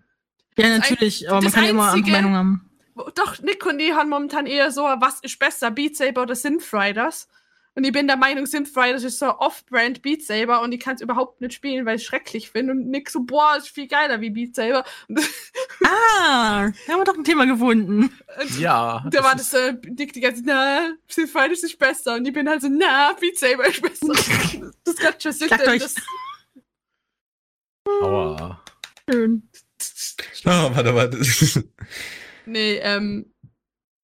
Ja, Das natürlich, aber man das kann immer andere Einzige- Meinung haben. Doch, Nick und die haben momentan eher so, was ist besser, Beat Saber oder Synth Riders? Und ich bin der Meinung, Synthrider ist so off-brand Beat Saber und ich kann es überhaupt nicht spielen, weil ich es schrecklich finde. Und Nick so, boah, ist viel geiler wie Beat Saber. Und Ah, da haben wir doch ein Thema gefunden. Ja. da war ist- das äh, Nick die ganze Zeit, na, Synthrider ist nicht besser. Und ich bin halt so, na, Beat Saber ist besser. das Klagt euch. Das, Aua. Schön. Oh, warte, warte. nee, ähm,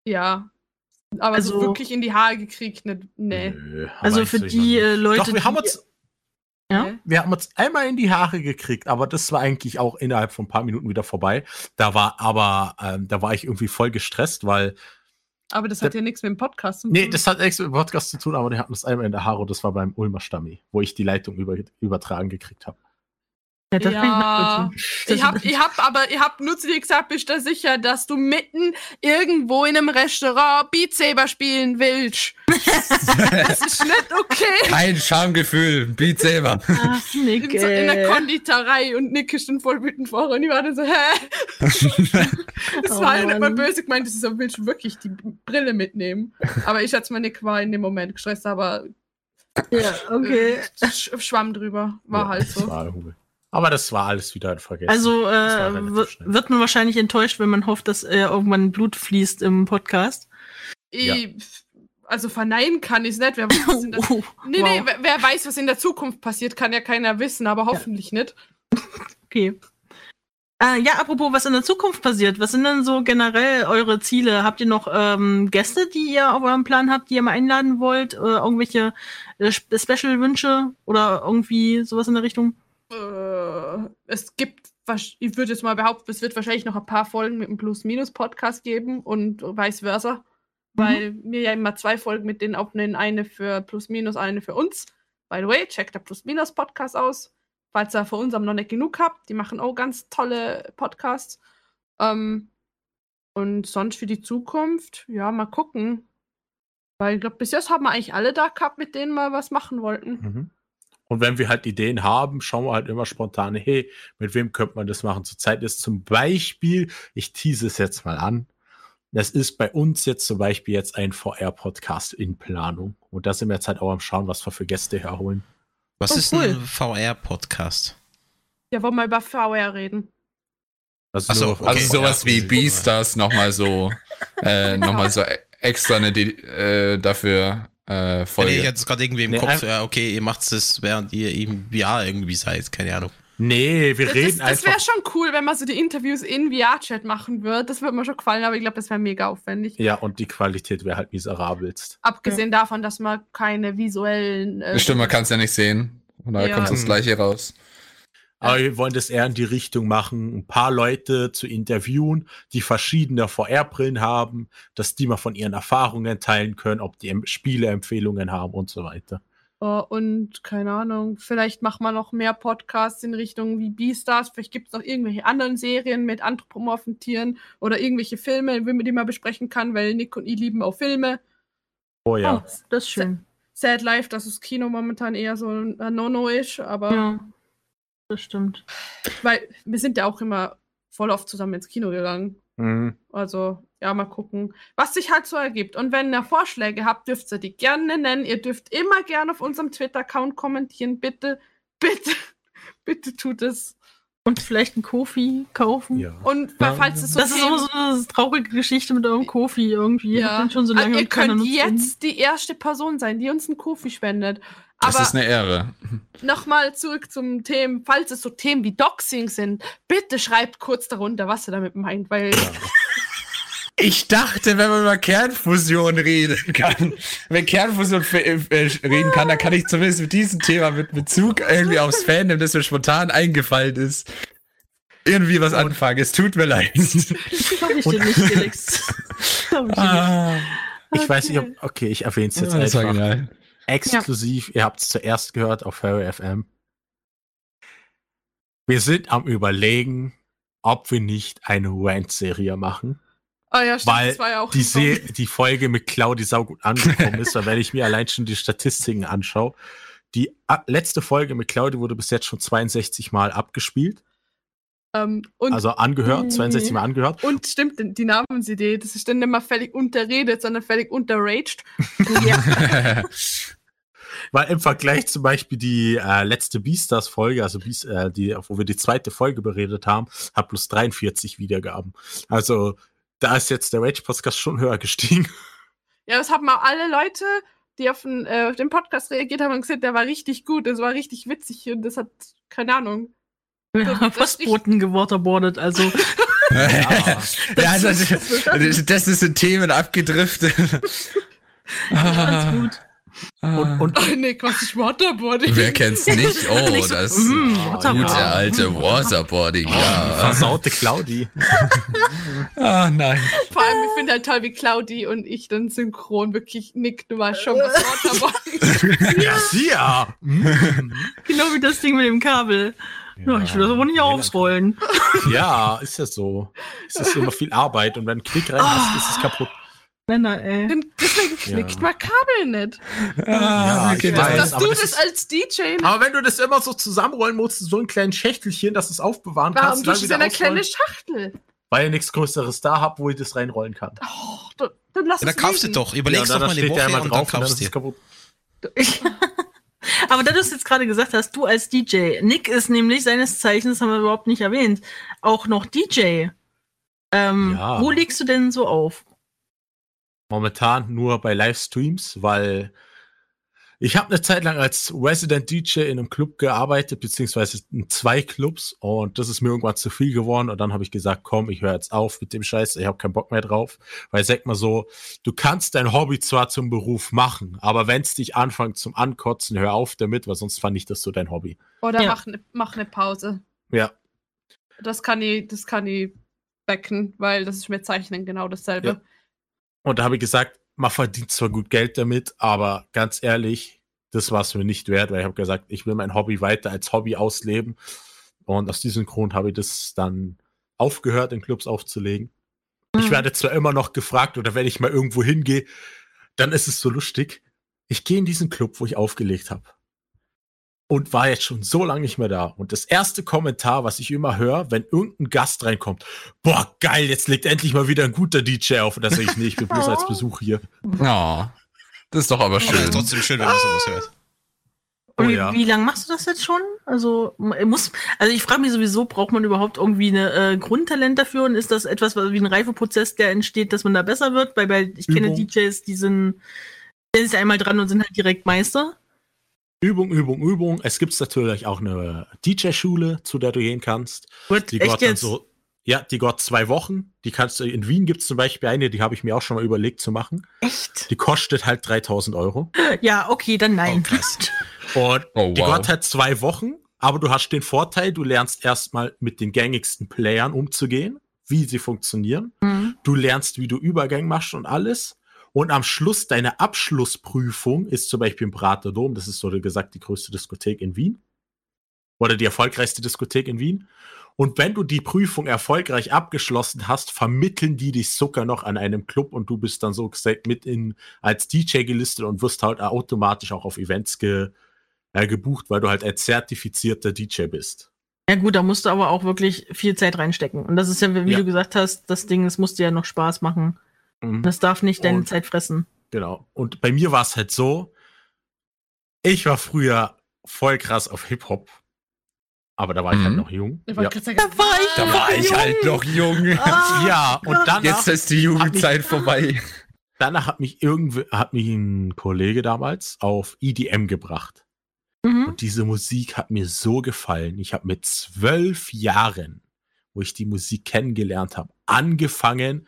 ja. Aber so Also- wirklich in die Haare gekriegt, nicht, nee. Nö, Also wir für die äh. Leute, Doch, wir haben die, uns, Ja? Wir haben uns einmal in die Haare gekriegt, aber das war eigentlich auch innerhalb von ein paar Minuten wieder vorbei. Da war aber, ähm, da war ich irgendwie voll gestresst, weil, Aber das hat ja nichts mit dem Podcast zu tun. nee, das hat nichts mit dem Podcast zu tun, aber die hatten uns einmal in der Haare und das war beim Ulmer Stammi, wo ich die Leitung über, übertragen gekriegt habe. Ja, das ich Ja. nachvollziehen. Ich hab, ich hab aber, ich hab nur zu dir gesagt, bist du sicher, dass du mitten irgendwo in einem Restaurant Beat Saber spielen willst? das ist nicht okay. Kein Schamgefühl, Beat selber. Ach, Nick, In, so, in der. Konditorei und Nick ist schon voll wütend vor und ich war dann so, hä? Das Oh war ja nicht mal böse gemeint, das ist so, willst du wirklich die Brille mitnehmen? Aber ich hatte mal Nick war in dem Moment gestresst, aber Ja, okay. äh, sch schwamm drüber. War Ja, halt das so. war irgendwie- aber das war alles wieder vergessen. Also äh, wird- man wahrscheinlich enttäuscht, wenn man hofft, dass äh, irgendwann Blut fließt im Podcast. Ich, Also verneinen kann ich es nicht. Wer weiß, was in der Oh, Nee, wow. nee, wer, weiß, was in der Zukunft passiert, kann ja keiner wissen, aber hoffentlich nicht. Okay. Äh, ja, apropos, was in der Zukunft passiert. Was sind denn so generell eure Ziele? Habt ihr noch ähm, Gäste, die ihr auf eurem Plan habt, die ihr mal einladen wollt? Äh, irgendwelche äh, Spe- Special-Wünsche oder irgendwie sowas in der Richtung? Äh, es gibt, ich würde jetzt mal behaupten, es wird wahrscheinlich noch ein paar Folgen mit dem Plus-Minus-Podcast geben und vice versa. Weil wir ja immer zwei Folgen mit denen aufnehmen, eine für Plus-Minus, eine für uns. By the way, checkt der Plus-Minus-Podcast aus. Falls ihr für uns am noch nicht genug habt, die machen auch ganz tolle Podcasts. Ähm, und sonst für die Zukunft, ja, mal gucken. Weil ich glaube, bis jetzt haben wir eigentlich alle da gehabt, mit denen wir was machen wollten. Mhm. Und wenn wir halt Ideen haben, schauen wir halt immer spontan, hey, mit wem könnte man das machen? Zurzeit ist zum Beispiel, ich tease es jetzt mal an, das ist bei uns jetzt zum Beispiel jetzt ein VR-Podcast in Planung. Und da sind wir jetzt halt auch am Schauen, was wir für Gäste herholen. Was Oh, ist cool. ein VR-Podcast? Ja, wollen wir über VR reden. Also, Ach so, nur- okay. Also sowas wie. Beastars nochmal so, äh, nochmal so e- extra eine äh, dafür äh, Nee, Folge. ich hatte es gerade irgendwie im Nee, Kopf, ja, okay, ihr macht es, während ihr im VR irgendwie seid, keine Ahnung. Nee, wir Das, reden das einfach. wäre schon cool, wenn man so die Interviews in VR-Chat machen würde. Das würde mir schon gefallen, aber ich glaube, das wäre mega aufwendig. Ja, und die Qualität wäre halt miserabelst. Abgesehen davon, dass man keine visuellen. Äh, Stimmt, man kann es ja nicht sehen. Und da Ja. kommt das gleiche raus. Aber wir wollen das eher in die Richtung machen, ein paar Leute zu interviewen, die verschiedene VR-Brillen haben, dass die mal von ihren Erfahrungen teilen können, ob die Em- Spieleempfehlungen haben und so weiter. äh, und keine Ahnung, vielleicht machen wir noch mehr Podcasts in Richtung wie Beastars. Vielleicht gibt es noch irgendwelche anderen Serien mit anthropomorphen Tieren oder irgendwelche Filme, wie man die mal besprechen kann, weil Nick und ich lieben auch Filme. Oh ja. Oh, das ist schön. Sad Life, dass das Kino momentan eher so ein No-No ist, aber. Ja, das stimmt. Weil wir sind ja auch immer voll oft zusammen ins Kino gegangen. Mhm. Also, ja, mal gucken, was sich halt so ergibt. Und wenn ihr Vorschläge habt, dürft ihr die gerne nennen. Ihr dürft immer gerne auf unserem Twitter-Account kommentieren. Bitte, bitte, bitte tut es. Und vielleicht ein Kofi kaufen. Ja. Und Ja. falls es so Das ist immer so eine traurige Geschichte mit eurem Kofi irgendwie. Ja. den schon so Also lange ihr und keiner könnt jetzt die erste Person sein, die uns einen Kofi spendet. Das Aber ist eine Ehre. nochmal zurück zum Thema, falls es so Themen wie Doxing sind, bitte schreibt kurz darunter, was ihr damit meint, weil Ich dachte, wenn man über Kernfusion reden kann, wenn Kernfusion f- äh, reden kann, dann kann ich zumindest mit diesem Thema mit Bezug irgendwie aufs Fandom, das mir spontan eingefallen ist, irgendwie was anfangen. Es tut mir leid. Das glaub ich dir nicht, Felix. Ich dir nicht. ah, Ich weiß nicht, Okay. ob, okay, ich erwähne es jetzt das war einfach. Exklusiv, ihr habt es zuerst gehört auf Harry FM. Wir sind am überlegen, ob wir nicht eine Rant-Serie machen. oh ja, stimmt, Weil das war ja auch die. Se die Folge mit Claudi saugut angekommen ist, weil wenn ich mir allein schon die Statistiken anschaue, die letzte Folge mit Claudi wurde bis jetzt schon 62 Mal abgespielt, Ähm, und, also angehört, 62 Mal angehört. und stimmt, die Namensidee, das ist dann nicht mehr völlig unterredet, sondern völlig unterraged. weil im Vergleich zum Beispiel die äh, letzte Beastars-Folge, also Beast, äh, die, wo wir die zweite Folge beredet haben, hat plus 43 Wiedergaben. Also da ist jetzt der Rage-Podcast schon höher gestiegen. Ja, das haben auch alle Leute, die auf den, äh, auf den Podcast reagiert haben und gesagt, der war richtig gut, das war richtig witzig und das hat, keine Ahnung. Ja, das Postboten gewaterboardet, also. Ja. Ja, also, das, das ist in Themen abgedriftet. Ganz gut. Und, und Oh, Nick, was ist Waterboarding? Wer kennt's nicht? Oh, Nicht so, das mm, Ah, gute alte Waterboarding, ja. versaute Claudi. Ah, nein. Vor allem, ich finde halt toll, wie Claudi und ich dann synchron wirklich, Nick, du weißt schon, was Waterboarding ja, sie ja. Mm. Genau wie das Ding mit dem Kabel. Ja, ich will das aber nicht ausrollen. Ja, ist ja so. Es ist immer viel Arbeit und wenn du Klick rein hast, ist es kaputt. Männer, ey. Denn Deswegen klickt Ja. man Kabel nicht. Ja, ich okay. Dass aber du das das ist- als DJ Aber wenn du das immer so zusammenrollen musst, so ein kleines Schächtelchen, dass du es aufbewahren Warum kannst, tust du es in eine kleine Schachtel? weil ich nichts Größeres da habe, wo ich das reinrollen kann. Oh, dann, dann lass Ja, es dann kaufst du doch. Überlegst Ja, doch da mal eine Woche immer und drauf und dann kaufst ist es du. kaputt. Aber da du es jetzt gerade gesagt hast, du als DJ, Nick ist nämlich seines Zeichens, haben wir überhaupt nicht erwähnt, auch noch DJ. Ähm, Ja. Wo legst du denn so auf? Momentan nur bei Livestreams, weil ich habe eine Zeit lang als Resident DJ in einem Club gearbeitet, beziehungsweise in zwei Clubs und das ist mir irgendwann zu viel geworden und dann habe ich gesagt, komm, ich höre jetzt auf mit dem Scheiß, ich habe keinen Bock mehr drauf, weil sag mal so, du kannst dein Hobby zwar zum Beruf machen, aber wenn es dich anfängt zum Ankotzen, hör auf damit, weil sonst fand ich das so dein Hobby. Oder Ja. mach eine mach ne Pause. Ja, Das kann ich, das kann ich backen, weil das ist mit Zeichnen genau dasselbe. Ja. Und da habe ich gesagt, man verdient zwar gut Geld damit, aber ganz ehrlich, das war es mir nicht wert, weil ich habe gesagt, ich will mein Hobby weiter als Hobby ausleben. Und aus diesem Grund habe ich das dann aufgehört, in Clubs aufzulegen. Ich Mhm. werde zwar immer noch gefragt, oder wenn ich mal irgendwo hingehe, dann ist es so lustig. Ich gehe in diesen Club, wo ich aufgelegt habe. Und war jetzt schon so lange nicht mehr da. Und das erste Kommentar, was ich immer höre, wenn irgendein Gast reinkommt, boah, geil, jetzt legt endlich mal wieder ein guter DJ auf. Und da sage ich, nee, ich bin bloß als Besuch hier. Oh, das ist doch aber schön. ist trotzdem schön, wenn man sowas hört. Oh Und wie, ja. wie lange machst du das jetzt schon? Also muss, also ich frage mich sowieso, braucht man überhaupt irgendwie eine äh, Grundtalent dafür und ist das etwas was- wie ein Reifeprozess, der entsteht, dass man da besser wird? Weil, weil ich kenne Übung. DJs, die sind, die sind einmal dran und sind halt direkt Meister. Übung, Übung, Übung. Es gibt natürlich auch eine DJ-Schule, zu der du gehen kannst. Wird Die echt jetzt? so, ja, die geht zwei Wochen. Die kannst du, in Wien gibt es zum Beispiel eine, die habe ich mir auch schon mal überlegt zu machen. Echt? Die kostet halt 3000 Euro. Ja, okay, dann nein. Oh. Und Oh, die wow. geht halt zwei Wochen, aber du hast den Vorteil, du lernst erstmal mit den gängigsten Playern umzugehen, wie sie funktionieren. Mhm. Du lernst, wie du Übergang machst und alles. Und am Schluss deine Abschlussprüfung ist zum Beispiel im Prater Dom, das ist so gesagt die größte Diskothek in Wien. Oder die erfolgreichste Diskothek in Wien. Und wenn du die Prüfung erfolgreich abgeschlossen hast, vermitteln die dich sogar noch an einem Club und du bist dann so gesagt mit in, als DJ gelistet und wirst halt automatisch auch auf Events ge, äh, gebucht, weil du halt ein zertifizierter DJ bist. Ja gut, da musst du aber auch wirklich viel Zeit reinstecken. Und das ist ja, wie Ja. du gesagt hast, das Ding, es muss dir ja noch Spaß machen. Mhm. Das darf nicht deine Und- Zeit fressen. Genau. Und bei mir war es halt so, ich war früher voll krass auf Hip-Hop, aber da war ich Mhm. halt noch jung. Ich Ja. sagen, Da war ich Da war ich halt noch jung. Ah, ja, und danach, Jetzt ist die Jugendzeit vorbei. danach hat mich irgendwie, hat mich ein Kollege damals auf EDM gebracht. Mhm. Und diese Musik hat mir so gefallen. Ich habe mit zwölf Jahren, wo ich die Musik kennengelernt habe, angefangen,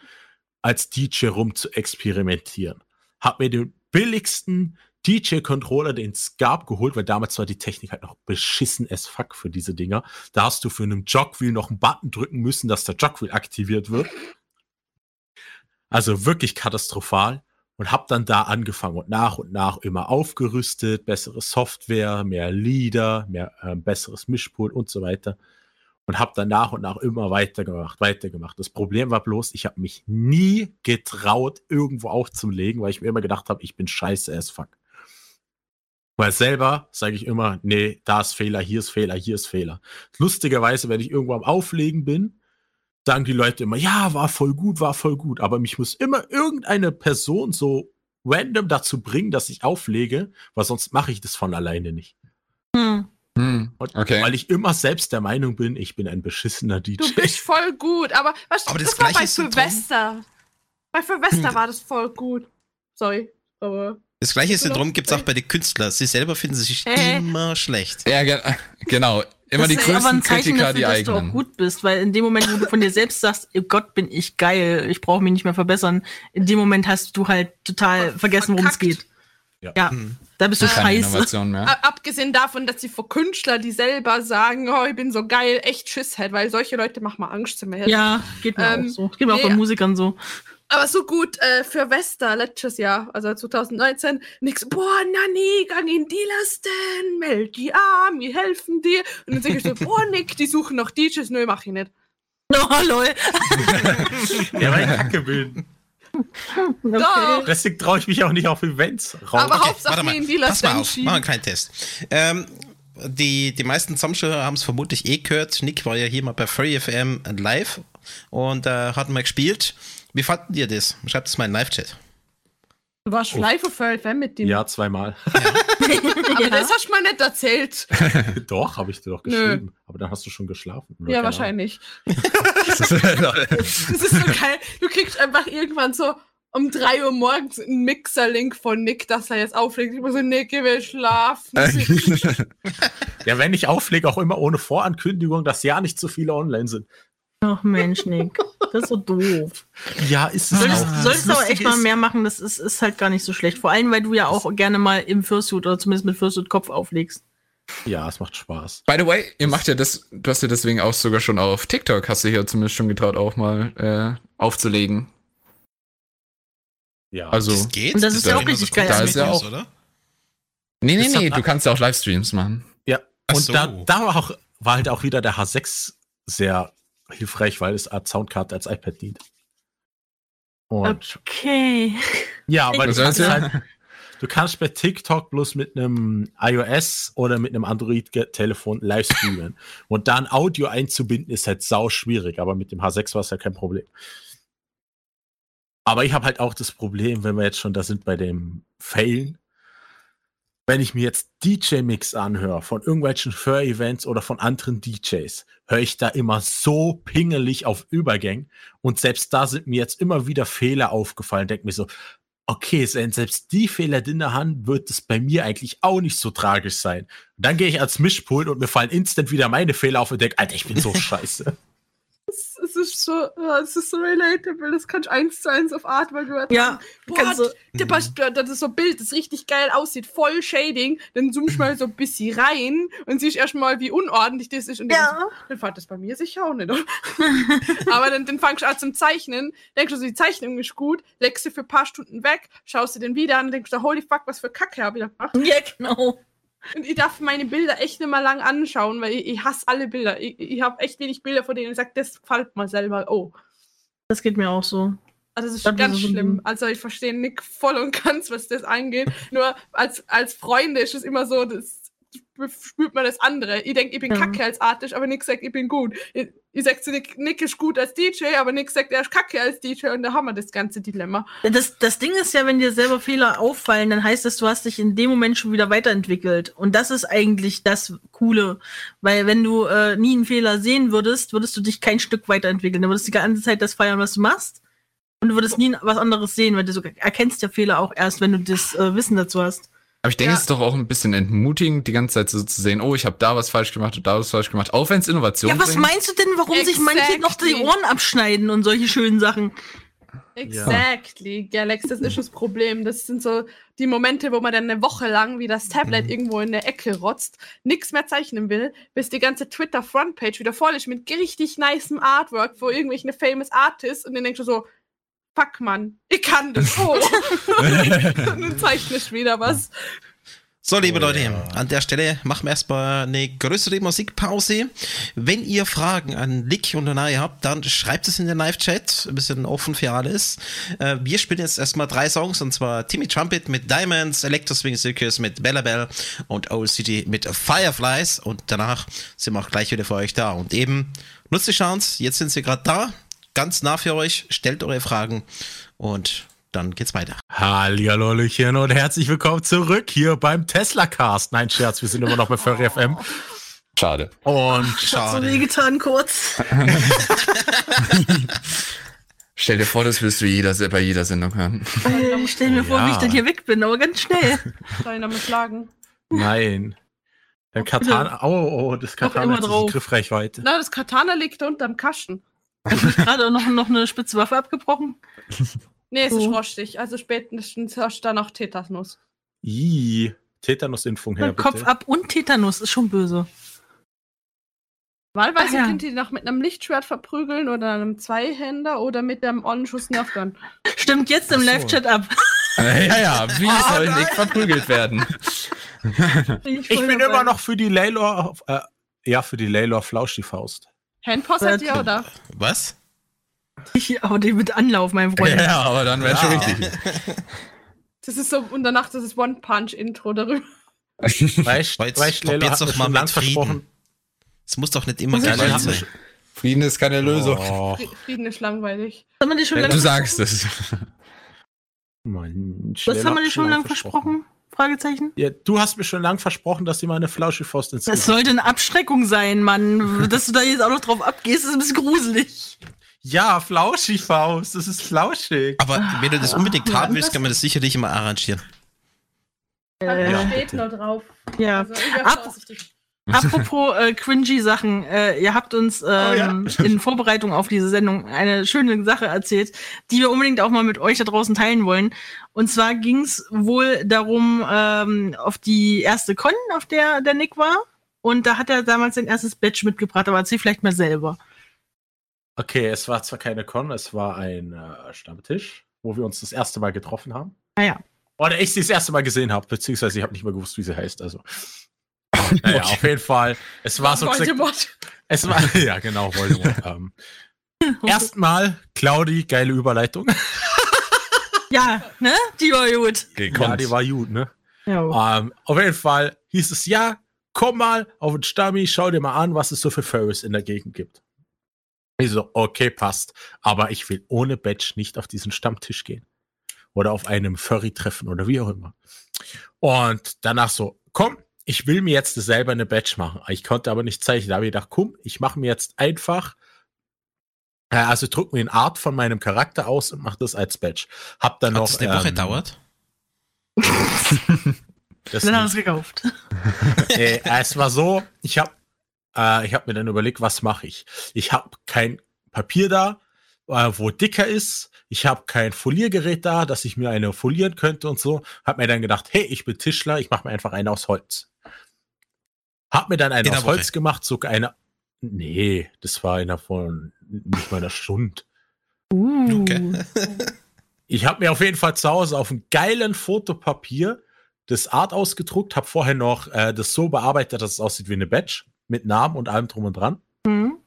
als DJ rum zu experimentieren. Hab mir den billigsten DJ-Controller, den es gab, geholt, weil damals war die Technik halt noch beschissen as fuck für diese Dinger. Da hast du für einen Jogwheel noch einen Button drücken müssen, dass der Jogwheel aktiviert wird. Also wirklich katastrophal und hab dann da angefangen und nach und nach immer aufgerüstet, bessere Software, mehr Lieder, mehr äh, besseres Mischpult und so weiter und hab dann nach und nach immer weitergemacht, weitergemacht. Das Problem war bloß, ich habe mich nie getraut, irgendwo aufzulegen, weil ich mir immer gedacht habe, ich bin scheiße as fuck. Weil selber sage ich immer, nee, da ist Fehler, hier ist Fehler, hier ist Fehler. Lustigerweise, wenn ich irgendwo am Auflegen bin, sagen die Leute immer, ja, war voll gut, war voll gut. Aber mich muss immer irgendeine Person so random dazu bringen, dass ich auflege, weil sonst mache ich das von alleine nicht. Hm. Hm, okay. Weil ich immer selbst der Meinung bin, ich bin ein beschissener DJ. Du bist voll gut, aber was Aber das das, war bei. Silvester. Bei Silvester Hm. war das voll gut. Sorry, aber Das gleiche. Syndrom gibt es auch bei den Künstlern. Sie selber finden sich Äh. immer schlecht. Ja, ge genau. Immer die das aber größten ein Zeichen Kritiker, dafür, die dass du auch eigenen. gut bist, weil in dem Moment, wo du von dir selbst sagst, oh Gott, bin ich geil, ich brauche mich nicht mehr verbessern, in dem Moment hast du halt total vergessen, worum es geht. Ja. Ja, Hm. Da bist du Keine scheiße. Innovation mehr. abgesehen davon, dass sie vor Künstler, die selber sagen, oh, ich bin so geil, echt Schiss hat, weil solche Leute machen mal Angst zu mir. Ja, geht mir Ähm, auch so. Geht mir auch nee. bei Musikern so. Aber so gut äh, für Wester letztes Jahr, also 2019, nix, boah, Nanni, gang in die Lasten, meld die an, wir helfen dir. Und dann sag ich so, boah, Nick, die suchen noch DJs, nö, mach ich nicht. Oh, lol. Ja, weil ich Kacke bin. Doch. Deswegen traue ich mich auch nicht auf Events raus. Aber Okay, Hauptsache in die Pass mal auf, machen wir einen kleinen Test. Ähm, die, die meisten Zuschauer haben es vermutlich eh gehört. Nick war ja hier mal bei Free FM live und äh, hat mal gespielt. Wie fanden ihr das? Schreibt es mal in den Live-Chat. Du warst live auf FM mit dem. Ja, zweimal. aber das hast du mal nicht erzählt. doch, habe ich dir doch Nö. geschrieben. Aber dann hast du schon geschlafen. oder? Ja, wahrscheinlich. Das ist so geil. Du kriegst einfach irgendwann so um 3 Uhr morgens einen Mixer-Link von Nick, dass er jetzt auflegt. Ich war so, Nick, ich will schlafen. Ja, wenn ich auflege, auch immer ohne Vorankündigung, dass ja nicht so viele online sind. Ach Mensch, Nick. Das ist so doof. Ja, ist es Solltest, auch. solltest du aber echt mal mehr machen, das ist, ist halt gar nicht so schlecht. Vor allem, weil du ja auch gerne mal im Fursuit oder zumindest mit Fursuit Kopf auflegst. Ja, es macht Spaß. By the way, ihr macht ja das, du hast ja deswegen auch sogar schon auf TikTok, hast du hier zumindest schon getraut, auch mal äh, aufzulegen. Ja. Also, Das geht. Und das ist ja auch richtig geil. Da ist ja auch- oder? nee, nee, nee, du kannst ja auch Livestreams machen. ja. Und so. da, da war, auch, war halt auch wieder der H6 sehr hilfreich, weil es als Soundcard als iPad dient. Und Okay. ja, aber du Was heißt kannst, ja? halt, du kannst bei TikTok bloß mit einem iOS oder mit einem Android-Telefon live streamen. Und dann Audio einzubinden ist halt sau schwierig, aber mit dem H6 war es ja kein Problem. Aber ich habe halt auch das Problem, wenn wir jetzt schon da sind bei dem Failen, wenn ich mir jetzt DJ-Mix anhöre von irgendwelchen Fur-Events oder von anderen DJs, höre ich da immer so pingelig auf Übergängen. Und selbst da sind mir jetzt immer wieder Fehler aufgefallen. Denk mir so, okay, selbst die Fehler drin haben, wird es bei mir eigentlich auch nicht so tragisch sein. Und dann gehe ich ans Mischpult und mir fallen instant wieder meine Fehler auf und denke, Alter, ich bin so scheiße. Es, ist so, ja, es ist so relatable. Das kannst du eins zu eins auf Art, weil du halt Ja, Boah, Bas- der, das ist so ein Bild, das richtig geil aussieht, voll Shading, dann zoomst du mal so ein bisschen rein und siehst erstmal, wie unordentlich das ist. Und denkst, Ja. dann fand das bei mir sicher auch nicht. oder? Aber dann, dann fangst du an zum Zeichnen, denkst du, so, die Zeichnung ist gut, legst sie für ein paar Stunden weg, schaust dir den wieder an und denkst du, holy fuck, was für Kacke hab ich da gemacht. Ja, genau. Und ich darf meine Bilder echt nicht mal lang anschauen, weil ich, ich hasse alle Bilder. Ich, ich habe echt wenig Bilder, von denen ich sage, das gefällt mir selber. Oh. Das geht mir auch so. Also das ist Das ganz ist so schlimm. Also ich verstehe Nick voll und ganz, was das angeht. Nur als, als Freunde ist es immer so, das spürt man das andere. Ich denke, ich bin Ja. kacke als Artist, aber Nick sagt, ich bin gut. Ich, ich sag zu Nick, Nick ist gut als DJ, aber Nick sagt, er ist kacke als DJ und da haben wir das ganze Dilemma. Das, das Ding ist ja, wenn dir selber Fehler auffallen, dann heißt das, du hast dich in dem Moment schon wieder weiterentwickelt. Und das ist eigentlich das Coole. Weil wenn du äh, nie einen Fehler sehen würdest, würdest du dich kein Stück weiterentwickeln. Du würdest die ganze Zeit das feiern, was du machst. Und du würdest nie was anderes sehen, weil du so erkennst ja Fehler auch erst, wenn du das äh, Wissen dazu hast. Aber ich denke, Ja. es ist doch auch ein bisschen entmutigend, die ganze Zeit so zu sehen, oh, ich habe da was falsch gemacht und da was falsch gemacht, auch wenn es Innovation Ja, was bringt. meinst du denn, warum sich manche noch die Exactly. Ohren abschneiden und solche schönen Sachen? Exactly, Galax, das ist das Problem. Das sind so die Momente, wo man dann eine Woche lang wie das Tablet irgendwo in der Ecke rotzt, nichts mehr zeichnen will, bis die ganze Twitter-Frontpage wieder voll ist mit richtig nicem Artwork für irgendwelche famous Artists und dann denkst du so, fuck man, ich kann das, oh. dann zeichnest du wieder was. So, liebe Oh, Leute, ja. an der Stelle machen wir erstmal eine größere Musikpause. Wenn ihr Fragen an Lick und Anaya habt, dann schreibt es in den Live-Chat. Ein bisschen offen für alles. Äh, wir spielen jetzt erstmal drei Songs, und zwar Timmy Trumpet mit Diamonds, Electro Swing Circus mit Bella Bell und Old City mit Fireflies. Und danach sind wir auch gleich wieder für euch da. Und eben, nutzt die Chance, jetzt sind sie gerade da, ganz nah für euch. Stellt eure Fragen und dann geht's weiter. Hallihallöchen und herzlich willkommen zurück hier beim Tesla Cast. Nein, Scherz, wir sind immer noch bei Furry FM. Schade. Und Hat so Schade. wehgetan kurz. Stell dir vor, das wirst du jeder, bei jeder Sendung hören. Äh, Ich stell mir vor, wie ich dann hier weg bin, aber ganz schnell. Soll damit schlagen? nein. Dann Katana. Oh, oh, das Katana immer hat. Griffreichweite. Na, das Katana liegt unterm Kasten. Hast du gerade noch, noch eine spitze Waffe abgebrochen? Nee, es ist Oh. rostig. Also spätestens du da noch Tetanus. Ih, Tetanusimpfung her, bitte. Kopf ab und Tetanus ist schon böse. Wahlweise Ach ja. könnt ihr noch mit einem Lichtschwert verprügeln oder einem Zweihänder oder mit einem Onschuss Nerfgun. Stimmt jetzt im so. Live-Chat ab. ja, ja, wie soll Nick verprügelt werden? Ich bin immer noch für die Laylor, äh, ja, für die Laylor Flauschi-Faust. Handpost hat ihr, oder? Was? Ich, aber die mit Anlauf, mein Freund. Ja, aber dann wäre schon Ja. richtig. Das ist so, und danach das ist One-Punch-Intro darüber. Jetzt weißt, Laylor probiert's hat doch mal schon mit lang versprochen. Frieden. Es muss doch nicht immer hat sein. Frieden ist keine Lösung. Oh, Fri- Frieden ist langweilig. Was haben wir dir schon Wenn lange du sagst es. Mann, Was haben wir dir schon lange versprochen? Fragezeichen. Ja, du hast mir schon lang versprochen, dass sie mal eine Flauschi-Faust ins Das Gesicht sollte eine Abschreckung sein, Mann. Dass du da jetzt auch noch drauf abgehst, ist ein bisschen gruselig. Ja, Flauschi-Faust, das ist flauschig. Aber wenn du das unbedingt Ja, haben willst, das- kann man das sicherlich immer arrangieren. Äh, Ja, steht bitte. nur drauf. ja. Also, Ab- vorsichtig. Apropos äh, cringy Sachen, äh, ihr habt uns ähm, in Vorbereitung auf diese Sendung eine schöne Sache erzählt, die wir unbedingt auch mal mit euch da draußen teilen wollen. Und zwar ging es wohl darum, ähm, auf die erste Con, auf der der Nick war. Und da hat er damals sein erstes Badge mitgebracht, aber erzähl vielleicht mal selber. Okay, es war zwar keine Con, es war ein äh, Stammtisch, wo wir uns das erste Mal getroffen haben. Ah ja. Oder ich sie das erste Mal gesehen habe, beziehungsweise ich habe nicht mehr gewusst, wie sie heißt. Also. Naja, auf jeden Fall. Es war so Voldemort. es war, ja genau, Voldemort. ähm, Erstmal, Claudi, geile Überleitung. Ja, ne? Die war gut. Ja, die war gut, ne? Ja. Ähm, auf jeden Fall hieß es, ja, komm mal auf den Stammi, schau dir mal an, was es so für Furries in der Gegend gibt. Ich so, okay, passt. Aber ich will ohne Badge nicht auf diesen Stammtisch gehen. Oder auf einem Furry-Treffen oder wie auch immer. Und danach so, komm, ich will mir jetzt selber eine Badge machen. Ich konnte aber nicht zeichnen. Da habe ich gedacht, komm, ich mache mir jetzt einfach, äh, also druck mir den Art von meinem Charakter aus und mache das als Badge. Hab dann Hat noch. es eine Woche ähm, dauert? Das Dann haben es gekauft. äh, es war so, ich habe äh, ich hab mir dann überlegt, was mache ich? Ich habe kein Papier da, äh, wo dicker ist. Ich habe kein Foliergerät da, dass ich mir eine folieren könnte und so. Hab mir dann gedacht, hey, ich bin Tischler, ich mache mir einfach eine aus Holz. Hab mir dann eine In aus Woche. Holz gemacht, sogar eine. Nee, das war einer von nicht mal einer Stunde. Uh. Okay. Ich habe mir auf jeden Fall zu Hause auf einem geilen Fotopapier das Art ausgedruckt, habe vorher noch äh, das so bearbeitet, dass es aussieht wie eine Badge mit Namen und allem drum und dran. Mhm.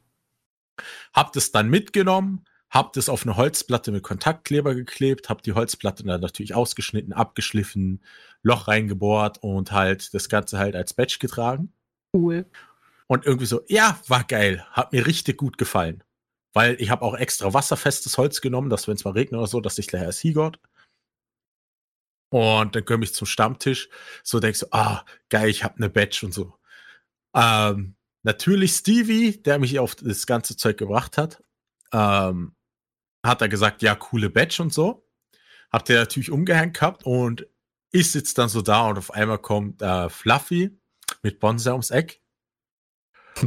Hab das dann mitgenommen, hab das auf eine Holzplatte mit Kontaktkleber geklebt, hab die Holzplatte dann natürlich ausgeschnitten, abgeschliffen, Loch reingebohrt und halt das Ganze halt als Badge getragen. Cool. Und irgendwie so, ja, war geil, hat mir richtig gut gefallen. Weil ich habe auch extra wasserfestes Holz genommen, dass wenn es mal regnet oder so, dass ich gleich als Higord. Und dann komme ich zum Stammtisch, so denk so, ah, geil, ich habe eine Badge und so. Ähm, natürlich Stevie, der mich auf das ganze Zeug gebracht hat, ähm, hat er gesagt, ja, coole Badge und so. Habt ihr natürlich umgehängt gehabt und ich sitze dann so da und auf einmal kommt äh, Fluffy mit Bonsai ums Eck.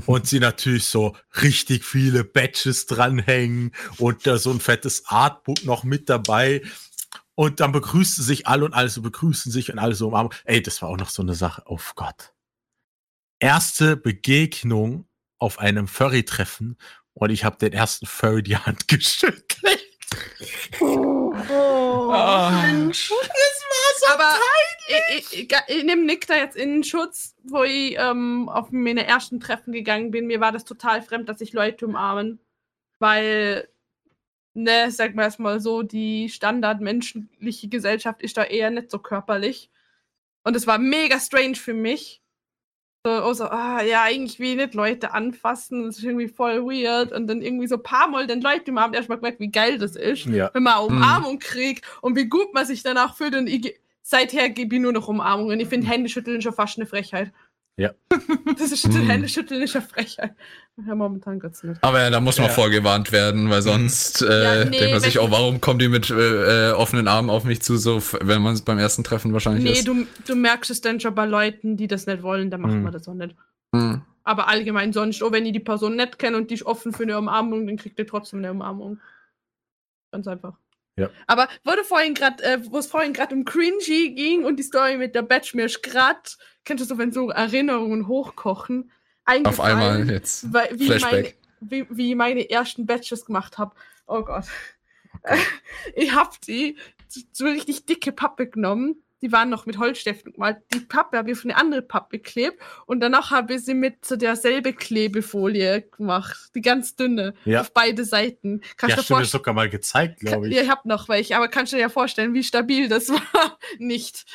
Und sie natürlich so richtig viele Badges dranhängen und da so ein fettes Artbook noch mit dabei. Und dann begrüßen sich alle und alle so begrüßen sich und alle so umarmen. Ey, das war auch noch so eine Sache. Oh Gott. Erste Begegnung auf einem Furry-Treffen und ich habe den ersten Furry die Hand geschüttelt. Oh, Ah. Mensch. Aber ich, ich, ich, ich nehme Nick da jetzt in den Schutz, wo ich ähm, auf meine ersten Treffen gegangen bin. Mir war das total fremd, dass sich Leute umarmen. Weil, ne, sag mal erstmal so, die standardmenschliche Gesellschaft ist da eher nicht so körperlich. Und es war mega strange für mich. So, also, ah, ja, eigentlich will ich nicht Leute anfassen, das ist irgendwie voll weird. Und dann irgendwie so ein paar Mal den Leute im Abend erstmal gemerkt, wie geil das ist, Ja. wenn man eine Umarmung kriegt und wie gut man sich danach fühlt. Und ich, seither gebe ich nur noch Umarmungen. Ich finde Händeschütteln schon fast eine Frechheit. Ja. Das ist schon Händeschütteln ist eine Frechheit. Ja, momentan geht's nicht. Aber ja, da muss man Ja. vorgewarnt werden, weil sonst äh, Ja, nee, denkt man sich, oh, warum kommen die mit äh, äh, offenen Armen auf mich zu, so wenn man es beim ersten Treffen wahrscheinlich Nee, ist. du, du merkst es dann schon bei Leuten, die das nicht wollen, dann macht Hm. man das auch nicht. Hm. Aber allgemein sonst, auch wenn ich die Person nicht kenne und die ist offen für eine Umarmung, dann kriegt ihr trotzdem eine Umarmung. Ganz einfach. Ja. Aber wurde vorhin gerade, äh, wo es vorhin gerade um Cringy ging und die Story mit der Batch mir ist gerade, kennst du so, wenn so Erinnerungen hochkochen? Auf einmal jetzt. weil, wie, meine, Flashback. wie, wie ich meine ersten Batches gemacht habe. Oh Gott. Ich hab die so richtig dicke Pappe genommen. Die waren noch mit Holzstiften gemalt. Die Pappe habe ich auf eine andere Pappe geklebt und danach habe ich sie mit so derselbe Klebefolie gemacht. Die ganz dünne. Ja. Auf beide Seiten. Kannst Ja, du vorstellen? sogar mal gezeigt, glaube ich. Ja, ich habe noch welche, aber kannst du dir ja vorstellen, wie stabil das war? Nicht.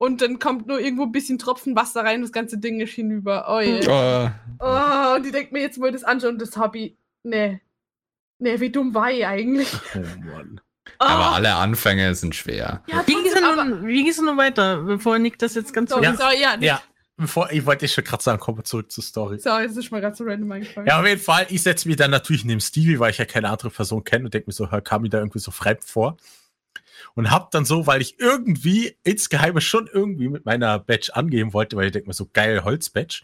Und dann kommt nur irgendwo ein bisschen Tropfen Wasser rein, das ganze Ding ist hinüber. Oh je. Oh, Oh, und die denkt mir jetzt, wo ich das anschaue, das Hobby. Nee. Nee, wie dumm war ich eigentlich? Oh Mann. Oh, aber alle Anfänge sind schwer. ja, Wie ging es denn nun, wie ging's denn nun weiter, bevor Nick das jetzt ganz So, Ja. so, ja. Ja, bevor, ich wollte schon gerade sagen, kommen wir zurück zur Story. So, jetzt ist mir gerade so random eingefallen. Ja, auf jeden Fall, ich setze mich dann natürlich neben Stevie, weil ich ja keine andere Person kenne und denke mir so, hör, kam mir da irgendwie so fremd vor. Und hab dann so, weil ich irgendwie insgeheim schon irgendwie mit meiner Badge angeben wollte, weil ich denke mir so, geil, Holzbadge.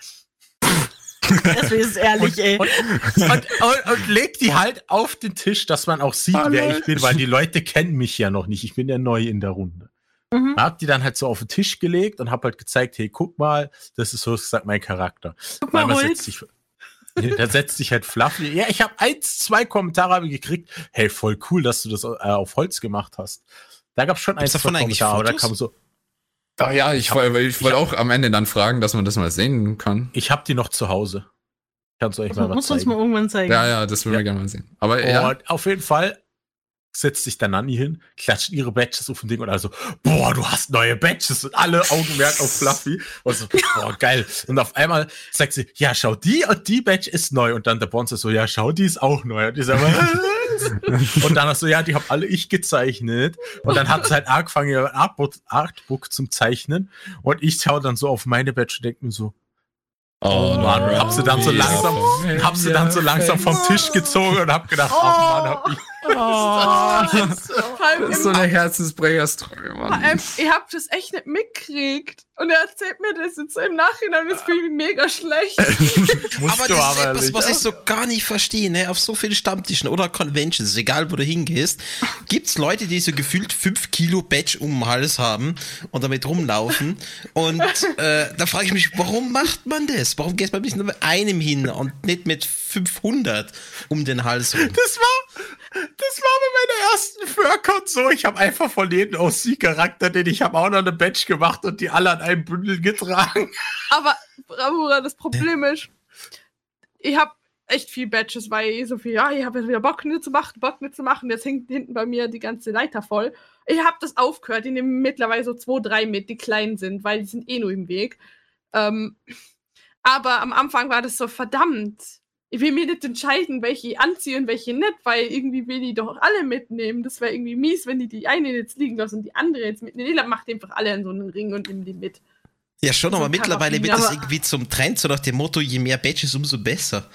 Deswegen ist es ehrlich, ey. Und, und, und, und leg die halt auf den Tisch, dass man auch sieht, Ah, wer ich bin, weil die Leute kennen mich ja noch nicht. Ich bin ja neu in der Runde. Mhm. Hab die dann halt so auf den Tisch gelegt und hab halt gezeigt, hey, guck mal, das ist so gesagt mein Charakter. Guck mal, Weil man setzt sich, da setzt sich halt Fluffy. Ja, ich habe eins, zwei Kommentare habe ich gekriegt. Hey, voll cool, dass du das äh, auf Holz gemacht hast. Da gab's schon ein, Gibt's zwei Kommentare. Da kam so, Ah ja, ich, wollte ich wollte auch am Ende dann fragen, dass man das mal sehen kann. ich habe die noch zu Hause. Kannst du euch mal Also, was musst du uns zeigen. mal irgendwann zeigen. Ja, ja, das würden wir Ja. gerne mal sehen. Aber ja, auf jeden Fall setzt sich dann Nanny hin, klatscht ihre Badges auf ein Ding und also, boah, du hast neue Badges und alle Augenmerk auf Fluffy. Und so, boah, geil. Und auf einmal sagt sie, ja, schau, die und die Badge ist neu. Und dann der Bonzer so, ja, schau, die ist auch neu. Und ich sag, was? und dann so, ja, die hab alle ich gezeichnet. Und dann hat sie halt angefangen, ihr Artbook, Artbook zum Zeichnen. Und ich schau dann so auf meine Badge und denk mir so, oh Mann, hab sie dann so langsam, hab sie dann so langsam vom Tisch gezogen und hab gedacht, ach Mann, hab ich Vor allem Das ist so eine Herzensbrecherstory, vor Mann. allem, ihr habt das echt nicht mitgekriegt. Und er erzählt mir das jetzt so im Nachhinein, das fühlt mich mega schlecht. Aber das ist aber etwas, nicht. was ich so gar nicht verstehe, ne? Auf so vielen Stammtischen oder Conventions, egal wo du hingehst, gibt's Leute, die so gefühlt fünf Kilo Badge um den Hals haben und damit rumlaufen. Und äh, da frage ich mich, warum macht man das? Warum geht man nicht nur mit einem hin und nicht mit 500 um den Hals rum? Das war, das war bei meiner ersten Furcon so. Ich habe einfach von jedem OC-Charakter, den ich habe auch noch eine Badge gemacht und die alle an einem Bündel getragen. Aber, Bravura, das Problem ist, ich habe echt viel Badges, weil ich so viel, ja, ich habe jetzt wieder Bock nicht zu machen, Bock nicht zu machen. Jetzt hängt hinten bei mir die ganze Leiter voll. Ich habe das aufgehört. Ich nehme mittlerweile so zwei, drei mit, die klein sind, weil die sind eh nur im Weg. Ähm, aber am Anfang war das so verdammt. Ich will mir nicht entscheiden, welche ich anziehe und welche nicht, weil irgendwie will ich doch alle mitnehmen. Das wäre irgendwie mies, wenn die die eine jetzt liegen lassen und die andere jetzt mitnehmen. Nee, macht einfach alle in so einen Ring und nimm die mit. Ja, schon, So aber mittlerweile wird das irgendwie zum Trend, so nach dem Motto, je mehr Badges, umso besser.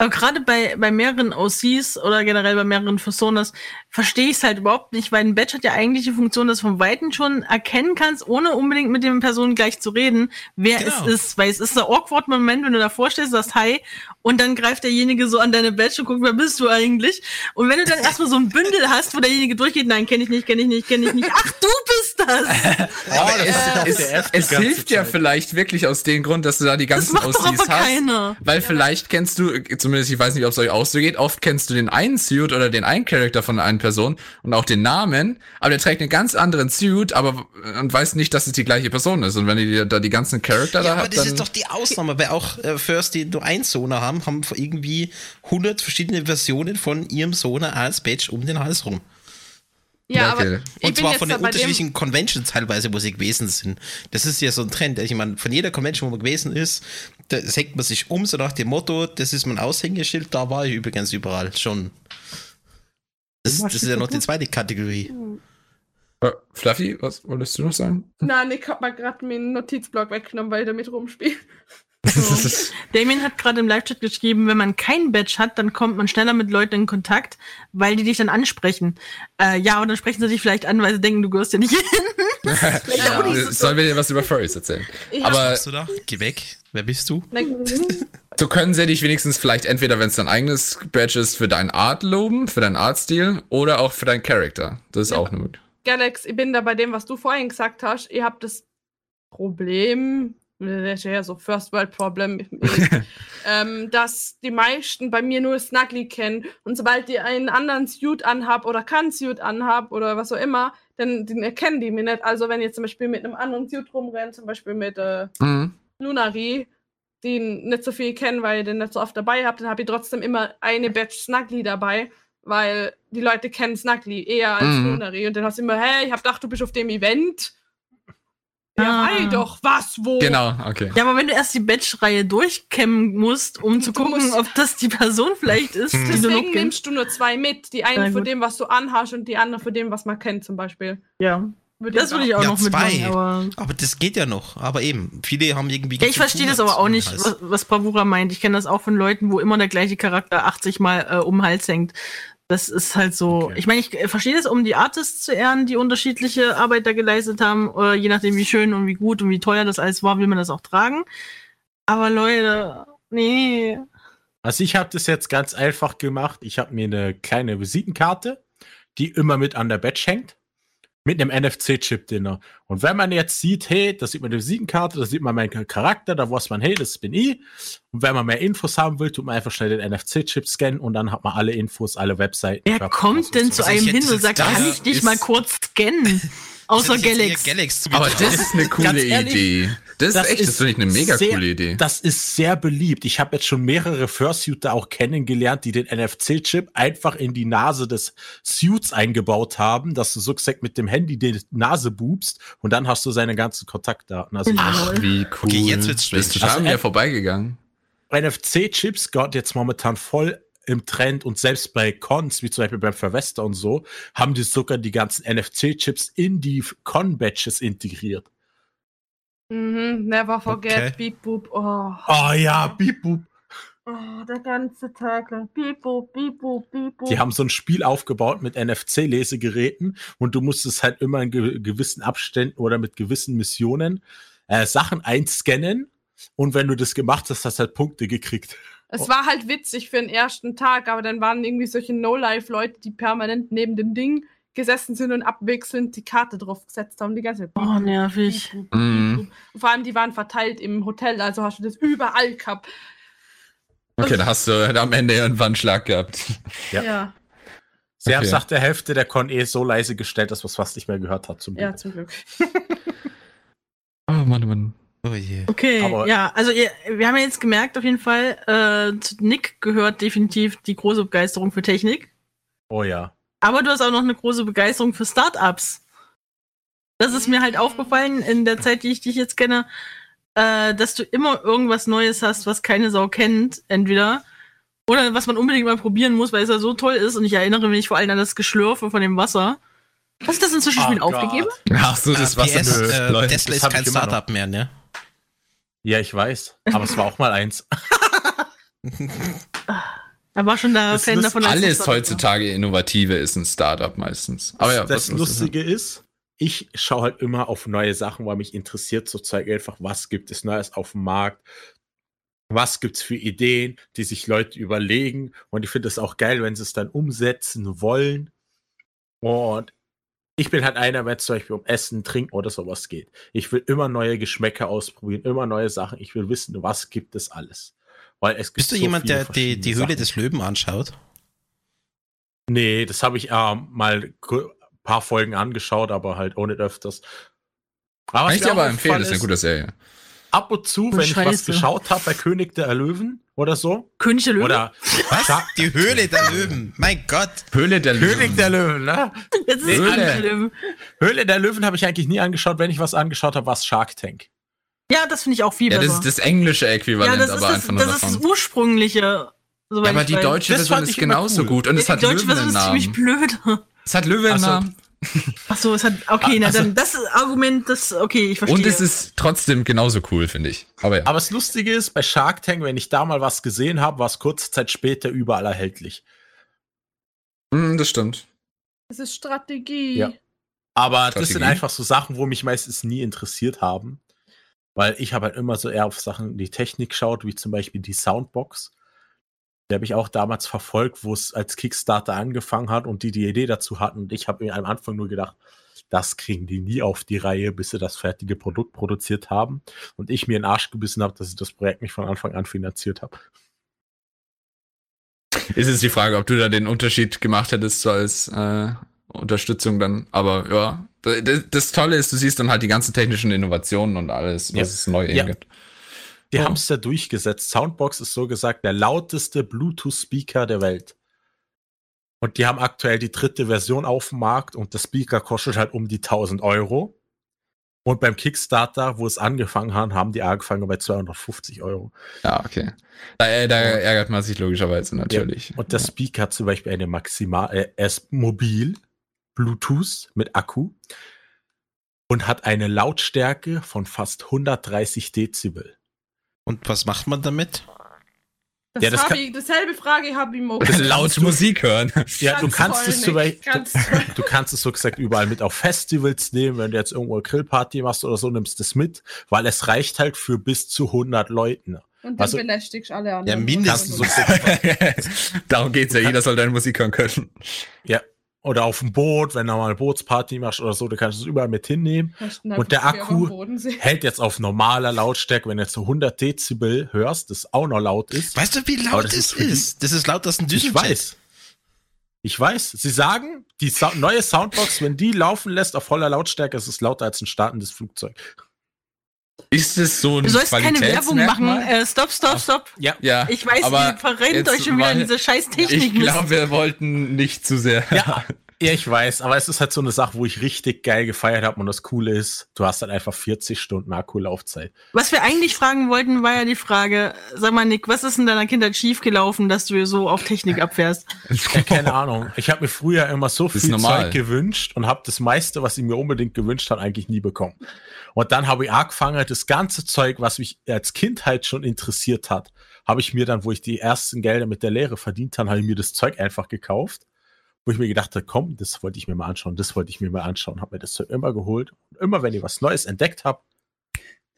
Aber gerade bei, bei mehreren OCs oder generell bei mehreren Personas verstehe ich es halt überhaupt nicht, weil ein Badge hat ja eigentlich die Funktion, dass du vom Weiten schon erkennen kannst, ohne unbedingt mit den Personen gleich zu reden, wer Genau. es ist. Weil es ist der awkward Moment, wenn du davor stehst, sagst Hi und dann greift derjenige so an deine Badge und guckt, wer bist du eigentlich? Und wenn du dann erstmal so ein Bündel hast, wo derjenige durchgeht, nein, kenne ich nicht, kenne ich nicht, kenne ich nicht. Ach, du bist das! Oh, das Es, es ganze hilft ja vielleicht wirklich aus dem Grund, dass du da die Das ganzen macht doch OCs aber hast. keiner. Weil vielleicht kennst du, zumindest ich weiß nicht, ob es euch auch so geht, oft kennst du den einen Suit oder den einen Charakter von einer Person und auch den Namen, aber der trägt einen ganz anderen Suit, aber und weiß nicht, dass es die gleiche Person ist. Und wenn ihr da die ganzen Charakter Ja, da aber habt, das dann ist doch die Ausnahme, weil auch äh, First, die nur einen Sohn haben, haben irgendwie 100 verschiedene Versionen von ihrem Sohn als Badge um den Hals rum. Ja, okay. aber ich Und bin zwar jetzt von den unterschiedlichen Conventions teilweise, wo sie gewesen sind. Das ist ja so ein Trend. Ich meine, von jeder Convention, wo man gewesen ist, da hängt man sich um, so nach dem Motto, das ist mein Aushängeschild, da war ich übrigens überall schon. Das, das ist ja noch die zweite Kategorie. Äh, Fluffy, was wolltest du noch sagen? Na, Nick hat mal gerade meinen Notizblock weggenommen, weil er damit rumspielt. Damien hat gerade im Live-Chat geschrieben, wenn man kein Badge hat, dann kommt man schneller mit Leuten in Kontakt, weil die dich dann ansprechen. Äh, ja, und dann sprechen sie dich vielleicht an, weil sie denken, du gehörst ja nicht hin. Ja, Ja, Sollen wir dir was über Furries erzählen? Ich Aber- hab- Bist du da? Geh weg. Wer bist du? So können sie dich wenigstens vielleicht entweder, wenn es dein eigenes Badge ist, für deine Art loben, für deinen Artstil oder auch für deinen Charakter. Das ist Ja. auch eine Möglichkeit. Galax, ich bin da bei dem, was du vorhin gesagt hast. Ihr habt das Problem, ja so First World Problem, ähm, dass die meisten bei mir nur Snuggly kennen. Und sobald die einen anderen Suit anhab oder keinen Suit anhab oder was auch immer, dann, dann erkennen die mich nicht. Also wenn ihr zum Beispiel mit einem anderen Suit rumrennt, zum Beispiel mit äh, Mhm. Lunari, die nicht so viel kennen, weil ihr den nicht so oft dabei habt, dann habt ihr trotzdem immer eine Batch Snuggly dabei, weil die Leute kennen Snuggly eher als Mhm. Lunari. Und dann hast du immer, hey, ich hab gedacht, du bist auf dem Event. Ja, Ah. doch, was, wo? Genau, okay. Ja, aber wenn du erst die Badge-Reihe durchkämmen musst, um zu Du gucken, ob das die Person vielleicht ist, die du noch Deswegen kennst. nimmst du nur zwei mit. Die eine Na von dem, was du anhast und die andere von dem, was man kennt, zum Beispiel. Ja, Würde das würde ich auch Ja, noch zwei. mitmachen, aber. Aber das geht ja noch. Aber eben, viele haben irgendwie. Ja, ich verstehe das aber auch nicht, was, was Bravura meint. Ich kenne das auch von Leuten, wo immer der gleiche Charakter 80 Mal äh, um den Hals hängt. Das ist halt so. Okay. Ich meine, ich äh, verstehe das, um die Artists zu ehren, die unterschiedliche Arbeit da geleistet haben. Oder je nachdem, wie schön und wie gut und wie teuer das alles war, will man das auch tragen. Aber Leute, nee. Also ich habe das jetzt ganz einfach gemacht. Ich habe mir eine kleine Visitenkarte, die immer mit an der Badge hängt, mit einem NFC-Chip drin. Und wenn man jetzt sieht, hey, da sieht man die Visitenkarte, da sieht man meinen Charakter, da weiß man, hey, das bin ich. Und wenn man mehr Infos haben will, tut man einfach schnell den NFC-Chip scannen und dann hat man alle Infos, alle Webseiten. Wer kommt denn zu einem hin und sagt, kann ich dich mal kurz scannen? Außer Galax. Galax Aber das ist eine coole ehrlich, Idee. Das ist das echt, das ist finde ich eine mega sehr- coole Idee. Das ist sehr beliebt. Ich habe jetzt schon mehrere Fursuiter auch kennengelernt, die den NFC-Chip einfach in die Nase des Suits eingebaut haben, dass du so gesagt mit dem Handy die Nase boobst und dann hast du seine ganzen Kontaktdaten. Also Ach, Wie cool. Okay, jetzt wird's Das ist strange. total Also, mir äh, vorbeigegangen. NFC-Chips gerade jetzt momentan voll im Trend und selbst bei Cons, wie zum Beispiel beim Verwester und so, haben die sogar die ganzen NFC-Chips in die Con-Badges integriert. Mhm, never forget, Okay. beep boop. Oh. Oh ja, beep boop. oh, der ganze Tag lang. Beep boop, beep boop, beep boop. Die haben so ein Spiel aufgebaut mit NFC-Lesegeräten und du musstest halt immer in ge gewissen Abständen oder mit gewissen Missionen äh, Sachen einscannen und wenn du das gemacht hast, hast du halt Punkte gekriegt. Es war halt witzig für den ersten Tag, aber dann waren irgendwie solche No-Life-Leute, die permanent neben dem Ding gesessen sind und abwechselnd die Karte drauf gesetzt haben. Die ganze Zeit. Oh, nervig. Mhm. Und Vor allem, die waren verteilt im Hotel, also hast du das überall gehabt. Okay, da hast du am Ende irgendwann einen Schlag gehabt. Ja. Ja, Sie haben Okay. es nach der Hälfte der Con eh so leise gestellt, dass man es fast nicht mehr gehört hat. Zum ja, Glück. zum Glück. Oh Mann, Mann. Oh je. Okay, Aber- ja, also ihr, wir haben ja jetzt gemerkt, auf jeden Fall, äh, zu Nick gehört definitiv die große Begeisterung für Technik. Oh ja. Aber du hast auch noch eine große Begeisterung für Startups. Das ist mir halt aufgefallen in der Zeit, die ich dich jetzt kenne, äh, dass du immer irgendwas Neues hast, was keine Sau kennt, entweder. Oder was man unbedingt mal probieren muss, weil es ja so toll ist. Und ich erinnere mich vor allem an das Geschlürfe von dem Wasser. Hast du das inzwischen schon wieder Oh aufgegeben? Gott. Ach so, das Ah, Wasser PS, das äh, läuft. Tesla Das ist hab kein. Startup mehr, ne? Ja, ich weiß. Aber es war auch mal eins. Er war schon der Das Fan ist davon. es Alles heutzutage Innovative ist ein Startup meistens. Aber ja, das Lustige ist, ich schaue halt immer auf neue Sachen, weil mich interessiert sozusagen einfach, was gibt es Neues auf dem Markt. Was gibt's für Ideen, die sich Leute überlegen? Und ich finde es auch geil, wenn sie es dann umsetzen wollen. Und ich bin halt einer, wenn es zum Beispiel um Essen, Trinken oder sowas geht. Ich will immer neue Geschmäcker ausprobieren, immer neue Sachen. Ich will wissen, was gibt es alles. Weil es gibt Bist du so jemand, der die, die Höhle Sachen. des Löwen anschaut? Nee, das habe ich ähm, mal ein paar Folgen angeschaut, aber halt ohne öfters. Aber Kann ich dir aber empfehlen, das ist eine gute Serie. Ab und zu, Oh, wenn ich was Scheiße. geschaut habe bei König der Löwen oder so. König der Löwen? Oder Was? Die Höhle der Löwen. Mein Gott. Höhle der König Löwen. der Löwen, ne? Jetzt ist es Höhle. König der Löwen. Höhle der Löwen habe ich eigentlich nie angeschaut. Wenn ich was angeschaut habe, war es Shark Tank. Ja, das finde ich auch viel Ja, das besser. ist das englische ja, Äquivalent, das ist aber das, einfach nur das, ist das davon. ursprüngliche. Ja, aber die deutsche Das Version fand ist genauso cool. gut und es Ja, hat die deutsche Version ist ziemlich Löwennamen. blöd. Es hat Löwennamen. Ach so, es hat, okay, na Also- dann, das Argument, das, okay, ich verstehe. Und es ist trotzdem genauso cool, finde ich. Aber ja. Aber das Lustige ist, bei Shark Tank, wenn ich da mal was gesehen habe, war es kurze Zeit später überall erhältlich. Hm, das stimmt. Das ist Strategie. Ja. Aber das sind Strategie. einfach so Sachen, wo mich meistens nie interessiert haben. Weil ich habe halt immer so eher auf Sachen die Technik schaut, wie zum Beispiel die Soundbox. Die habe ich auch damals verfolgt, wo es als Kickstarter angefangen hat und die die Idee dazu hatten. Und ich habe mir am Anfang nur gedacht, das kriegen die nie auf die Reihe, bis sie das fertige Produkt produziert haben. Und ich mir in den Arsch gebissen habe, dass ich das Projekt nicht von Anfang an finanziert habe. Ist es die Frage, ob du da den Unterschied gemacht hättest, so als äh, Unterstützung dann. Aber ja, das, das Tolle ist, du siehst dann halt die ganzen technischen Innovationen und alles, was Ja. es neu Ja. gibt. Die Oh. haben es ja durchgesetzt. Soundbox ist so gesagt der lauteste Bluetooth-Speaker der Welt. Und die haben aktuell die dritte Version auf dem Markt und der Speaker kostet halt um die 1000 Euro. Und beim Kickstarter, wo es angefangen haben, haben die angefangen bei 250 Euro. Ja, okay. Da, äh, da ärgert man sich logischerweise natürlich. Und der Speaker hat zum Beispiel eine Maximal, äh, er ist mobil, Bluetooth mit Akku und hat eine Lautstärke von fast 130 Dezibel. Und was macht man damit? Das Ja, das hab kann- ich, dasselbe Frage habe ich auch. Das Laut Musik hören. Ja, du kannst es zum Beispiel, toll. du kannst es so gesagt überall mit auf Festivals nehmen, wenn du jetzt irgendwo eine Grillparty machst oder so, nimmst es mit, weil es reicht halt für bis zu 100 Leuten. Und dann Also- belästigst alle anderen. Ja, mindestens so Darum geht's ja, jeder soll deine Musik hören können. Ja. Oder auf dem Boot, wenn du mal eine Bootsparty machst oder so, du kannst es überall mit hinnehmen. Und der Akku hält jetzt auf normaler Lautstärke, wenn du jetzt so 100 Dezibel hörst, das auch noch laut ist. Weißt du, wie laut das es ist ist? Das ist laut, dass ein Ich Düsenjet. weiß. Ich weiß. Sie sagen, die neue Soundbox, wenn die laufen lässt auf voller Lautstärke, ist es lauter als ein startendes Flugzeug. Ist es so ein Du sollst keine Werbung machen. Äh, stopp, stopp, stopp. Ja. Ja, Ich weiß, aber ihr verrennt euch schon wieder in diese scheiß Ich Technik. glaube, wir wollten nicht zu sehr. Ja, ja, ich weiß, aber es ist halt so eine Sache, wo ich richtig geil gefeiert habe und das Coole ist, du hast halt einfach 40 Stunden Akkulaufzeit. Was wir eigentlich fragen wollten, war ja die Frage, sag mal Nick, was ist in deiner Kindheit schiefgelaufen, dass du so auf Technik abfährst? Ja, keine Ahnung. Ich habe mir früher immer so viel. Zeug gewünscht und habe das meiste, was ich mir unbedingt gewünscht habe, eigentlich nie bekommen. Und dann habe ich angefangen, das ganze Zeug, was mich als Kind halt schon interessiert hat, habe ich mir dann, wo ich die ersten Gelder mit der Lehre verdient habe, habe ich mir das Zeug einfach gekauft, wo ich mir gedacht habe, komm, das wollte ich mir mal anschauen, das wollte ich mir mal anschauen, habe mir das Zeug immer geholt. Und immer, wenn ich was Neues entdeckt habe,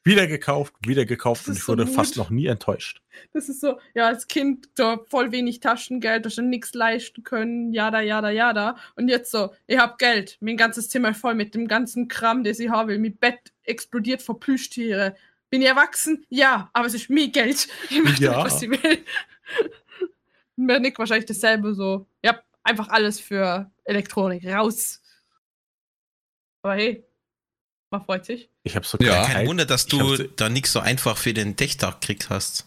wieder gekauft, wieder gekauft und ich so wurde gut. fast noch nie enttäuscht. Das ist so, ja, als Kind so voll wenig Taschengeld, hast du nichts leisten können, jada, jada, jada. Und jetzt so, ich hab Geld, mein ganzes Zimmer voll mit dem ganzen Kram, das ich habe, mein Bett explodiert vor Plüschtiere. Bin ich erwachsen? Ja, aber es ist mir Geld. Ich mach Ja. was ich will. Und bei Nick wahrscheinlich dasselbe so. Ja, einfach alles für Elektronik raus. Aber hey, man freut sich. Ich habe sogar Ja. Kein Wunder, dass du so- da nichts so einfach für den Techtag gekriegt hast.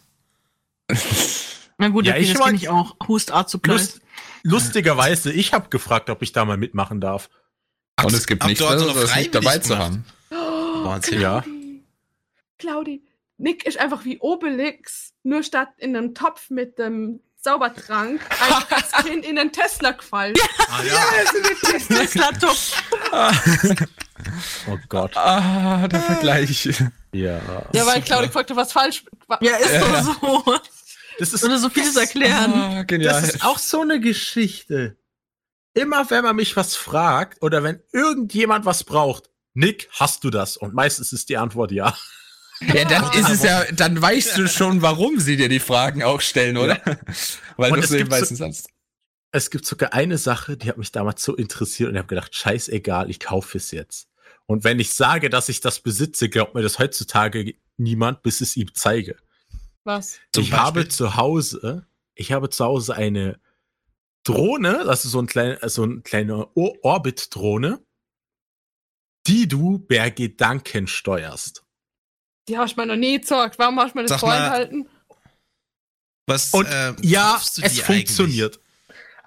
Na gut, Ja, okay, ich das kenne ich auch. Hust Art Supply. Lust, lustigerweise, ich habe gefragt, ob ich da mal mitmachen darf. Und es gibt nichts du hast Besseres, noch als nicht dabei zu gemacht. haben. Oh, Wahnsinn. Ja. Claudi. Claudi. Nick ist einfach wie Obelix, nur statt in einem Topf mit dem Saubertrank einfach als Kind in den Tesla gefallen. Ah, ja. Tesla-Top. Oh Gott. Ah, der Vergleich. Ja. Ja, weil Super. Claudi gefragt hat, was falsch war. Ja, ist Ja. doch so. Das ist, Würde so vieles erklären. Ah, genial. das ist auch so eine Geschichte. Immer wenn man mich was fragt oder wenn irgendjemand was braucht, Nick, hast du das? Und meistens ist die Antwort ja. Ja, dann ist es ja, dann weißt du schon, warum sie dir die Fragen auch stellen, oder? Weil Und du es so eben gibt so- hast. Es gibt sogar eine Sache, die hat mich damals so interessiert und ich habe gedacht, scheißegal, ich kaufe es jetzt. Und wenn ich sage, dass ich das besitze, glaubt mir das heutzutage niemand, bis es ihm zeige. Was? Ich habe zu Hause, ich habe zu Hause eine Drohne, das ist so ein kleiner, so ein kleiner Or- Orbit-Drohne, die du per Gedanken steuerst. Die hast du mir noch nie gesagt. Warum hast du mir das Sag vorenthalten? Was Und äh, ja, es funktioniert.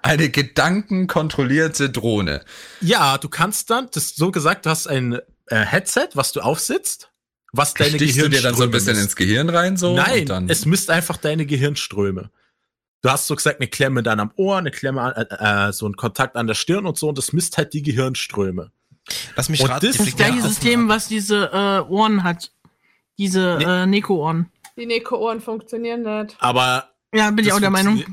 Eine gedankenkontrollierte Drohne. Ja, du kannst dann, das ist so gesagt, du hast ein äh, Headset, was du aufsitzt, was deine Stichst du dir dann so ein Gehirnströme bisschen misst. ins Gehirn rein so? Nein, und dann, es misst einfach deine Gehirnströme. Du hast so gesagt, eine Klemme dann am Ohr, eine Klemme, an, äh, äh, so ein Kontakt an der Stirn und so, und das misst halt die Gehirnströme. Lass mich Und raten, das Das ist fliegt gleiche System, was diese äh, Ohren hat. Diese Nee. äh, Neko-Ohren. Die Neko-Ohren funktionieren nicht. Aber Ja, bin ich auch der Meinung.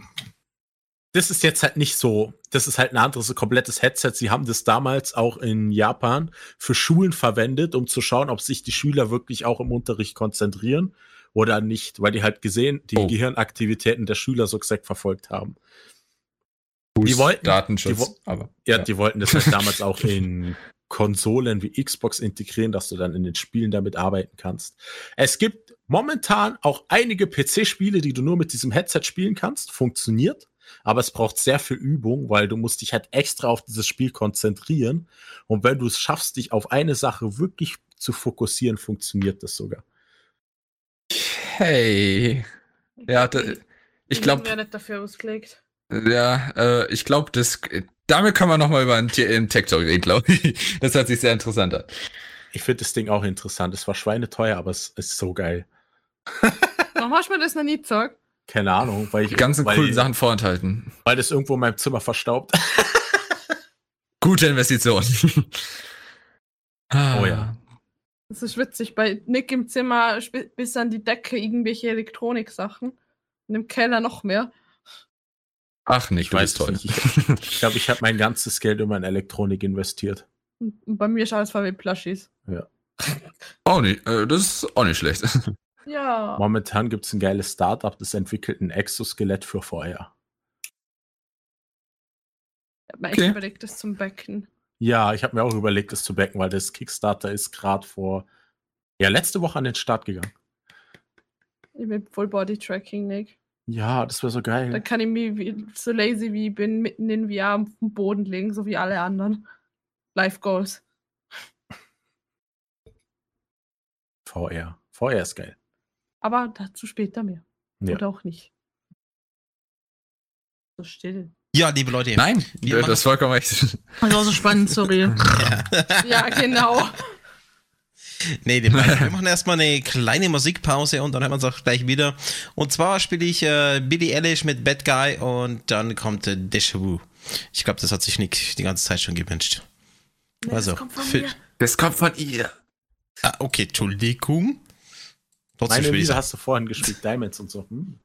Das ist jetzt halt nicht so. Das ist halt ein anderes, so komplettes Headset. Sie haben das damals auch in Japan für Schulen verwendet, um zu schauen, ob sich die Schüler wirklich auch im Unterricht konzentrieren oder nicht, weil die halt gesehen, die Oh. Gehirnaktivitäten der Schüler so gesagt verfolgt haben. die wollten- Datenschutz. die wo- aber, Ja, die wollten das halt damals auch in Konsolen wie Xbox integrieren, dass du dann in den Spielen damit arbeiten kannst. Es gibt momentan auch einige PC-Spiele, die du nur mit diesem Headset spielen kannst. Funktioniert, aber es braucht sehr viel Übung, weil du musst dich halt extra auf dieses Spiel konzentrieren. Und wenn du es schaffst, dich auf eine Sache wirklich zu fokussieren, funktioniert das sogar. Hey. Ja, da, ich glaube, wäre nicht dafür ausgelegt. Ja, äh, ich glaube, das, damit kann man noch mal über einen, Tech Talk reden, glaube ich. Das hört sich sehr interessant an. Ich finde das Ding auch interessant. Es war schweineteuer, aber es ist so geil. Warum hast du mir das noch nie gesagt? Keine Ahnung, weil ich Die ganzen weil, coolen Sachen vorenthalten. weil das irgendwo in meinem Zimmer verstaubt. Gute Investition. Ah. Oh ja. Das ist witzig. Bei Nick im Zimmer bis an die Decke irgendwelche Elektroniksachen. Und im Keller noch mehr. Ach, nicht, Ich du weiß bist toll. nicht. Ich glaube, ich habe mein ganzes Geld immer in Elektronik investiert. Und bei mir ist alles voll mit Plushies. auch nicht, äh, das ist auch nicht schlecht. Ja. Momentan gibt es ein geiles Startup, das entwickelt ein Exoskelett für VR. Ich hab mir Okay. echt überlegt, das zum Becken. Ja, ich habe mir auch überlegt, das zu backen, weil das Kickstarter ist gerade vor, ja, letzte Woche an den Start gegangen. Ich bin Full Body Tracking, Nick. Ja, das wäre so Dann geil. kann ich mich, wie, so lazy wie ich bin, mitten in VR auf dem Boden legen, so wie alle anderen. Life Goals. VR. VR ist geil. Aber dazu später mehr. Ja. Oder auch nicht. So still. Ja, liebe Leute. Nein, Wir das ist vollkommen recht. Das war so spannend, sorry. Ja, genau. Nee, wir machen erstmal eine kleine Musikpause und dann hören wir uns auch gleich wieder. Und zwar spiele ich äh, Billy Eilish mit Bad Guy und dann kommt äh, Déjà Vu. Ich glaube, das hat sich Nick die ganze Zeit schon gewünscht. Nee, Also, das kommt von. Das kommt von ihr. Ah, okay, Entschuldigung. Trotzdem Meine Lieder hast du vorhin gespielt, Diamonds und so. Hm.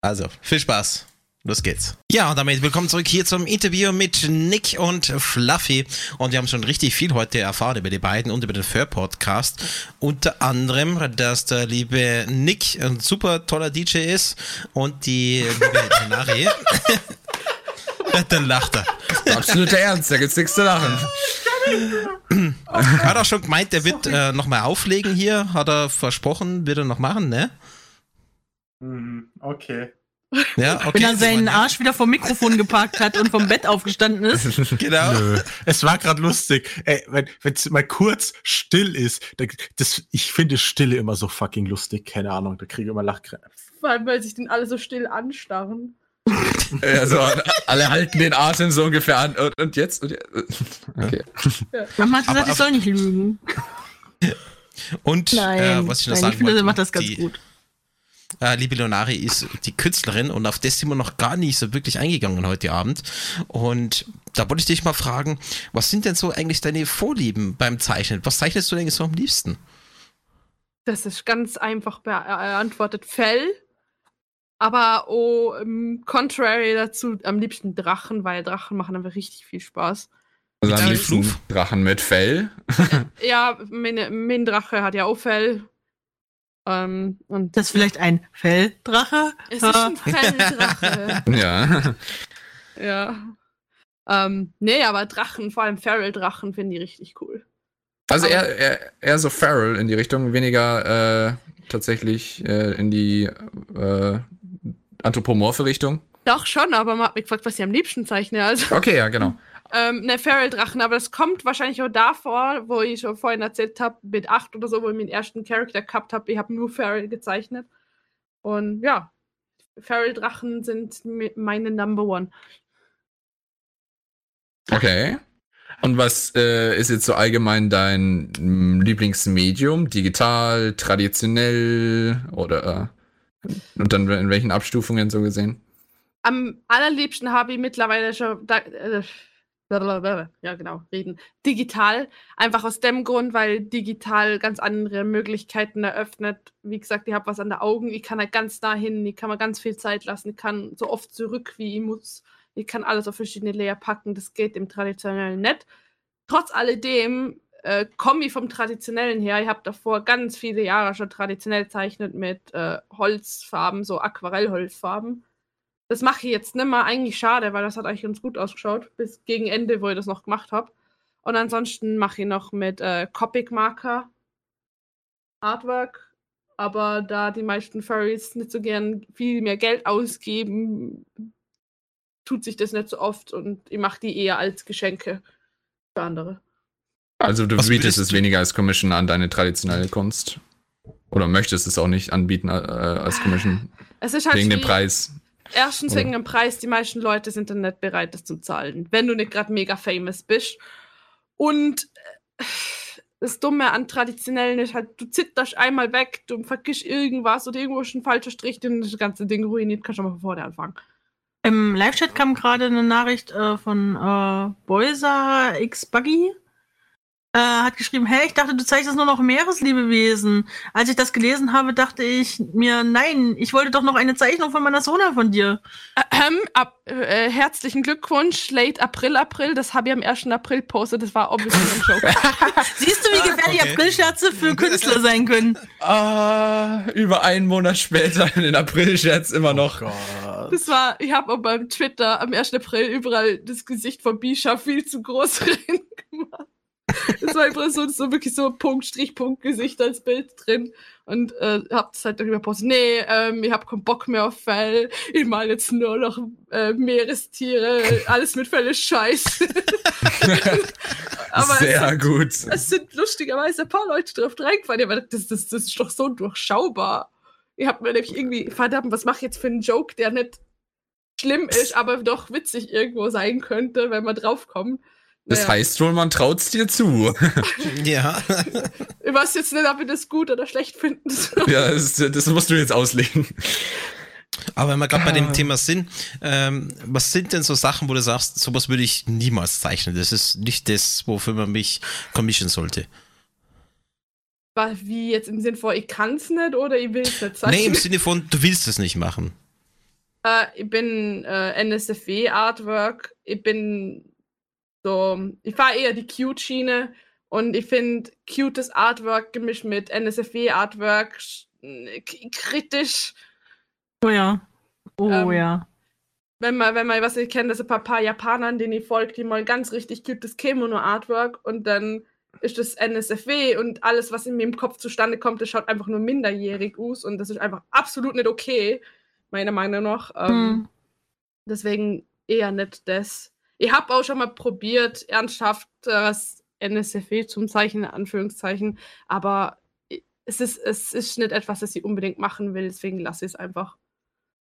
Also, viel Spaß. Los geht's. Ja, und damit willkommen zurück hier zum Interview mit Nick und Fluffy. Und wir haben schon richtig viel heute erfahren über die beiden und über den Fur-Podcast. Unter anderem, dass der liebe Nick ein super toller DJ ist und die liebe Nari. Dann lacht er. Absoluter Ernst, da gibt's nichts zu lachen. Er hat auch schon gemeint, er wird äh, nochmal auflegen hier. Hat er versprochen, wird er noch machen, ne? Okay. Ja, okay. Wenn er seinen Arsch wieder vom Mikrofon geparkt hat und vom Bett aufgestanden ist. Genau. Nö. Es war gerade lustig. Ey, wenn es mal kurz still ist, da, das, ich finde Stille immer so fucking lustig. Keine Ahnung, da kriege ich immer Lachkrämpfe. Vor allem, weil sich den alle so still anstarren. Also, alle halten den Atem so ungefähr an. Und, und jetzt? Und jetzt? Okay. Mama hat Aber gesagt, ich auf- soll nicht lügen. Und Nein, äh, was ich noch nein sagen ich finde, wollte, er macht das ganz die, gut. Äh, liebe Leonari ist die Künstlerin und auf das sind wir noch gar nicht so wirklich eingegangen heute Abend. Und da wollte ich dich mal fragen, was sind denn so eigentlich deine Vorlieben beim Zeichnen? Was zeichnest du denn so am liebsten? Das ist ganz einfach beantwortet. Fell. Aber oh, im contrary dazu, am liebsten Drachen, weil Drachen machen einfach richtig viel Spaß. Also am liebsten Fluff? Drachen mit Fell. Ja, meine, mein Drache hat ja auch Fell. Ähm, und Das ist vielleicht ein Felldrache? es ist ein Felldrache. Ja. ja. Ähm, nee, aber Drachen, vor allem Feral-Drachen, finde ich richtig cool. Also eher, eher, eher so Feral in die Richtung, weniger äh, tatsächlich äh, in die äh, anthropomorphe Richtung. Doch schon, aber man hat mich gefragt, was ich am liebsten zeichne. Also, Okay, ja, genau. Ähm, ne, Feral-Drachen, aber das kommt wahrscheinlich auch davor, wo ich schon vorhin erzählt habe, mit acht oder so, wo ich meinen ersten Charakter gehabt habe. Ich habe nur Feral gezeichnet. Und ja, Feral-Drachen sind meine Number One. Okay. Und was äh, ist jetzt so allgemein dein mm, Lieblingsmedium? Digital, traditionell oder äh, und dann in welchen Abstufungen so gesehen? Am allerliebsten habe ich mittlerweile schon. Da, äh, ja, genau, reden. Digital. Einfach aus dem Grund, weil digital ganz andere Möglichkeiten eröffnet. Wie gesagt, ich habe was an den Augen. Ich kann halt ganz nah hin. Ich kann mir ganz viel Zeit lassen. Ich kann so oft zurück, wie ich muss. Ich kann alles auf verschiedene Layer packen. Das geht im traditionellen nicht. Trotz alledem äh, komme ich vom Traditionellen her. Ich habe davor ganz viele Jahre schon traditionell zeichnet mit äh, Holzfarben, so Aquarellholzfarben. Das mache ich jetzt nicht mehr. Eigentlich schade, weil das hat eigentlich ganz gut ausgeschaut. Bis gegen Ende, wo ich das noch gemacht habe. Und ansonsten mache ich noch mit äh, Copic-Marker Artwork. Aber da die meisten Furries nicht so gern viel mehr Geld ausgeben, tut sich das nicht so oft und ich mache die eher als Geschenke für andere. Also du Was bietest würdest es du- weniger als Commission an, deine traditionelle Kunst. Oder möchtest es auch nicht anbieten äh, als Commission, Es ist halt wegen dem. Preis. Erstens wegen dem Preis, die meisten Leute sind dann nicht bereit, das zu zahlen, wenn du nicht gerade mega famous bist. Und äh, das Dumme an Traditionellen ist halt, du zitterst einmal weg, du vergisst irgendwas oder irgendwo ist ein falscher Strich, dann ist das ganze Ding ruiniert, kannst du mal von vorne anfangen. Im Live-Chat kam gerade eine Nachricht äh, von äh, Boysa X Buggy. Äh, hat geschrieben, hey, ich dachte, du zeichnest nur noch Meereslebewesen. Als ich das gelesen habe, dachte ich mir, nein, ich wollte doch noch eine Zeichnung von meiner Sona von dir. Ähm, ab, äh, herzlichen Glückwunsch, late April, April, das habe ich am 1. April postet, das war obviously ein Joke. Siehst du, wie gefährlich okay. Aprilscherze für Künstler sein können? Ah, über einen Monat später, in den April-Scherz immer noch. Oh. Das war, ich habe auch beim Twitter am 1. April überall das Gesicht von Bisha viel zu groß rein gemacht. Das war einfach so, so wirklich so Punkt, Strich, Punkt, Gesicht als Bild drin. Und äh, hab das halt darüber postet. Nee, ähm, ich hab keinen Bock mehr auf Fell. Ich mal jetzt nur noch äh, Meerestiere. Alles mit Fell ist scheiße. Es Sehr sind, gut. es sind lustigerweise ein paar Leute drauf reingefallen. Aber das, das, das ist doch so durchschaubar. Ich hab mir nämlich irgendwie, verdammt, was mache ich jetzt für einen Joke, der nicht schlimm ist, aber doch witzig irgendwo sein könnte, wenn man draufkommt. Das Naja, heißt wohl, man traut's dir zu. Ja. Ich weiß jetzt nicht, ob ich das gut oder schlecht finden soll. ja, das, das musst du jetzt auslegen. Aber wenn wir gerade bei Ah. dem Thema sind, ähm, was sind denn so Sachen, wo du sagst, sowas würde ich niemals zeichnen? Das ist nicht das, wofür man mich commission sollte. Wie jetzt im Sinn von, ich kann's nicht oder ich will's nicht zeichnen? Nee, im Sinne von, du willst es nicht machen. Äh, ich bin äh, NSFW-Artwork. Ich bin so, ich fahre eher die Cute-Schiene und ich finde cutes Artwork gemischt mit NSFW-Artwork kritisch. Oh ja. Oh Ähm, ja. Wenn man, wenn man, was ich kenne, das sind ein paar, Japanern, denen ich folge, die mal ganz richtig cutes Kemono-Artwork und dann ist das NSFW und alles, was in meinem Kopf zustande kommt, das schaut einfach nur minderjährig aus und das ist einfach absolut nicht okay, meiner Meinung nach. Ähm, Hm. Deswegen eher nicht das. Ich habe auch schon mal probiert, ernsthaft das NSFW zum Zeichen, in Anführungszeichen, aber es ist, es ist nicht etwas, das ich unbedingt machen will, deswegen lasse ich es einfach.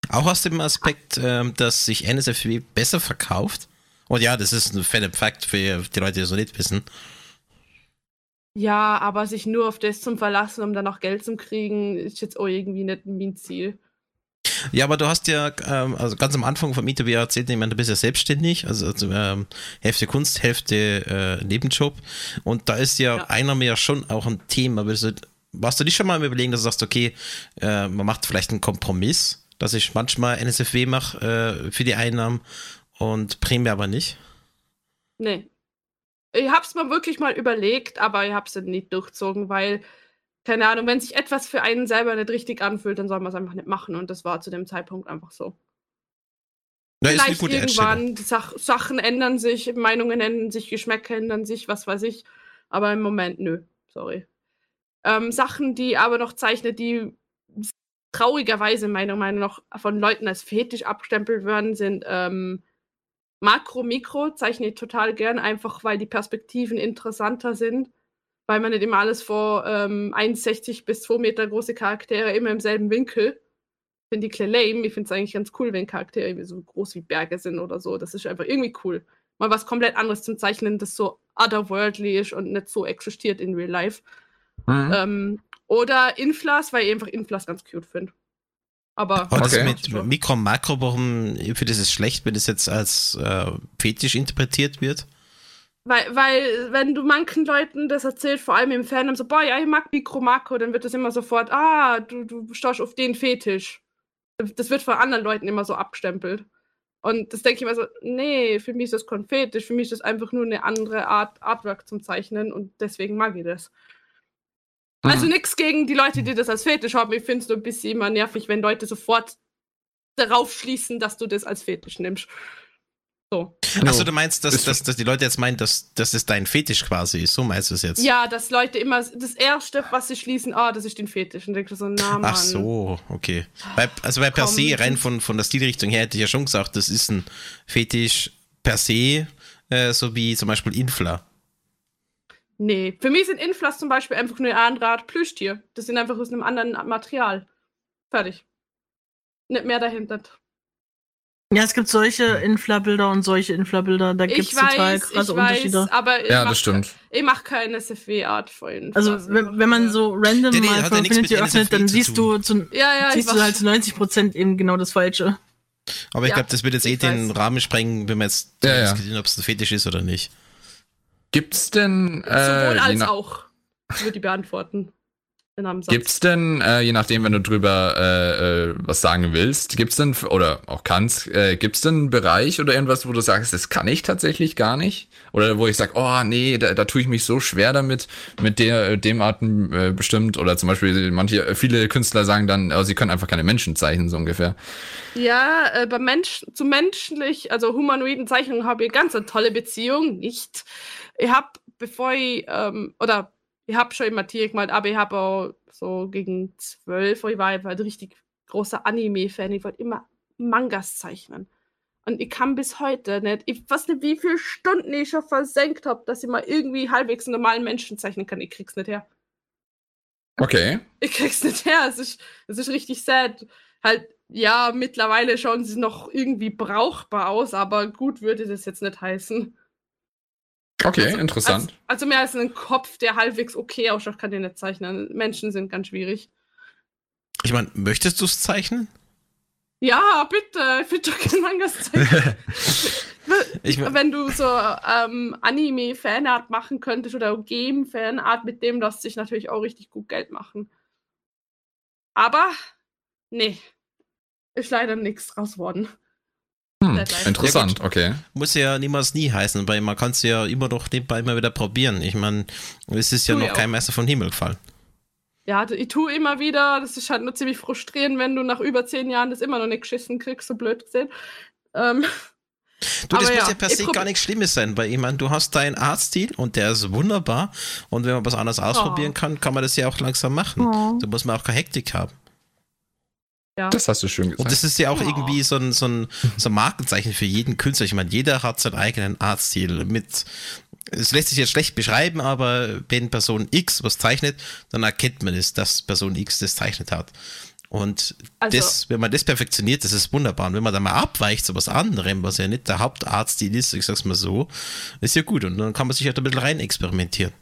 Auch aus dem Aspekt, ähm, dass sich NSFW besser verkauft. Und ja, das ist ein Fan Fact für die Leute, die das noch nicht wissen. Ja, aber sich nur auf das zum Verlassen, um dann noch Geld zu kriegen, ist jetzt auch irgendwie nicht mein Ziel. Ja, aber du hast ja, ähm, also ganz am Anfang vom Interview erzählt, ich meine, du bist ja selbstständig, also, also ähm, Hälfte Kunst, Hälfte äh, Nebenjob. Und da ist ja, Ja. einer mehr schon auch ein Thema. Du- Warst du dich schon mal im Überlegen, dass du sagst, okay, äh, man macht vielleicht einen Kompromiss, dass ich manchmal NSFW mache äh, für die Einnahmen und primär aber nicht? Nee. Ich hab's mir wirklich mal überlegt, aber ich hab's dann nicht durchzogen, weil, keine Ahnung, wenn sich etwas für einen selber nicht richtig anfühlt, dann soll man es einfach nicht machen. Und das war zu dem Zeitpunkt einfach so. Eine Vielleicht irgendwann, die Sach Sachen ändern sich, Meinungen ändern sich, Geschmäcker ändern sich, was weiß ich. Aber im Moment, nö, sorry. Ähm, Sachen, die aber noch zeichnet, die traurigerweise meiner Meinung nach von Leuten als Fetisch abstempelt werden, sind ähm, Makro, Mikro zeichne ich total gern, einfach weil die Perspektiven interessanter sind, weil man nicht immer alles vor ähm, 1,60 bis 2 Meter große Charaktere immer im selben Winkel finde die lame. Ich finde es eigentlich ganz cool, wenn Charaktere irgendwie so groß wie Berge sind oder so. Das ist einfach irgendwie cool. Mal was komplett anderes zum Zeichnen, das so otherworldly ist und nicht so existiert in real life. Mhm. Ähm, oder Inflas, weil ich einfach Inflas ganz cute finde. Aber Okay. mit Mikro und Makro, warum für das ist schlecht, wenn das jetzt als äh, Fetisch interpretiert wird? Weil, weil, wenn du manchen Leuten das erzählst, vor allem im Fandom, so, boah, ja, ich mag Mikro Makro, dann wird das immer sofort, ah, du, du stehst auf den Fetisch. Das wird von anderen Leuten immer so abgestempelt. Und das denke ich immer so, nee, für mich ist das kein Fetisch, für mich ist das einfach nur eine andere Art Artwork zum Zeichnen und deswegen mag ich das. Also nichts gegen die Leute, die das als Fetisch haben. Ich finde es nur ein bisschen immer nervig, wenn Leute sofort darauf schließen, dass du das als Fetisch nimmst. So. Achso, du meinst, dass, dass, dass die Leute jetzt meinen, dass, dass es dein Fetisch quasi ist. So meinst du es jetzt? Ja, dass Leute immer das Erste, was sie schließen, ah, das ist den Fetisch. Und denkst du so, na, Mann. Ach so, okay. Weil, also weil per Komm. se, rein von, von der Stilrichtung her, hätte ich ja schon gesagt, das ist ein Fetisch per se, äh, so wie zum Beispiel Infla. Nee, für mich sind Inflas zum Beispiel einfach nur andere Art Plüschtier. Das sind einfach aus einem anderen Material. Fertig. Nicht mehr dahinter. Ja, es gibt solche Infla-Bilder und solche Infla-Bilder. Da gibt es Ich total krasse ich weiß, Unterschiede. aber ich Ja, mach, das stimmt. Ich mache keine SFW-Art von. Also, Ich wenn, wenn man so random Nee, nee, mal hat ja von nichts mit Affinity öffnet, dann zu siehst du, zu, Ja, ja, ich siehst du halt zu 90 Prozent eben genau das Falsche. Aber ich Ja, glaube, das wird jetzt eh ich den weiß. Rahmen sprengen, wenn wir jetzt Ja, ja. diskutieren, ob es ein Fetisch ist oder nicht. Gibt's denn, äh, sowohl als auch. Würde ich beantworten. In einem Satz. Gibt's denn, äh, je nachdem, wenn du drüber äh, äh, was sagen willst, gibt's denn, oder auch kannst, äh, gibt's denn einen Bereich oder irgendwas, wo du sagst, das kann ich tatsächlich gar nicht? Oder wo ich sag, oh nee, da, da tue ich mich so schwer damit, mit der, äh, dem Arten äh, bestimmt. Oder zum Beispiel manche, äh, viele Künstler sagen dann, oh, sie können einfach keine Menschen zeichnen, so ungefähr. Ja, äh, bei Mensch, zu menschlich, also humanoiden Zeichnungen habe ich ganz eine tolle Beziehung. Nicht. Ich habe, bevor ich, ähm, oder ich habe schon immer Tiere gemalt, aber ich habe auch so gegen zwölf, ich war ein richtig großer Anime-Fan. Ich wollte immer Mangas zeichnen. Und ich kann bis heute nicht, ich weiß nicht, wie viele Stunden ich schon versenkt habe, dass ich mal irgendwie halbwegs einen normalen Menschen zeichnen kann. Ich krieg's nicht her. Okay. Ich krieg's nicht her. Es ist, es ist richtig sad. Halt, ja, mittlerweile schauen sie noch irgendwie brauchbar aus, aber gut würde das jetzt nicht heißen. Okay, Also- interessant. Also, also mehr als einen Kopf, der halbwegs okay ausschaut, kann ich nicht zeichnen. Menschen sind ganz schwierig. Ich meine, möchtest du es zeichnen? Ja, bitte, ich will doch kein Mangas zeichnen. Ich mein, Wenn du so ähm, Anime-Fanart machen könntest oder Game-Fanart, mit dem lässt sich natürlich auch richtig gut Geld machen. Aber, nee, ist leider nichts draus worden. Hm, interessant, okay. muss ja niemals nie heißen, weil man kann es ja immer noch nebenbei immer wieder probieren. Ich meine, es ist ja Tu noch kein auch. Meister vom Himmel gefallen. Ja, ich tue immer wieder, das ist halt nur ziemlich frustrierend, wenn du nach über zehn Jahren das immer noch nicht geschissen kriegst, so blöd gesehen. Ähm, Du, das Aber muss ja, ja per se gar nichts Schlimmes sein, weil ich meine, du hast deinen Artstil und der ist wunderbar. Und wenn man was anderes ausprobieren kann, kann man das ja auch langsam machen. Oh. Da muss man auch keine Hektik haben. Ja. Das hast du schön gesagt. Und das ist ja auch Ja. irgendwie so ein, so, ein, so ein Markenzeichen für jeden Künstler. Ich meine, jeder hat seinen eigenen Artstil. Mit, es lässt sich jetzt schlecht beschreiben, aber wenn Person X was zeichnet, dann erkennt man es, dass Person X das zeichnet hat. Und Also- das, wenn man das perfektioniert, das ist wunderbar. Und wenn man dann mal abweicht zu was anderem, was ja nicht der Hauptartstil ist, ich sag's mal so, ist ja gut. Und dann kann man sich halt ein bisschen rein experimentieren.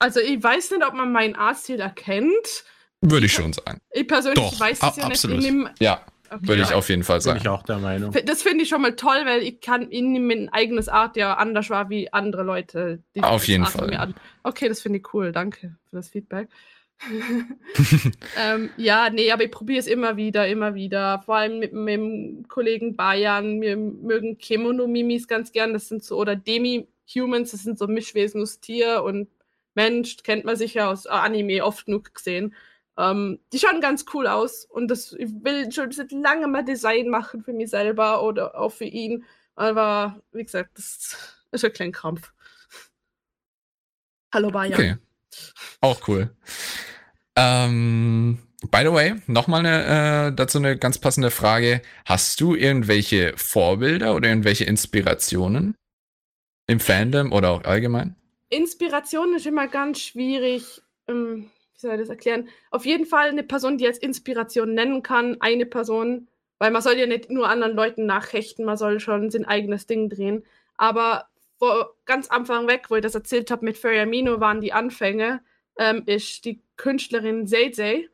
Also ich weiß nicht, ob man meinen Artstil erkennt. Würde ich schon sagen. Ich persönlich Doch, weiß es ja absolut. nicht. Ich nehm, Ja, okay. würde ich auf jeden Fall Bin sagen. ich auch der Meinung. Das finde ich schon mal toll, weil ich kann in mein eigenes Art ja anders war wie andere Leute. die Auf jeden Art Fall. Okay, das finde ich cool. Danke für das Feedback. ähm, ja, nee, aber ich probiere es immer wieder, immer wieder. Vor allem mit meinem Kollegen Bayern. Wir mögen Kemono-Mimis ganz gern. Das sind so, oder Demi-Humans, das sind so Mischwesen aus Tier und Mensch. Kennt man sicher aus äh, Anime oft genug gesehen. Ähm, die schauen ganz cool aus und das, ich will schon seit langem mal Design machen für mich selber oder auch für ihn. Aber wie gesagt, das ist ein kleiner Krampf. Hallo Bayern. Okay. Auch cool. Ähm, by the way, nochmal eine, äh, dazu eine ganz passende Frage. Hast du irgendwelche Vorbilder oder irgendwelche Inspirationen im Fandom oder auch allgemein? Inspiration ist immer ganz schwierig. Ähm, wie soll ich das erklären? Auf jeden Fall eine Person, die als Inspiration nennen kann, eine Person, weil man soll ja nicht nur anderen Leuten nachhechten, man soll schon sein eigenes Ding drehen. Aber wo, ganz Anfang weg, wo ich das erzählt habe mit Ferriamino, waren die Anfänge, ähm, ist die Künstlerin Zay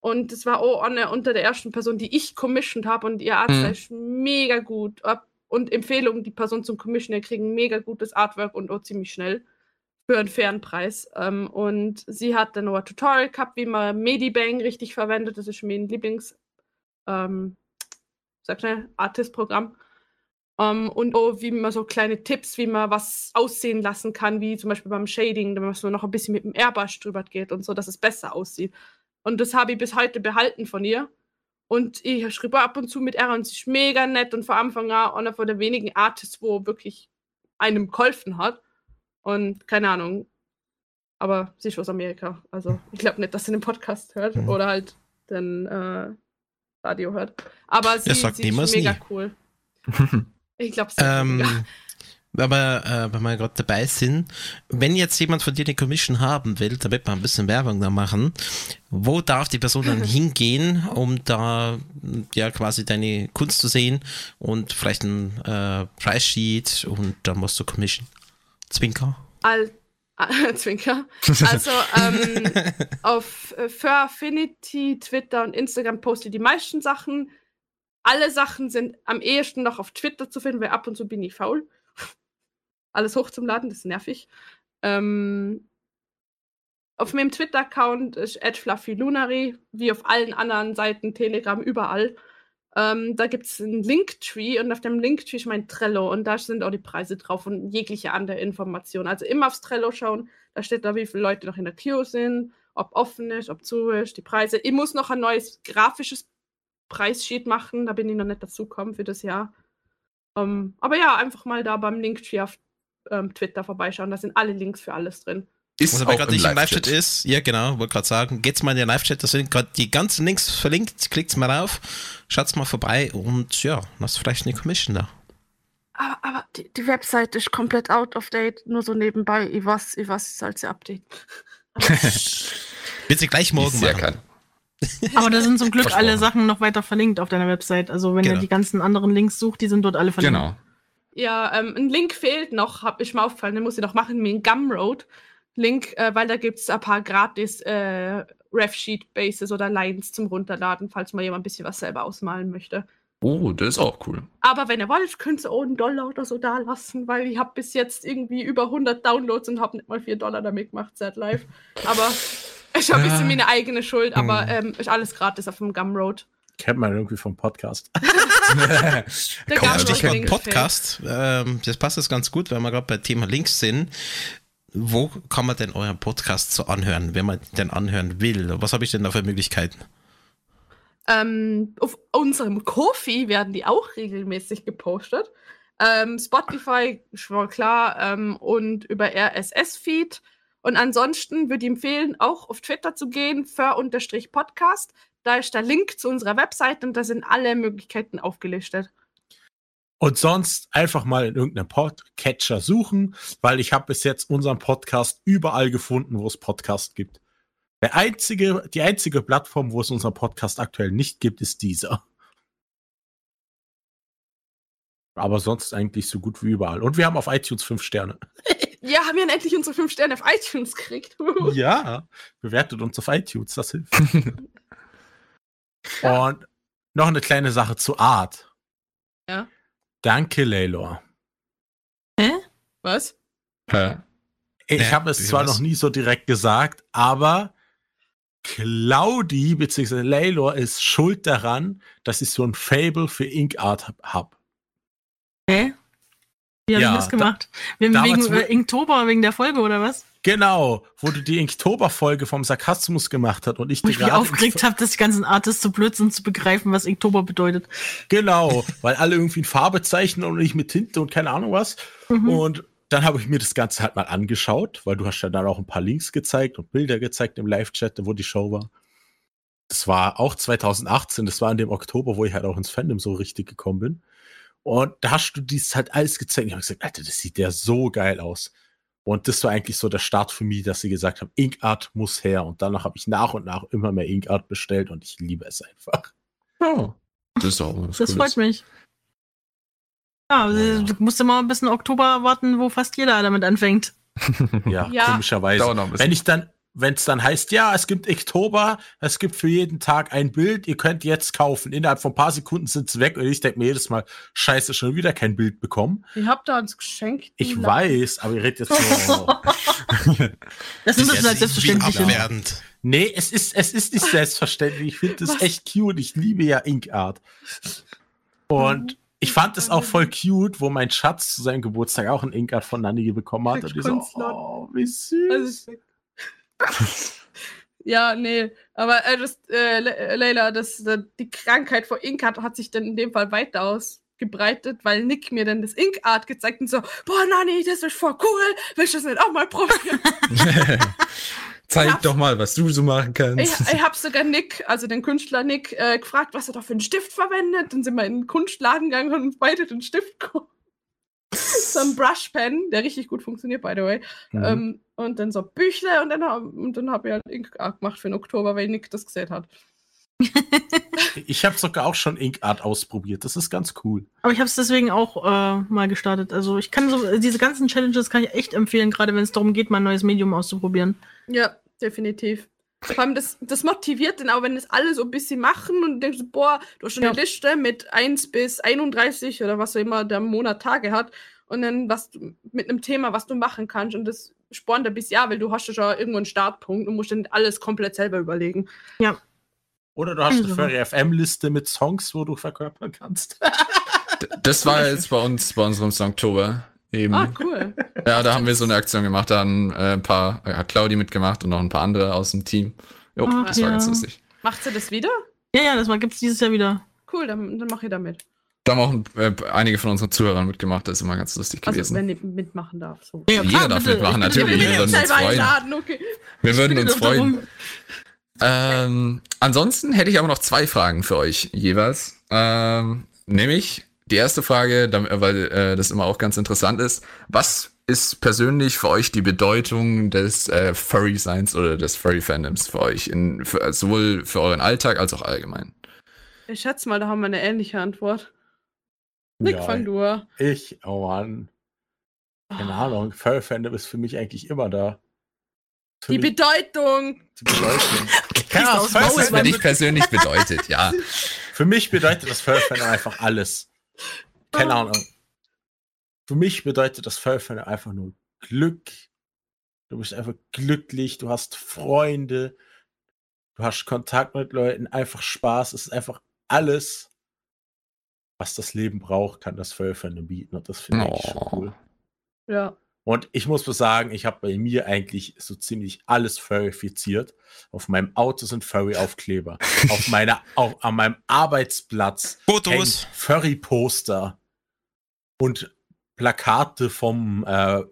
Und das war auch eine unter der ersten Person, die ich commissioned habe und ihr Artstyle Mhm. ist mega gut. Und Empfehlungen, die Person zum Commissioner kriegen mega gutes Artwork und auch ziemlich schnell für einen fairen Preis. Ähm, und sie hat dann noch ein Tutorial gehabt, wie man Medibang richtig verwendet. Das ist mein Lieblings, ähm, sag schnell, Artist-Programm. Ähm, und auch wie man so kleine Tipps, wie man was aussehen lassen kann, wie zum Beispiel beim Shading, wenn man so noch ein bisschen mit dem Airbrush drüber geht und so, dass es besser aussieht. Und das habe ich bis heute behalten von ihr. Und ich schreibe ab und zu mit ihr und sie ist mega nett und von Anfang an einer von der wenigen Artists, wo wirklich einem geholfen hat. Und keine Ahnung. Aber sie ist aus Amerika. Also ich glaube nicht, dass sie den Podcast hört Mhm. oder halt den äh, Radio hört. Aber sie, sie ist mega nie. cool. Ich glaube, sie ist mega. Ähm, aber äh, wenn wir gerade dabei sind, wenn jetzt jemand von dir eine Commission haben will, damit wir ein bisschen Werbung da machen, wo darf die Person dann hingehen, um da ja quasi deine Kunst zu sehen und vielleicht ein äh, Price Sheet und dann musst du Commission. Zwinker. Al Zwinker. Also ähm, auf äh, für Affinity, Twitter und Instagram poste ich die meisten Sachen. Alle Sachen sind am ehesten noch auf Twitter zu finden, weil ab und zu bin ich faul. Alles hoch zum Laden, das ist nervig. Ähm, auf meinem Twitter-Account ist @fluffylunary, wie auf allen anderen Seiten, Telegram, überall. Ähm, da gibt es einen Linktree und auf dem Linktree ist mein Trello und da sind auch die Preise drauf und jegliche andere Informationen. Also immer aufs Trello schauen, da steht da, wie viele Leute noch in der Queue sind, ob offen ist, ob zu ist, die Preise. Ich muss noch ein neues grafisches Preissheet machen, da bin ich noch nicht dazu gekommen für das Jahr. Ähm, aber ja, einfach mal da beim Linktree auf ähm, Twitter vorbeischauen, da sind alle Links für alles drin. Ist Also wer auch gerade im nicht im Live-Chat. Live-Chat ist, ja genau, wollte gerade sagen, geht's mal in den Live-Chat, da sind gerade die ganzen Links verlinkt, klickt's mal drauf, schaut's mal vorbei und ja, lasst vielleicht eine Commission da. Aber, aber die, die Website ist komplett out of date, nur so nebenbei. Ich weiß, ich weiß, es soll sie update. Wird sie gleich morgen Sehr machen. kann. Aber da sind zum Glück alle. Sachen noch weiter verlinkt auf deiner Website. Also wenn Genau. ihr die ganzen anderen Links sucht, die sind dort alle verlinkt. Genau. Ja, ähm, ein Link fehlt noch, hab ich mir aufgefallen, den muss ich noch machen, mit dem Gumroad. Link, äh, weil da gibt es ein paar gratis äh, Refsheet-Bases oder Lines zum Runterladen, falls mal jemand ein bisschen was selber ausmalen möchte. Oh, das ist auch cool. Aber wenn ihr wollt, könnt ihr auch einen Dollar oder so da lassen, weil ich habe bis jetzt irgendwie über 100 Downloads und habe nicht mal 4 Dollar damit gemacht seit live. Aber ist schon ein bisschen meine eigene Schuld, aber ähm, ist alles gratis auf dem Gumroad. Kennt man irgendwie vom Podcast. Der Komm, Stichwort Link Podcast, ähm, das passt jetzt ganz gut, weil wir gerade bei Thema Links sind. Wo kann man denn euren Podcast so anhören, wenn man den anhören will? Was habe ich denn da für Möglichkeiten? Ähm, auf unserem Kofi werden die auch regelmäßig gepostet. Ähm, Spotify, schon klar, ähm, und über RSS-Feed. Und ansonsten würde ich empfehlen, auch auf Twitter zu gehen, für-podcast. Da ist der Link zu unserer Website und da sind alle Möglichkeiten aufgelistet. Und sonst einfach mal in irgendeinem Podcatcher suchen, weil ich habe bis jetzt unseren Podcast überall gefunden, wo es Podcast gibt. Der einzige, die einzige Plattform, wo es unseren Podcast aktuell nicht gibt, ist dieser. Aber sonst eigentlich so gut wie überall. Und wir haben auf iTunes fünf Sterne. Ja, haben wir endlich unsere fünf Sterne auf iTunes gekriegt. Ja, bewertet uns auf iTunes, das hilft. Und noch eine kleine Sache zu Art. Ja. Danke, Laylor. Was? Hä? Ich Ja, habe es zwar was? noch nie so direkt gesagt, aber Claudi bzw. Laylor ist schuld daran, dass ich so ein Fable für Ink Art hab- hab. Hä? Wie hab Ja, ich das gemacht? wegen damals wegen äh, Inktober, wegen der Folge oder was? Genau, wo du die Inktober-Folge vom Sarkasmus gemacht hast und ich Wo dir ich mich gerade aufgeregt habe, dass die ganzen Artists so blöd sind zu begreifen, was Inktober bedeutet. Genau, weil alle irgendwie in Farbe zeichnen und nicht mit Tinte und keine Ahnung was. Mhm. Und dann habe ich mir das Ganze halt mal angeschaut, weil du hast ja dann auch ein paar Links gezeigt und Bilder gezeigt im Live-Chat, wo die Show war. Das war auch 2018, das war in dem Oktober, wo ich halt auch ins Fandom so richtig gekommen bin. Und da hast du dies halt alles gezeigt. Ich habe gesagt, Alter, das sieht ja so geil aus. Und das war eigentlich so der Start für mich, dass sie gesagt haben, Inkart muss her. Und danach habe ich nach und nach immer mehr Inkart bestellt und ich liebe es einfach. Oh, das ist auch was Das Cooles. freut mich. Ja, Ja. du musst immer ein bisschen Oktober warten, wo fast jeder damit anfängt. Ja, Ja. komischerweise. Wenn ich dann, wenn es dann heißt, ja, es gibt Oktober, es gibt für jeden Tag ein Bild, ihr könnt jetzt kaufen. Innerhalb von ein paar Sekunden sind sie weg und ich denke mir jedes Mal, scheiße, schon wieder kein Bild bekommen. Ich hab da uns geschenkt. Ich weiß, aber ihr redet jetzt so. Das Ja, das selbstverständlich abwertend. nee, es ist, es ist nicht selbstverständlich. Ich finde das Was? echt cute. Ich liebe ja Inkart. Und ich fand es auch voll cute, wo mein Schatz zu seinem Geburtstag auch ein Inkart von Nanny bekommen hat. Und die so, oh, wie süß. Also ich- ja, nee, aber äh, das, äh, Le- Leila, das, äh, die Krankheit vor Inkart hat sich dann in dem Fall weiter ausgebreitet, weil Nick mir dann das Inkart gezeigt und so, boah, Nani, das ist voll cool, willst du das nicht auch mal probieren? Zeig doch mal, was du so machen ich, kannst. ich hab sogar Nick, also den Künstler Nick, äh, gefragt, was er da für einen Stift verwendet. Dann sind wir in den Kunstladen gegangen und beide den Stift geholt. so ein Brushpen, der richtig gut funktioniert, by the way. Mhm. Ähm, und dann so Büchle und dann, hab- und dann habe ich halt Inkart gemacht für den Oktober, weil Nick das gesehen hat. Ich habe sogar auch schon Inkart ausprobiert. Das ist ganz cool. Aber ich habe es deswegen auch äh, mal gestartet. Also ich kann so, diese ganzen Challenges kann ich echt empfehlen, gerade wenn es darum geht, mal ein neues Medium auszuprobieren. Ja, definitiv. Vor allem das, das motiviert dann auch, wenn das alle so ein bisschen machen und denkst, du, boah, du hast schon eine Ja. Liste mit 1 bis 31 oder was auch immer der Monat Tage hat und dann was du, mit einem Thema, was du machen kannst und das spornt ein bisschen, ja, weil du hast ja schon irgendwo einen Startpunkt und musst dann alles komplett selber überlegen. Oder du hast eine Also. Furry FM-Liste mit Songs, wo du verkörpern kannst. Das war jetzt bei uns, bei unserem Songtober eben. Ah, cool. Ja, da haben wir so eine Aktion gemacht, da haben äh, ein paar, äh, hat Claudi mitgemacht und noch ein paar andere aus dem Team. Jo, Ach, das war ja. ganz lustig. Macht sie das wieder? Ja, ja, das gibt es dieses Jahr wieder. Cool, dann, dann mach ich damit. Da haben auch äh, einige von unseren Zuhörern mitgemacht, das ist immer ganz lustig Also, gewesen. wenn ich mitmachen darf. So. Ja, Jeder darf mitmachen, natürlich. Wir würden uns freuen. okay. wir würden uns freuen. Ähm, ansonsten hätte ich aber noch zwei Fragen für euch jeweils. Ähm, nämlich die erste Frage, dam- weil äh, das immer auch ganz interessant ist. Was ist persönlich für euch die Bedeutung des äh, Furry-Seins oder des Furry-Fandoms für euch? In, für, sowohl für euren Alltag als auch allgemein. Ich schätze mal, da haben wir eine ähnliche Antwort. Nick, Ja, fang du an. Ich, oh Mann. Keine Ahnung. Furry Fandom ist für mich eigentlich immer da. Für Die mich Bedeutung. die Bedeutung. Keine du Ahnung, Was für dich persönlich bedeutet, ja. Für mich bedeutet das Furry Fandom einfach alles. Keine Oh. Ahnung. Für mich bedeutet das Fandom einfach nur Glück. Du bist einfach glücklich, du hast Freunde, du hast Kontakt mit Leuten, einfach Spaß. Es ist einfach alles, was das Leben braucht, kann das Fandom bieten. Und das finde ich schon Oh. cool. Ja. Und ich muss mal sagen, ich habe bei mir eigentlich so ziemlich alles furrifiziert. Auf meinem Auto sind Furry-Aufkleber. auf meiner, auf, an meinem Arbeitsplatz Fotos. Furry-Poster und Plakate vom äh,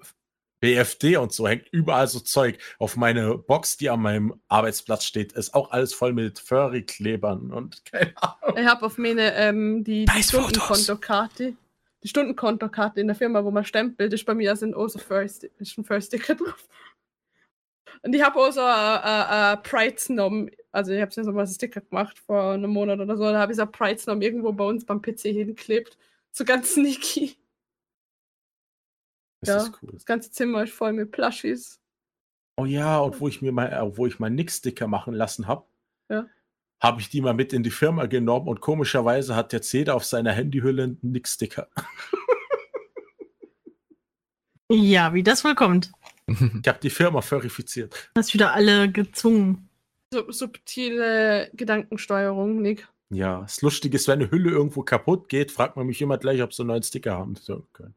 BFD und so hängt überall so Zeug. Auf meine Box, die an meinem Arbeitsplatz steht, ist auch alles voll mit Furry-Klebern und keine Ahnung. Ich habe auf meine ähm, die. Stundenkontokarte. Die Stundenkontokarte in der Firma, wo man stempelt, ist bei mir sind auch so First, ist ein First Sticker drauf. Und ich habe auch so äh, äh, Pride Snom, also ich habe so mal einen Sticker gemacht vor einem Monat oder so, da habe ich so Pride Snom irgendwo bei uns beim PC hingeklebt. So ganz sneaky. Das Ja. ist cool. Das ganze Zimmer ist voll mit Plushies. Oh ja, und wo ich mir mal, äh, wo ich mal Nick-Sticker machen lassen habe, Ja. Habe ich die mal mit in die Firma genommen und komischerweise hat jetzt jeder auf seiner Handyhülle einen Nick-Sticker. Ja, wie das wohl kommt. Ich habe die Firma verifiziert. Hast wieder alle gezwungen. So, subtile Gedankensteuerung, Nick. Ja, das Lustige ist, wenn eine Hülle irgendwo kaputt geht, fragt man mich immer gleich, ob sie einen neuen Sticker haben können.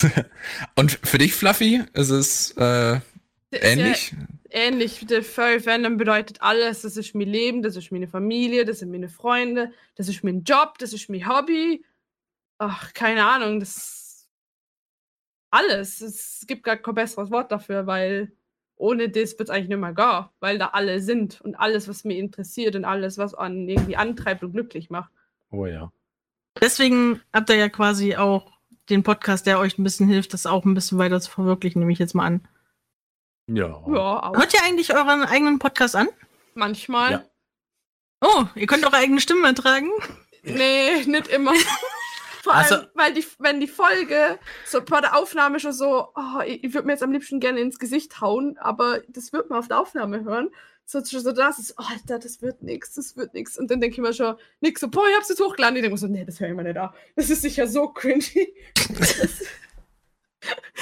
Und für dich, Fluffy, ist es äh, ähnlich? Ja ähnlich. Der Furry Fandom bedeutet alles. Das ist mein Leben, das ist meine Familie, das sind meine Freunde, das ist mein Job, das ist mein Hobby. Ach, keine Ahnung, das ist alles. Es gibt gar kein besseres Wort dafür, weil ohne das wird es eigentlich nicht mehr gehen, weil da alle sind und alles, was mich interessiert und alles, was an irgendwie antreibt und glücklich macht. Oh ja. Deswegen habt ihr ja quasi auch den Podcast, der euch ein bisschen hilft, das auch ein bisschen weiter zu verwirklichen, nehme ich jetzt mal an. Ja. Ja, auch Hört ihr eigentlich euren eigenen Podcast an? manchmal. Ja. Oh, ihr könnt eure eigene Stimme ertragen? Nee, nicht immer. Vor Also- allem, weil die, wenn die Folge so bei der Aufnahme schon so, oh, ich, ich würde mir jetzt am liebsten gerne ins Gesicht hauen, aber das wird man auf der Aufnahme hören. So, schon so das ist, oh, Alter, das wird nix, das wird nix. Und dann denke ich mir schon, nix, so, boah, ich hab's jetzt hochgeladen. Ich denke mir so, nee, das höre ich mir nicht an. Das ist sicher so cringy.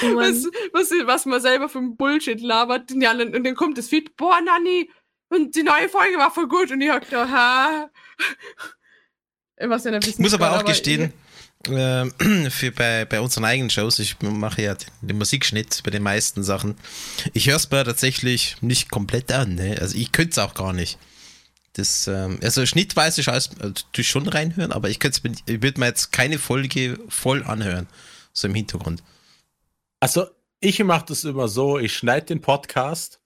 Oh was, was, was man selber für ein Bullshit labert. Und, ja, und dann kommt das Feed, boah, Nanni, und die neue Folge war voll gut. Und ich hab gedacht, ha. Was Ich muss aber auch gestehen, ähm, für bei, bei unseren eigenen Shows, ich mache ja den, Musikschnitt bei den meisten Sachen. Ich höre es mir tatsächlich nicht komplett an. Ne? Also ich könnte es auch gar nicht. Das, ähm, also schnittweise ich alles, also, tu ich schon reinhören, aber ich könnte ich würde mir jetzt keine Folge voll anhören. So im Hintergrund. Also, ich mache das immer so, ich schneide den Podcast,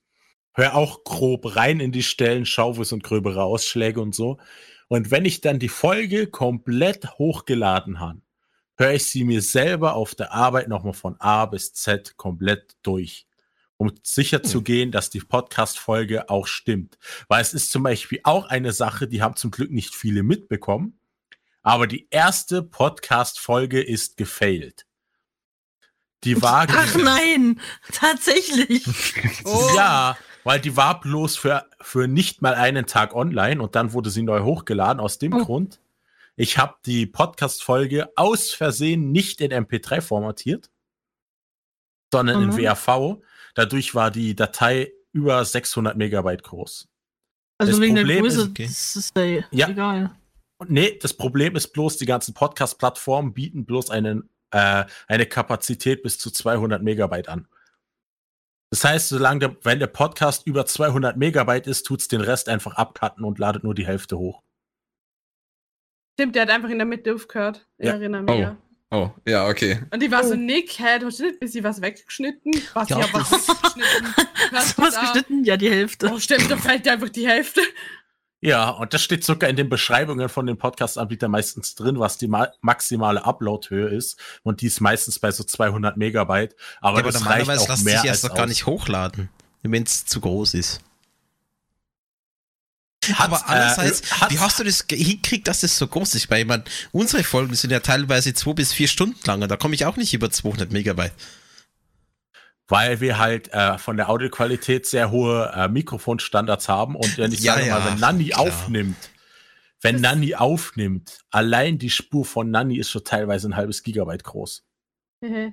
höre auch grob rein in die Stellen, schaue, wo sind gröbere Ausschläge und so. Und wenn ich dann die Folge komplett hochgeladen habe, höre ich sie mir selber auf der Arbeit nochmal von A bis Z komplett durch. Um sicher zu gehen, dass die Podcast-Folge auch stimmt. Weil es ist zum Beispiel auch eine Sache, die haben zum Glück nicht viele mitbekommen. Aber die erste Podcast-Folge ist gefailt. Die war Ach nein, tatsächlich. Oh. ja, weil die war bloß für, für nicht mal einen Tag online und dann wurde sie neu hochgeladen. Aus dem Oh. Grund, ich habe die Podcast-Folge aus Versehen nicht in MP3 formatiert, sondern in Mhm. WAV. Dadurch war die Datei über 600 Megabyte groß. Also Das wegen der Problem Größe, ist, okay. ist ja, Ja. egal. Und nee, das Problem ist bloß, die ganzen Podcast-Plattformen bieten bloß einen, äh, eine Kapazität bis zu 200 Megabyte an. Das heißt, solange der, wenn der Podcast über 200 Megabyte ist, tut's den Rest einfach abcutten und ladet nur die Hälfte hoch. Stimmt, der hat einfach in der Mitte aufgehört. Ich Ja. erinnere mich. Oh. Ja. Oh, ja, okay. Und die war so, Nick, hä, du hast nicht bis sie was weggeschnitten? Was, Ja, ja, was? Hast du was da? geschnitten? Ja, die Hälfte. Oh, stimmt, da fällt dir einfach die Hälfte. Ja, und das steht sogar in den Beschreibungen von den Podcast-Anbietern meistens drin, was die ma maximale Upload-Höhe ist. Und die ist meistens bei so 200 Megabyte. Aber, Ja, aber das reicht auch lässt mehr sich erst noch gar nicht hochladen, wenn es zu groß ist. Hat's, aber andererseits, äh, wie hast du das hingekriegt, dass das so groß ist? Weil meine, unsere Folgen sind ja teilweise zwei bis vier Stunden lang und da komme ich auch nicht über 200 Megabyte. Weil wir halt äh, von der Audioqualität sehr hohe äh, Mikrofonstandards haben und wenn ich Ja, sage mal, ja, wenn Nanni klar. aufnimmt, wenn Nanni aufnimmt, allein die Spur von Nanni ist schon teilweise ein halbes Gigabyte groß.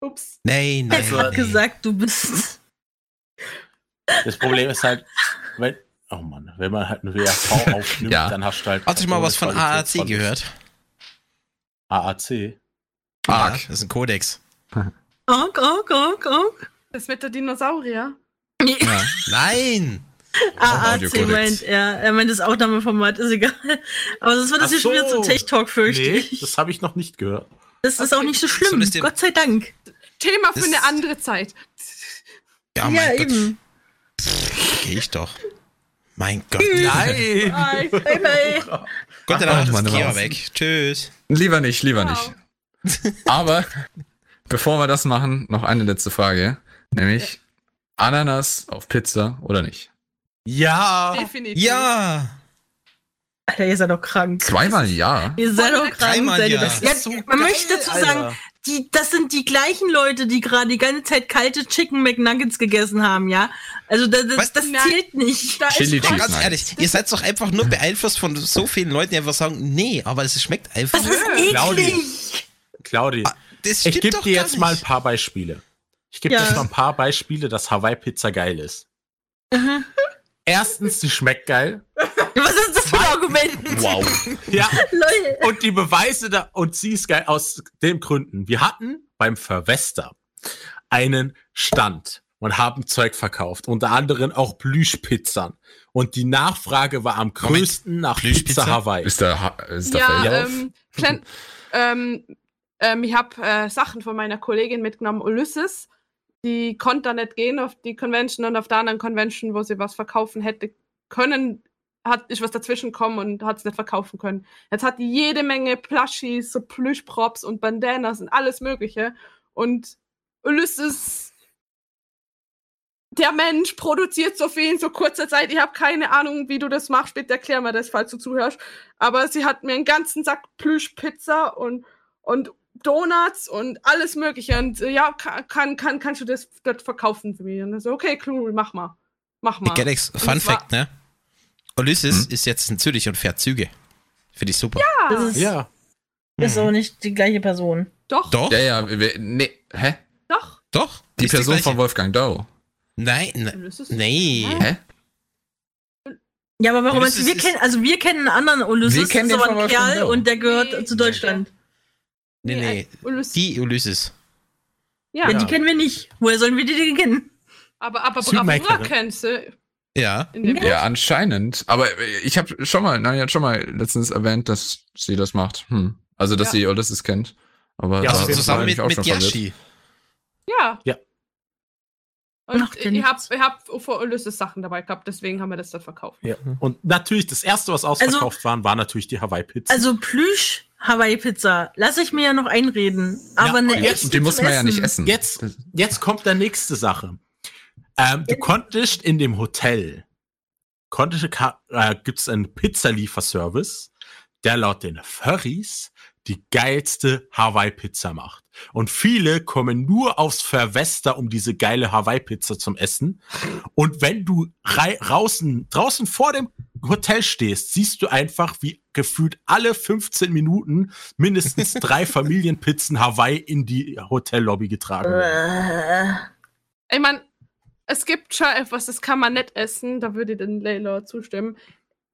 Ups. Nein, nein. Ich hab nein. gesagt, du bist. Das Problem ist halt, wenn, oh Mann, wenn man halt ein WAV aufnimmt, Ja. dann hast du halt. Hast du mal was eine von AAC gehört? AAC? Ja, Arg. das ist ein Kodex. Ok, ok, ok, ok. Das mit der Dinosaurier. Ja. Nein! AAC meint er. Er meint das Aufnahmeformat, ist egal. Aber das wird das hier schon wieder so. zu Tech-Talk, fürchte Nee, ich. das habe ich noch nicht gehört. Das ist auch nicht so schlimm, dem- Gott sei Dank. Thema für Das- eine andere Zeit. Ja, Ja, mein Gott. eben. Geh ich doch. Mein Gott. Nein! Bye. Bye, bye. Gott, dann Ach, ist Kia weg. Tschüss. Lieber nicht, lieber Wow. nicht. Aber bevor wir das machen, noch eine letzte Frage. Nämlich Ananas auf Pizza oder nicht? Ja! Definitiv. Ja! Alter, ihr seid doch krank. Zweimal ja. Ihr seid doch krank. seid ihr ja. Ja, ist so man geil, möchte dazu Alter. sagen, die, das sind die gleichen Leute, die gerade die ganze Zeit kalte Chicken McNuggets gegessen haben, ja? Also das, das, das zählt nicht. Da ist Chili Cheese ganz ehrlich, ihr seid doch einfach nur beeinflusst von so vielen Leuten, die einfach sagen, nee, aber es schmeckt einfach. Das ist Claudi. eklig. Claudi, Das ich gebe dir jetzt mal ein nicht. paar Beispiele. Ich gebe Ja. dir jetzt mal ein paar Beispiele, dass Hawaii-Pizza geil ist. Erstens, sie schmeckt geil. Was ist das für ein Argument? Wow. Ja, Leute. und die Beweise da, und sie ist geil aus den Gründen. Wir hatten beim Verwester einen Stand und haben Zeug verkauft, unter anderem auch Plüschpizzern. Und die Nachfrage war am größten nach Plüschpizza? Pizza Hawaii. Ist der, Ha- ist der Ja, ähm, klein, ähm, ähm, ich habe äh, Sachen von meiner Kollegin mitgenommen, Ulysses. Die konnte da nicht gehen auf die Convention und auf der anderen Convention, wo sie was verkaufen hätte können, hat, ist was dazwischen gekommen und hat es nicht verkaufen können. Jetzt hat die jede Menge Plushies, so Plüschprops und Bandanas und alles Mögliche. Und Ulysses, der Mensch, produziert so viel in so kurzer Zeit. Ich habe keine Ahnung, wie du das machst. Bitte erklär mir das, falls du zuhörst. Aber sie hat mir einen ganzen Sack Plüschpizza und, und Donuts und alles Mögliche. Und äh, ja, kann, kann, kann, kannst du das dort verkaufen für mich? Und dann so, okay, cool, mach mal. Mach mal. Galax, Fun Fact, ne? Ulysses Hm? ist jetzt in Zürich und fährt Züge. Finde ich super. Das ist, Ja. ist auch nicht die gleiche Person. Doch, Doch, Ja, ja, wir, nee, hä? doch. doch. Die ist Person gleiche. von Wolfgang Doe. Nein, ne, Ulysses? nee. Hä? Ja, aber warum? Ulysses Also wir kennen, also wir kennen einen anderen Ulysses, Wir kennen das ist den aber ein von Wolfgang Kerl und der gehört Nee, zu Deutschland. Nee, nee. Ulysses. Die Ulysses. ja, Ja, die kennen wir nicht. Woher sollen wir die denn kennen? aber, aber. Bravura kennst du. Ja. In dem Ja, anscheinend. Aber ich habe schon mal, nein, hat schon mal letztens erwähnt, dass sie das macht. Hm. Also, dass Ja. sie Ulysses kennt. Aber Ja, Also zusammen mit, mit auch schon verwirrt. Yashi. Ja. Ja. Und Macht ja ich habe nichts. ich hab vor Ulysses Sachen dabei gehabt, deswegen haben wir das dann verkauft. ja. Und natürlich, das erste, was ausverkauft waren, war natürlich die Hawaii-Pizza. Also Plüsch Hawaii-Pizza. Lass ich mir ja noch einreden. Aber eine und jetzt- die muss man ja nicht Essen. essen. Jetzt, jetzt kommt der nächste Sache. Ähm, du konntest in dem Hotel, konntest, äh, gibt's einen Pizzalieferservice, der laut den Furries die geilste Hawaii-Pizza macht. Und viele kommen nur aufs Verwester, um diese geile Hawaii-Pizza zum Essen. Und wenn du draußen, draußen vor dem Hotel stehst, siehst du einfach, wie gefühlt alle 15 Minuten mindestens drei Familienpizzen Hawaii in die Hotellobby getragen werden. Ich meine, es gibt schon etwas, das kann man nicht essen, da würde ich den Layla zustimmen.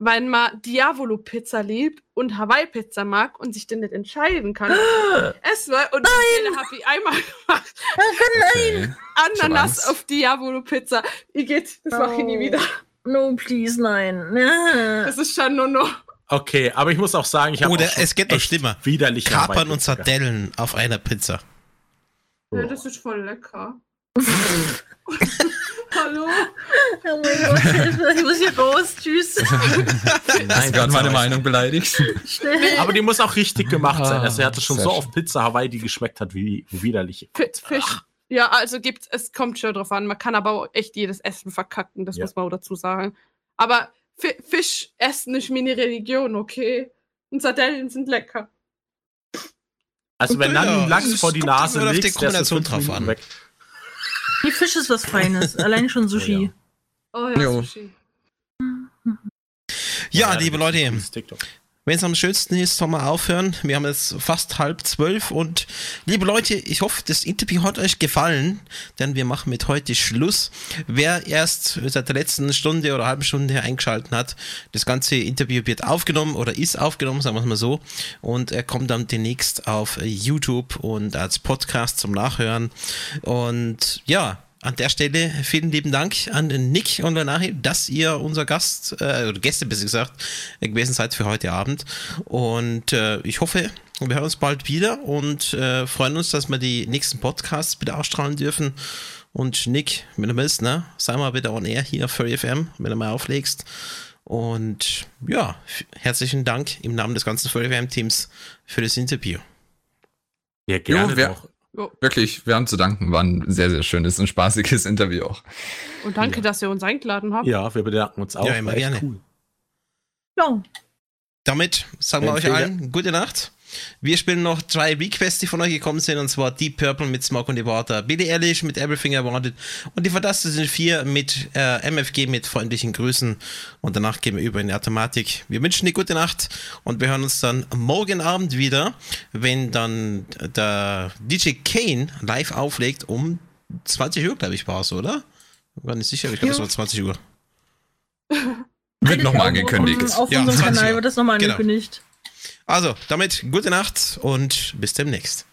Weil man Diavolo-Pizza liebt und Hawaii-Pizza mag und sich dann nicht entscheiden kann. Es war, und den habe ich einmal gemacht. Okay. Ananas Angst. auf Diavolo-Pizza. Ich geht, das mache ich nie Oh. wieder. no, please, nein. Äh. Das ist schon nur noch. Okay, aber ich muss auch sagen, ich habe Oder es geht noch schlimmer. Widerliche Kapern und. Sardellen auf einer Pizza. Ja, das ist voll lecker. Hallo? Oh mein Gott, ich muss hier raus. Tschüss. Nein, Gerade meine Meinung beleidigt. Schnell. Aber die muss auch richtig gemacht sein. Ah, Also er hatte schon sehr so schön. auf Pizza Hawaii, die geschmeckt hat wie widerliche. Fisch. Fisch. Ja, also gibt es kommt schon drauf an. Man kann aber auch echt jedes Essen verkacken, das Ja. muss man auch dazu sagen. Aber Fi Fisch essen ist meine Religion, okay? Und Sardellen sind lecker. Also wenn Ja, dann ein Lachs vor die Nase immer auf die legst, der ist drauf an. weg. Die Fisch ist was Feines. Allein schon Sushi. Oh ja, Jo. Sushi. Ja, liebe Leute, das ist TikTok. Wenn es am schönsten ist, sollen wir aufhören. Wir haben jetzt fast halb zwölf und liebe Leute, ich hoffe, das Interview hat euch gefallen, denn wir machen mit heute Schluss. Wer erst seit der letzten Stunde oder halben Stunde eingeschaltet hat, das ganze Interview wird aufgenommen oder ist aufgenommen, sagen wir es mal so, und er kommt dann demnächst auf YouTube und als Podcast zum Nachhören. Und ja, an der Stelle vielen lieben Dank an den Nick und an Nahi, dass ihr unser Gast, äh, oder Gäste besser gesagt, gewesen seid für heute Abend. Und äh, ich hoffe, wir hören uns bald wieder und äh, freuen uns, dass wir die nächsten Podcasts wieder ausstrahlen dürfen. Und Nick, wenn du willst, ne, sei mal wieder on air hier auf Furry FM, wenn du mal auflegst. Und ja, herzlichen Dank im Namen des ganzen Furry FM Teams für das Interview. Ja, gerne Jo, wer- doch. Wirklich, wir haben zu danken. War ein sehr, sehr schönes und spaßiges Interview auch. Und danke, Ja. dass ihr uns eingeladen habt. Ja, wir bedanken uns auch. Ja, immer gerne. Cool. Ja. Damit sagen wir euch allen gute Nacht. Wir spielen noch drei Requests, die von euch gekommen sind, und zwar Deep Purple mit Smoke on the Water, Billie Eilish mit Everything I Wanted und die Fantastischen Vier mit äh, MFG mit freundlichen Grüßen. Und danach gehen wir über in die Automatik. Wir wünschen eine gute Nacht und wir hören uns dann morgen Abend wieder, wenn dann der DJ Kane live auflegt um 20 Uhr, glaube ich, war es, oder? War nicht sicher, ich glaube, es war 20 Uhr. Wird nochmal Auf- angekündigt. Auf Ja, unserem 20 Kanal wird das nochmal Genau. Also, damit gute Nacht und bis demnächst.